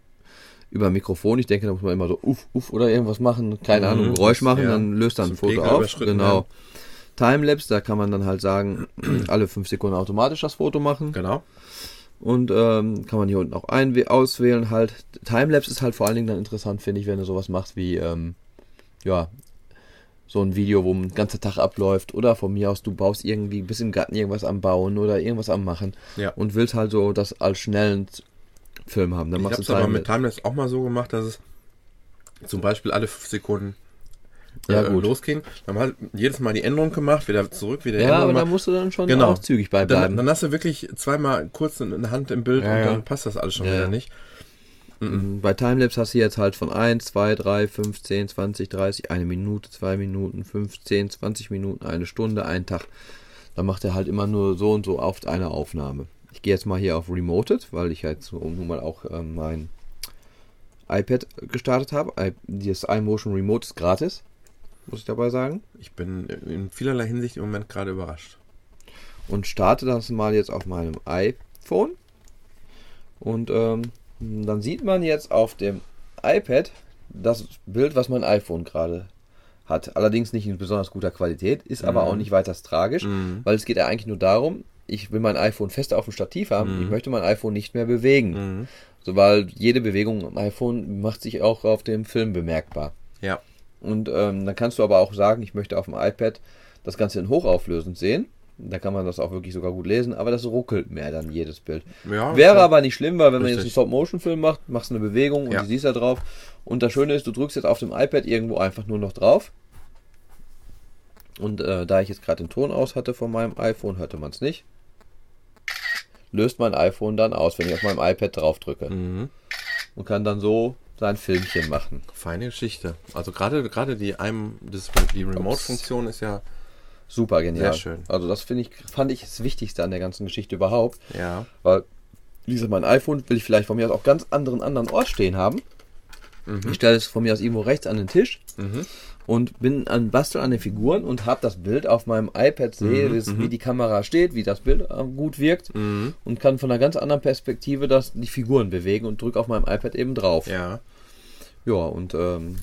über Mikrofon. Ich denke, da muss man immer so uff, uff oder irgendwas machen, keine Mhm, Ahnung, Geräusch machen, ja. dann löst dann ein Foto auf. Genau. Timelapse, da kann man dann halt sagen, alle fünf Sekunden automatisch das Foto machen. Genau. Und ähm, kann man hier unten auch ein auswählen halt. Timelapse ist halt vor allen Dingen dann interessant, finde ich, wenn du sowas machst wie, ähm, ja, so ein Video, wo ein ganzer Tag abläuft. Oder von mir aus, du baust irgendwie, bist im Garten irgendwas am Bauen oder irgendwas am Machen. Ja. Und willst halt so das als schnellen Film haben. Dann Ich machst habe es du aber Time- mit Timeless auch mal so gemacht, dass es zum Beispiel alle fünf Sekunden Ja, äh, gut. losging. Dann haben wir halt jedes Mal die Änderung gemacht, wieder zurück, wieder Ja, aber da musst du dann schon Genau. auch zügig bei Dann, bleiben. dann hast du wirklich zweimal kurz eine Hand im Bild Ja, und ja. dann passt das alles schon Ja, wieder ja. nicht. Mhm. Bei Timelapse hast du jetzt halt von 1, 2, 3, 5, 10, 20, 30, eine Minute, zwei Minuten, 15, 20 Minuten, eine Stunde, einen Tag. Dann macht er halt immer nur so und so oft eine Aufnahme. Ich gehe jetzt mal hier auf Remoted, weil ich jetzt so nun mal auch ähm, mein iPad gestartet habe. I- Das iMotion Remote ist gratis, muss ich dabei sagen. Ich bin in vielerlei Hinsicht im Moment gerade überrascht. und starte das mal jetzt auf meinem iPhone. Und ähm, dann sieht man jetzt auf dem iPad das Bild, was mein iPhone gerade hat. Allerdings nicht in besonders guter Qualität, ist aber Mhm. auch nicht weiter tragisch, Mhm. weil es geht ja eigentlich nur darum, ich will mein iPhone fest auf dem Stativ haben, Mhm. ich möchte mein iPhone nicht mehr bewegen. Mhm. So, weil jede Bewegung am iPhone macht sich auch auf dem Film bemerkbar. Ja. Und ähm, dann kannst du aber auch sagen, ich möchte auf dem iPad das Ganze in hochauflösend sehen. Da kann man das auch wirklich sogar gut lesen, aber das ruckelt mehr dann jedes Bild. Ja, Wäre klar. aber nicht schlimm, weil wenn man jetzt einen Richtig. Stop-Motion-Film macht, machst du eine Bewegung und Ja. die siehst da drauf. Und das Schöne ist, du drückst jetzt auf dem iPad irgendwo einfach nur noch drauf. Und äh, da ich jetzt gerade den Ton aus hatte von meinem iPhone, hörte man es nicht. Löst mein iPhone dann aus, wenn ich auf meinem iPad drauf drücke. Mhm. Und kann dann so sein Filmchen machen. Feine Geschichte. Also gerade gerade die einem das, die Remote-Funktion ist ja Super genial. Sehr schön. Also das finde ich, fand ich das Wichtigste an der ganzen Geschichte überhaupt. ja. Weil, wie gesagt, mein iPhone will ich vielleicht von mir aus auch ganz anderen anderen Ort stehen haben. Ich stelle es von mir aus irgendwo rechts an den Tisch Mhm. und bin an Basteln an den Figuren und habe das Bild auf meinem iPad, sehe, Mhm, wie- wie die Kamera steht, wie das Bild äh, gut wirkt Mhm. und kann von einer ganz anderen Perspektive das, die Figuren bewegen und drücke auf meinem iPad eben drauf. Ja. Ja, und ähm,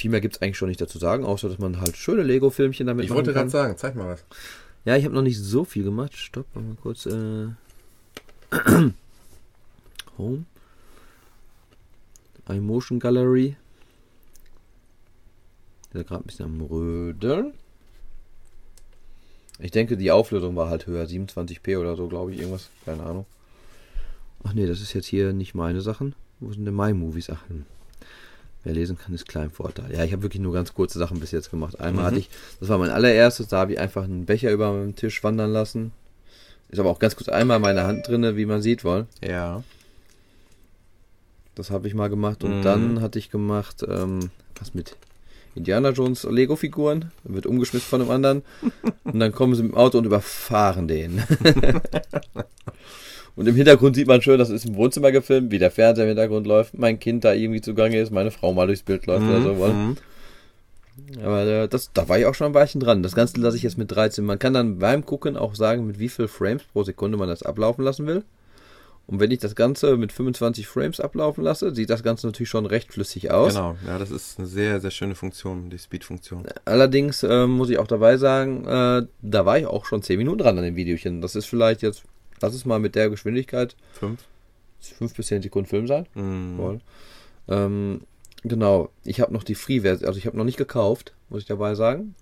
viel mehr gibt es eigentlich schon nicht dazu sagen, außer dass man halt schöne Lego-Filmchen damit Ich machen wollte kann. gerade sagen, zeig mal was. Ja, ich habe noch nicht so viel gemacht. Stopp, mal kurz. Äh, Home. iMotion Gallery. Der gerade ein bisschen am Rödeln. Ich denke, die Auflösung war halt höher. 27p oder so, glaube ich, irgendwas. Keine Ahnung. Ach nee, das ist jetzt hier nicht meine Sachen. Wo sind denn My Movies? Ach, hm. Wer lesen kann, ist klein Vorteil. Ja, ich habe wirklich nur ganz kurze Sachen bis jetzt gemacht. Einmal Mhm. hatte ich, das war mein allererstes, da habe ich einfach einen Becher über den Tisch wandern lassen. Ist aber auch ganz kurz einmal meine Hand drinne, wie man sieht wollen. Ja. Das habe ich mal gemacht. Und Mhm. dann hatte ich gemacht, ähm, was mit Indiana Jones Lego-Figuren. Wird umgeschmissen von einem anderen. und dann kommen sie mit dem Auto und überfahren den. und im Hintergrund sieht man schön, das ist im Wohnzimmer gefilmt, wie der Fernseher im Hintergrund läuft, mein Kind da irgendwie zugange ist, meine Frau mal durchs Bild läuft oder so. wollen. Mhm. Aber äh, das, da war ich auch schon ein Weilchen dran. Das Ganze lasse ich jetzt mit 13. Man kann dann beim Gucken auch sagen, mit wie viel Frames pro Sekunde man das ablaufen lassen will. Und wenn ich das Ganze mit 25 Frames ablaufen lasse, sieht das Ganze natürlich schon recht flüssig aus. Genau, ja, das ist eine sehr, sehr schöne Funktion, die Speed-Funktion. Allerdings äh, muss ich auch dabei sagen, äh, da war ich auch schon 10 Minuten dran an dem Videochen. Das ist vielleicht jetzt, lass es mal mit der Geschwindigkeit Fünf. 5 bis 10 Sekunden Film sein. Mhm. Ähm, genau, ich habe noch die Free-Version, also ich habe noch nicht gekauft, muss ich dabei sagen.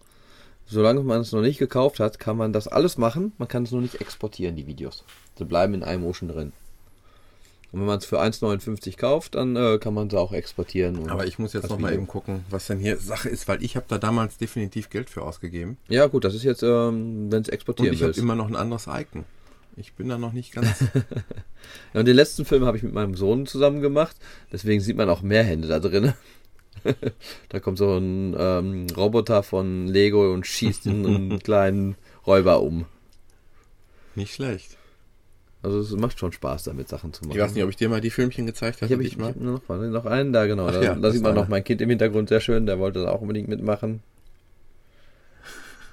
Solange man es noch nicht gekauft hat, kann man das alles machen, man kann es nur nicht exportieren, die Videos. Sie bleiben in iMotion drin. Und wenn man es für 1,59 kauft, dann äh, kann man sie auch exportieren. und Aber ich muss jetzt noch mal eben gucken, was denn hier Sache ist, weil ich habe da damals definitiv Geld für ausgegeben. Ja gut, das ist jetzt, ähm, wenn es Und exportieren ich habe immer noch ein anderes Icon. Ich bin da noch nicht ganz. Ja, und den letzten Film habe ich mit meinem Sohn zusammen gemacht, deswegen sieht man auch mehr Hände da drin. da kommt so ein ähm, Roboter von Lego und schießt einen kleinen Räuber um. nicht schlecht. Also es macht schon Spaß, damit Sachen zu machen. Ich weiß nicht, ob ich dir mal die Filmchen gezeigt ich habe ich, ich ich mal. hab noch, noch einen da, genau. Ach da ja, da das sieht man eine. noch mein Kind im Hintergrund sehr schön, der wollte da auch unbedingt mitmachen.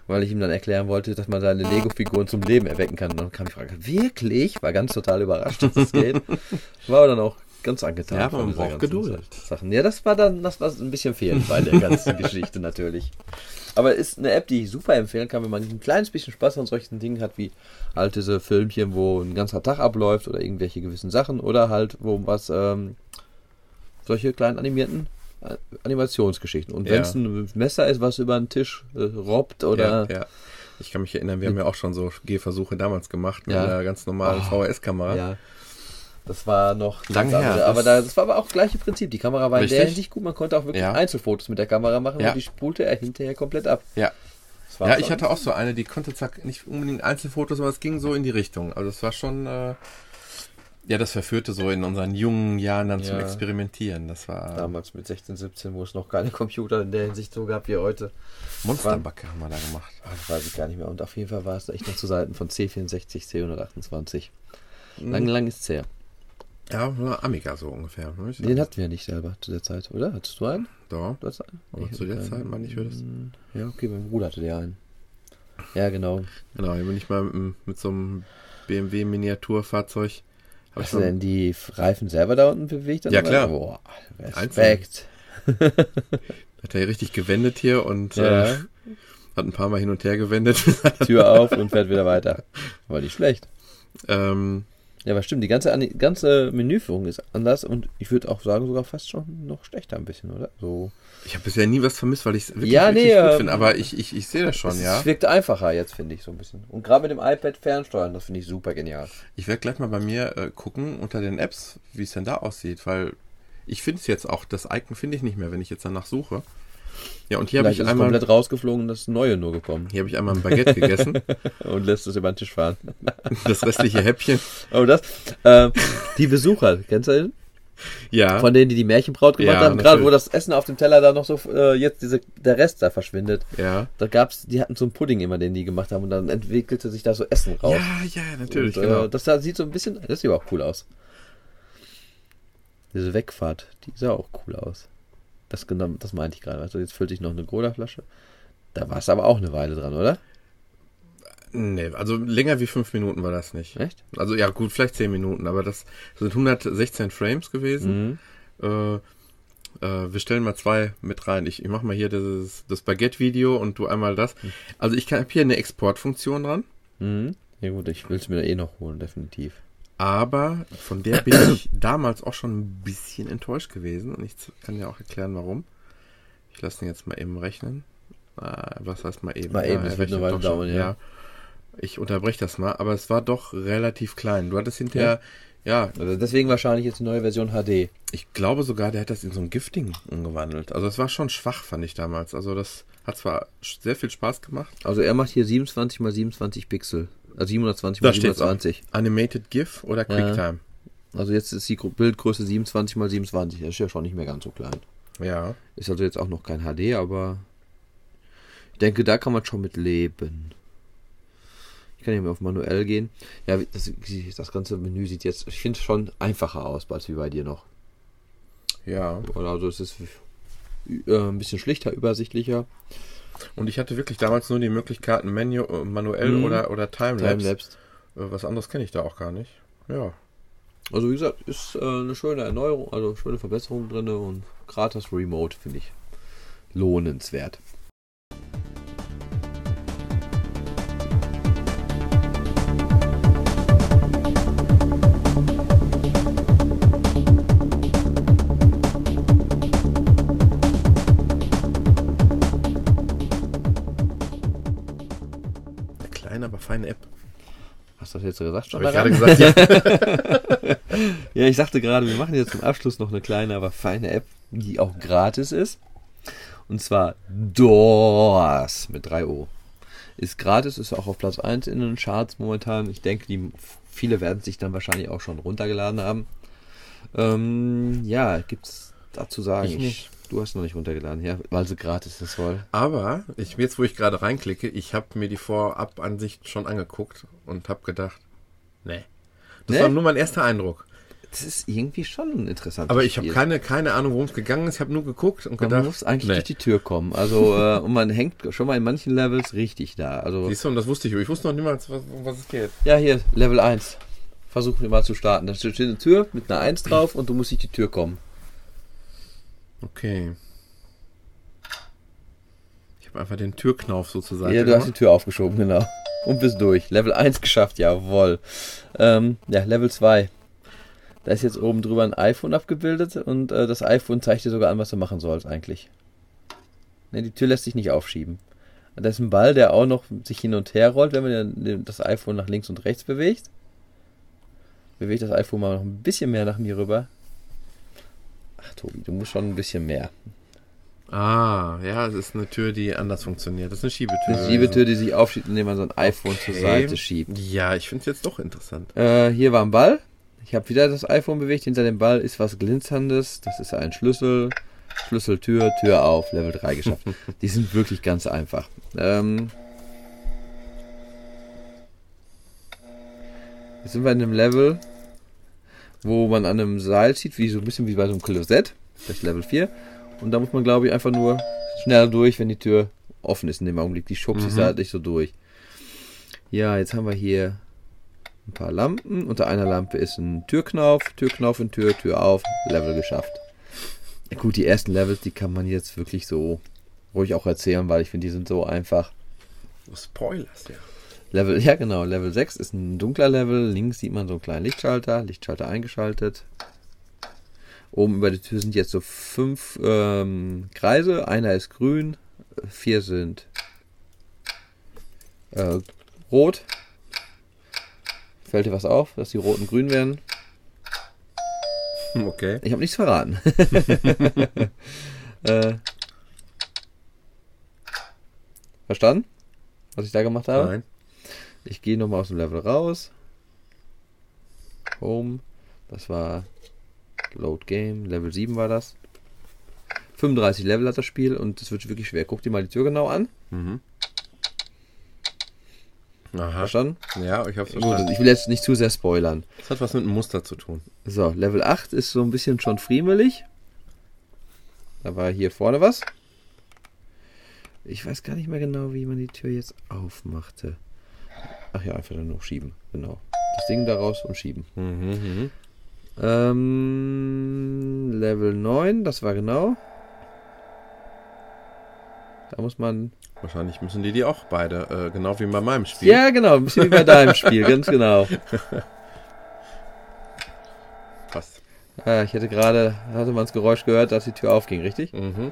Weil ich ihm dann erklären wollte, dass man seine Lego-Figuren zum Leben erwecken kann. Und dann kam die Frage, wirklich? War ganz total überrascht, dass das geht. War dann auch ganz angetan. Ja, von man dieser braucht Geduld. Sachen. Ja, das war dann, das war ein bisschen fehlend bei der ganzen Geschichte natürlich. Aber ist eine App, die ich super empfehlen kann, wenn man ein kleines bisschen Spaß an solchen Dingen hat, wie halt diese Filmchen, wo ein ganzer Tag abläuft oder irgendwelche gewissen Sachen oder halt, wo was, ähm, solche kleinen animierten Animationsgeschichten. Und Ja. wenn es ein Messer ist, was über den Tisch äh, robbt oder. ja, ja. Ich kann mich erinnern, wir haben ja auch schon so Gehversuche damals gemacht mit Ja. einer ganz normalen Oh, VHS-Kamera. Ja. Das war noch Lang her. Aber das- da, das war aber auch gleiche Prinzip. Die Kamera war in der Richtig. Hinsicht gut. Man konnte auch wirklich Ja. Einzelfotos mit der Kamera machen Ja. und die spulte er hinterher komplett ab. Ja. Das Ja, ich hatte auch so eine, die konnte zwar nicht unbedingt Einzelfotos, aber es ging so in die Richtung. Also es war schon, äh, ja, das verführte so in unseren jungen Jahren dann zum Ja. Experimentieren. Das war damals mit 16, 17, wo es noch keine Computer in der Hinsicht so gab wie heute. Monsterbacke haben wir da gemacht. Das weiß ich gar nicht mehr. Und auf jeden Fall war es echt noch zu Seiten von C64, C128. Lang, lang ist es her. Ja, Amiga so ungefähr. ne? Den hatten wir nicht selber zu der Zeit, oder? Hattest du einen? Doch. Du einen? Aber zu der Zeit, meine ich, würde es. Ja, okay, mein Bruder hatte der einen. Ja, genau. Genau, hier bin ich mal mit, mit so einem BMW Miniaturfahrzeug. Hab ich Hast du denn die Reifen selber da unten bewegt? Ja, klar. Boah, Respekt. hat er richtig gewendet hier und Ja. äh, hat ein paar Mal hin und her gewendet. Tür auf und fährt wieder weiter. War nicht schlecht. ähm, Ja, aber stimmt, die ganze, ganze Menüführung ist anders und ich würde auch sagen, sogar fast schon noch schlechter ein bisschen, oder? So. ich habe bisher nie was vermisst, weil ich es wirklich, Ja, wirklich nee, gut ähm, finde. Aber ich, ich, ich sehe das schon, es ja. wirkt einfacher jetzt, finde ich, so ein bisschen. Und gerade mit dem iPad fernsteuern, das finde ich super genial. Ich werde gleich mal bei mir äh, gucken unter den Apps, wie es denn da aussieht, weil ich finde es jetzt auch, das Icon finde ich nicht mehr, wenn ich jetzt danach suche. Ja, und hier habe ich ist es einmal, komplett rausgeflogen, das Neue nur gekommen. hier habe ich einmal ein Baguette gegessen, Und lässt es über den Tisch fahren. das restliche Häppchen. Oh, das. Äh, die Besucher, kennst du den? Ja, Von denen, die die Märchenbraut gemacht Ja, haben, gerade wo das Essen auf dem Teller da noch so, äh, jetzt diese, der Rest da verschwindet. ja. Da gab's, die hatten so einen Pudding immer, den die gemacht haben und dann entwickelte sich da so Essen raus. Ja, ja, natürlich, und, äh, genau. Das da sieht so ein bisschen, das sieht aber auch cool aus. Diese Wegfahrt, die sah auch cool aus. Das genau, das meinte ich gerade. Also jetzt füllte ich noch eine Cola-Flasche. Da war es aber auch eine Weile dran, oder? Nee, also länger wie fünf Minuten war das nicht. Echt? Also ja, gut, vielleicht zehn Minuten, aber das sind 116 Frames gewesen. Mhm. Äh, äh, wir stellen mal zwei mit rein. Ich, ich mache mal hier das, das Baguette-Video und du einmal das. Also ich habe hier eine Exportfunktion dran, Mhm. Ja gut, ich will es mir eh noch holen, definitiv. Aber von der bin ich damals auch schon ein bisschen enttäuscht gewesen und ich kann ja auch erklären, warum. Ich lasse den jetzt mal eben rechnen. Ah, was heißt mal eben? Mal eben, es wird eine Weile dauern, ja. Ich unterbreche das mal, aber es war doch relativ klein. Du hattest hinterher, ja, Also deswegen wahrscheinlich jetzt die neue Version HD. Ich glaube sogar, der hat das in so ein Gifting umgewandelt. Also es war schon schwach, fand ich damals. Also das hat zwar sehr viel Spaß gemacht. Also er macht hier 27 mal 27 Pixel. Also 720 mal Da steht's 720. Animated GIF oder QuickTime. Also jetzt ist die Bildgröße 27 mal 27. Das ist ja schon nicht mehr ganz so klein. Ja. Ist also jetzt auch noch kein HD, aber ich denke, da kann man schon mit leben. Ich kann hier mal auf manuell gehen. Ja, wie- das, das ganze Menü sieht jetzt, ich finde schon einfacher aus als wie bei dir noch. Ja. Oder also es ist äh, ein bisschen schlichter, übersichtlicher. Und ich hatte wirklich damals nur die Möglichkeiten Menu, äh, manuell Mhm. oder, oder Timelapse. Timelapse. Äh, Was anderes kenne ich da auch gar nicht. Ja. Also wie gesagt, ist äh, eine schöne Erneuerung, also schöne Verbesserung drin und das Remote finde ich lohnenswert. Feine App. Hast du das jetzt gesagt schon? Habe ich gerade gesagt, ja. Ja, ich sagte gerade, wir machen jetzt zum Abschluss noch eine kleine, aber feine App, die auch gratis ist. Und zwar Doors mit 3 O. Ist gratis, ist auch auf Platz 1 in den Charts momentan. Ich denke, die viele werden sich dann wahrscheinlich auch schon runtergeladen haben. Ähm, ja, gibt's dazu sagen? Ich nicht. Du hast noch nicht runtergeladen, ja, weil sie gratis ist wohl. Aber ich, jetzt, wo ich gerade reinklicke, ich habe mir die Vorab-Ansicht schon angeguckt und habe gedacht, nee. Das Nee? war nur mein erster Eindruck. Das ist irgendwie schon ein interessantes Aber ich habe keine, keine Ahnung, worum es gegangen ist. Ich habe nur geguckt und Man gedacht, muss eigentlich nee. durch die Tür kommen. Also, äh, und man hängt schon mal in manchen Levels richtig da. Also, Siehst du, und das wusste ich. Ich wusste noch niemals, was, um was es geht. ja, hier, Level 1. Versuchen wir mal zu starten. Da steht eine Tür mit einer 1 drauf und du musst durch die Tür kommen. Okay. Ich habe einfach den Türknauf sozusagen. Ja, du hast die Tür aufgeschoben, genau. Und bist durch. Level 1 geschafft, jawohl. Ähm, ja, Level 2. Da ist jetzt oben drüber ein iPhone abgebildet und äh, das iPhone zeigt dir sogar an, was du machen sollst eigentlich. Ne, die Tür lässt sich nicht aufschieben. Da ist ein Ball, der auch noch sich hin und her rollt, wenn man das iPhone nach links und rechts bewegt. Bewegt das iPhone mal noch ein bisschen mehr nach mir rüber. Ach, Tobi, du musst schon ein bisschen mehr. Ah, ja, es ist eine Tür, die anders funktioniert. Das ist eine Schiebetür. Eine Schiebetür, die sich aufschiebt, indem man so ein iPhone okay. zur Seite schiebt. Ja, ich finde es jetzt doch interessant. Äh, hier war ein Ball. Ich habe wieder das iPhone bewegt. Hinter dem Ball ist was Glitzerndes. Das ist ein Schlüssel. Schlüsseltür, Tür auf, Level 3 geschafft. die sind wirklich ganz einfach. Ähm, jetzt sind wir in einem Level, wo man an einem Seil zieht, wie so ein bisschen wie bei so einem Klosett. Das ist Level 4. Und da muss man, glaube ich, einfach nur schneller durch, wenn die Tür offen ist in dem Augenblick. Die schubst sich mhm. halt nicht so durch. Ja, jetzt haben wir hier ein paar Lampen. Unter einer Lampe ist ein Türknauf. Türknauf in Tür, Tür auf. Level geschafft. Gut, die ersten Levels, die kann man jetzt wirklich so ruhig auch erzählen, weil ich finde, die sind so einfach. Spoilers, ja. Level, ja genau, Level 6 ist ein dunkler Level. Links sieht man so einen kleinen Lichtschalter. Lichtschalter eingeschaltet. Oben über die Tür sind jetzt so fünf ähm, Kreise. Einer ist grün, vier sind äh, rot. Fällt dir was auf, dass die roten grün werden? Okay. Ich habe nichts verraten. äh, verstanden? Was ich da gemacht habe? Nein. Ich gehe nochmal aus dem Level raus. Home. Das war Load Game, Level 7 war das. 35 Level hat das Spiel und es wird wirklich schwer. Guck dir mal die Tür genau an. Mhm. Aha. Verstanden? Ja, ich hab's verstanden. Gut, ich will jetzt nicht zu sehr spoilern. Das hat was mit einem Muster zu tun. So, Level 8 ist so ein bisschen schon friemelig. Da war hier vorne was. Ich weiß gar nicht mehr genau, wie man die Tür jetzt aufmachte. Ach ja, einfach nur schieben. Genau. Das Ding daraus und schieben. Mhm, mhm. Ähm, Level 9, das war genau. Da muss man. Wahrscheinlich müssen die die auch beide, äh, genau wie bei meinem Spiel. Ja, genau, ein bisschen wie bei deinem Spiel, ganz genau. Passt. Ah, ich hätte gerade, hatte man das Geräusch gehört, dass die Tür aufging, richtig? Mhm.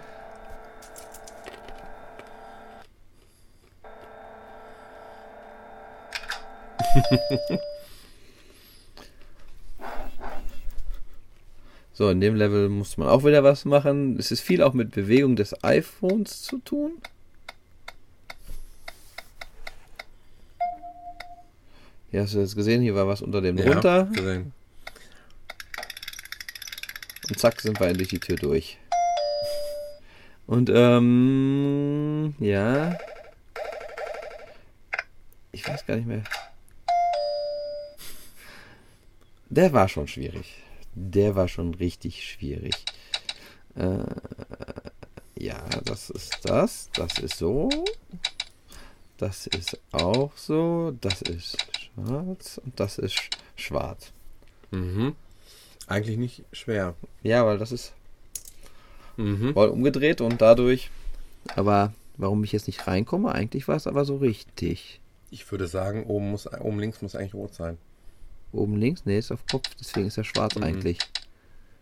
So, in dem Level muss man auch wieder was machen. Es ist viel auch mit Bewegung des iPhones zu tun. Hier hast du jetzt gesehen, hier war was unter dem ja, drunter. Gesehen. Und zack, sind wir endlich die Tür durch. Und ähm, ja. Ich weiß gar nicht mehr. Der war schon schwierig der war schon richtig schwierig. Äh, ja, das ist das. Das ist so. Das ist auch so. Das ist schwarz. Und das ist schwarz. Mhm. Eigentlich nicht schwer. Ja, weil das ist mhm. voll umgedreht und dadurch. Aber warum ich jetzt nicht reinkomme, eigentlich war es aber so richtig. Ich würde sagen, oben, muss, oben links muss eigentlich rot sein. Oben links? Ne, ist auf Kopf, deswegen ist er schwarz mhm. eigentlich.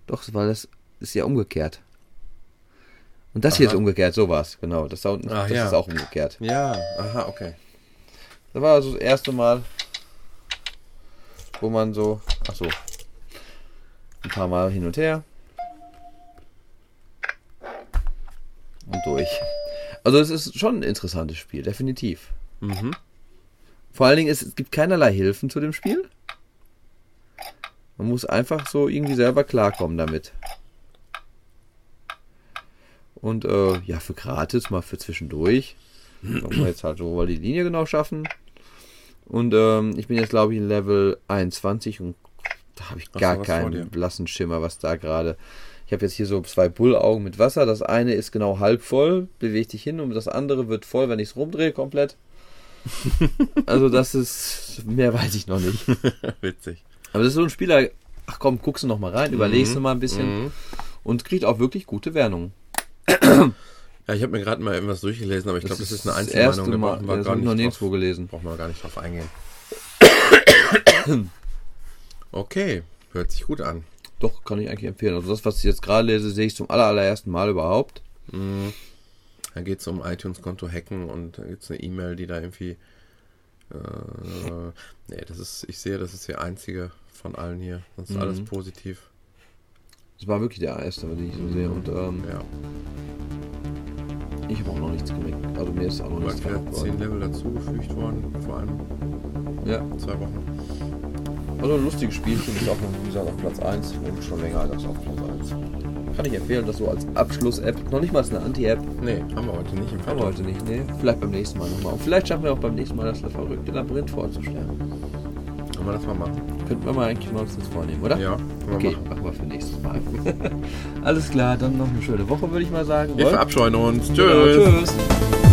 Doch, weil das ist ja umgekehrt. Und das aha. hier ist umgekehrt, so war es, genau. Das da unten Ach, das ja. ist auch umgekehrt. Ja, aha, okay. Das war also das erste Mal, wo man so, ach so, ein paar Mal hin und her. Und durch. Also es ist schon ein interessantes Spiel, definitiv. Mhm. Vor allen Dingen, es, es gibt keinerlei Hilfen zu dem Spiel. Man muss einfach so irgendwie selber klarkommen damit. Und äh, ja, für gratis, mal für zwischendurch. Wollen wir jetzt halt so weil die Linie genau schaffen. Und ähm, ich bin jetzt, glaube ich, in Level 21 und da habe ich gar keinen blassen Schimmer, was da gerade. Ich habe jetzt hier so zwei Bullaugen mit Wasser. Das eine ist genau halb voll, bewegt dich hin und das andere wird voll, wenn ich es rumdrehe, komplett. also das ist, mehr weiß ich noch nicht. Witzig. Aber das ist so ein Spieler, ach komm, guckst du noch mal rein, mhm. überlegst du mal ein bisschen mhm. und kriegt auch wirklich gute Wertungen. Ja, ich habe mir gerade mal irgendwas durchgelesen, aber ich glaube, das ist eine Einzelmeinung. Da brauchen wir gar nicht noch nirgendwo gelesen. Brauchen wir gar nicht drauf eingehen. okay. Hört sich gut an. Doch, kann ich eigentlich empfehlen. Also das, was ich jetzt gerade lese, sehe ich zum aller, allerersten Mal überhaupt. Mhm. Da geht es um iTunes-Konto hacken und da gibt es eine E-Mail, die da irgendwie. Äh, nee, das ist, ich sehe, das ist der einzige von allen hier. Sonst ist Mhm. alles positiv. Das war wirklich der erste, den ich so sehe. Und ähm, Ja. ich habe auch noch nichts gemerkt. Also mir ist auch noch Aber nichts verkauft 10 worden. Level dazugefügt worden, vor allem Ja, zwei Wochen. also ein lustiges Spielchen. Ist auch, noch, wie gesagt, auf Platz 1 und schon länger als auf Platz 1. Kann ich empfehlen, das so als Abschluss-App. Noch nicht mal als eine Anti-App. Nee, haben wir heute nicht im Haben wir heute nicht, ne? Vielleicht beim nächsten Mal nochmal. Und vielleicht schaffen wir auch beim nächsten Mal das verrückte Labyrinth vorzustellen. Können wir das mal machen? Könnten wir mal eigentlich mal uns das vornehmen, oder? Ja, Okay, machen. machen wir für nächstes Mal. Alles klar, dann noch eine schöne Woche, würde ich mal sagen. Wir verabscheuen uns. Genau, Tschüss. tschüss.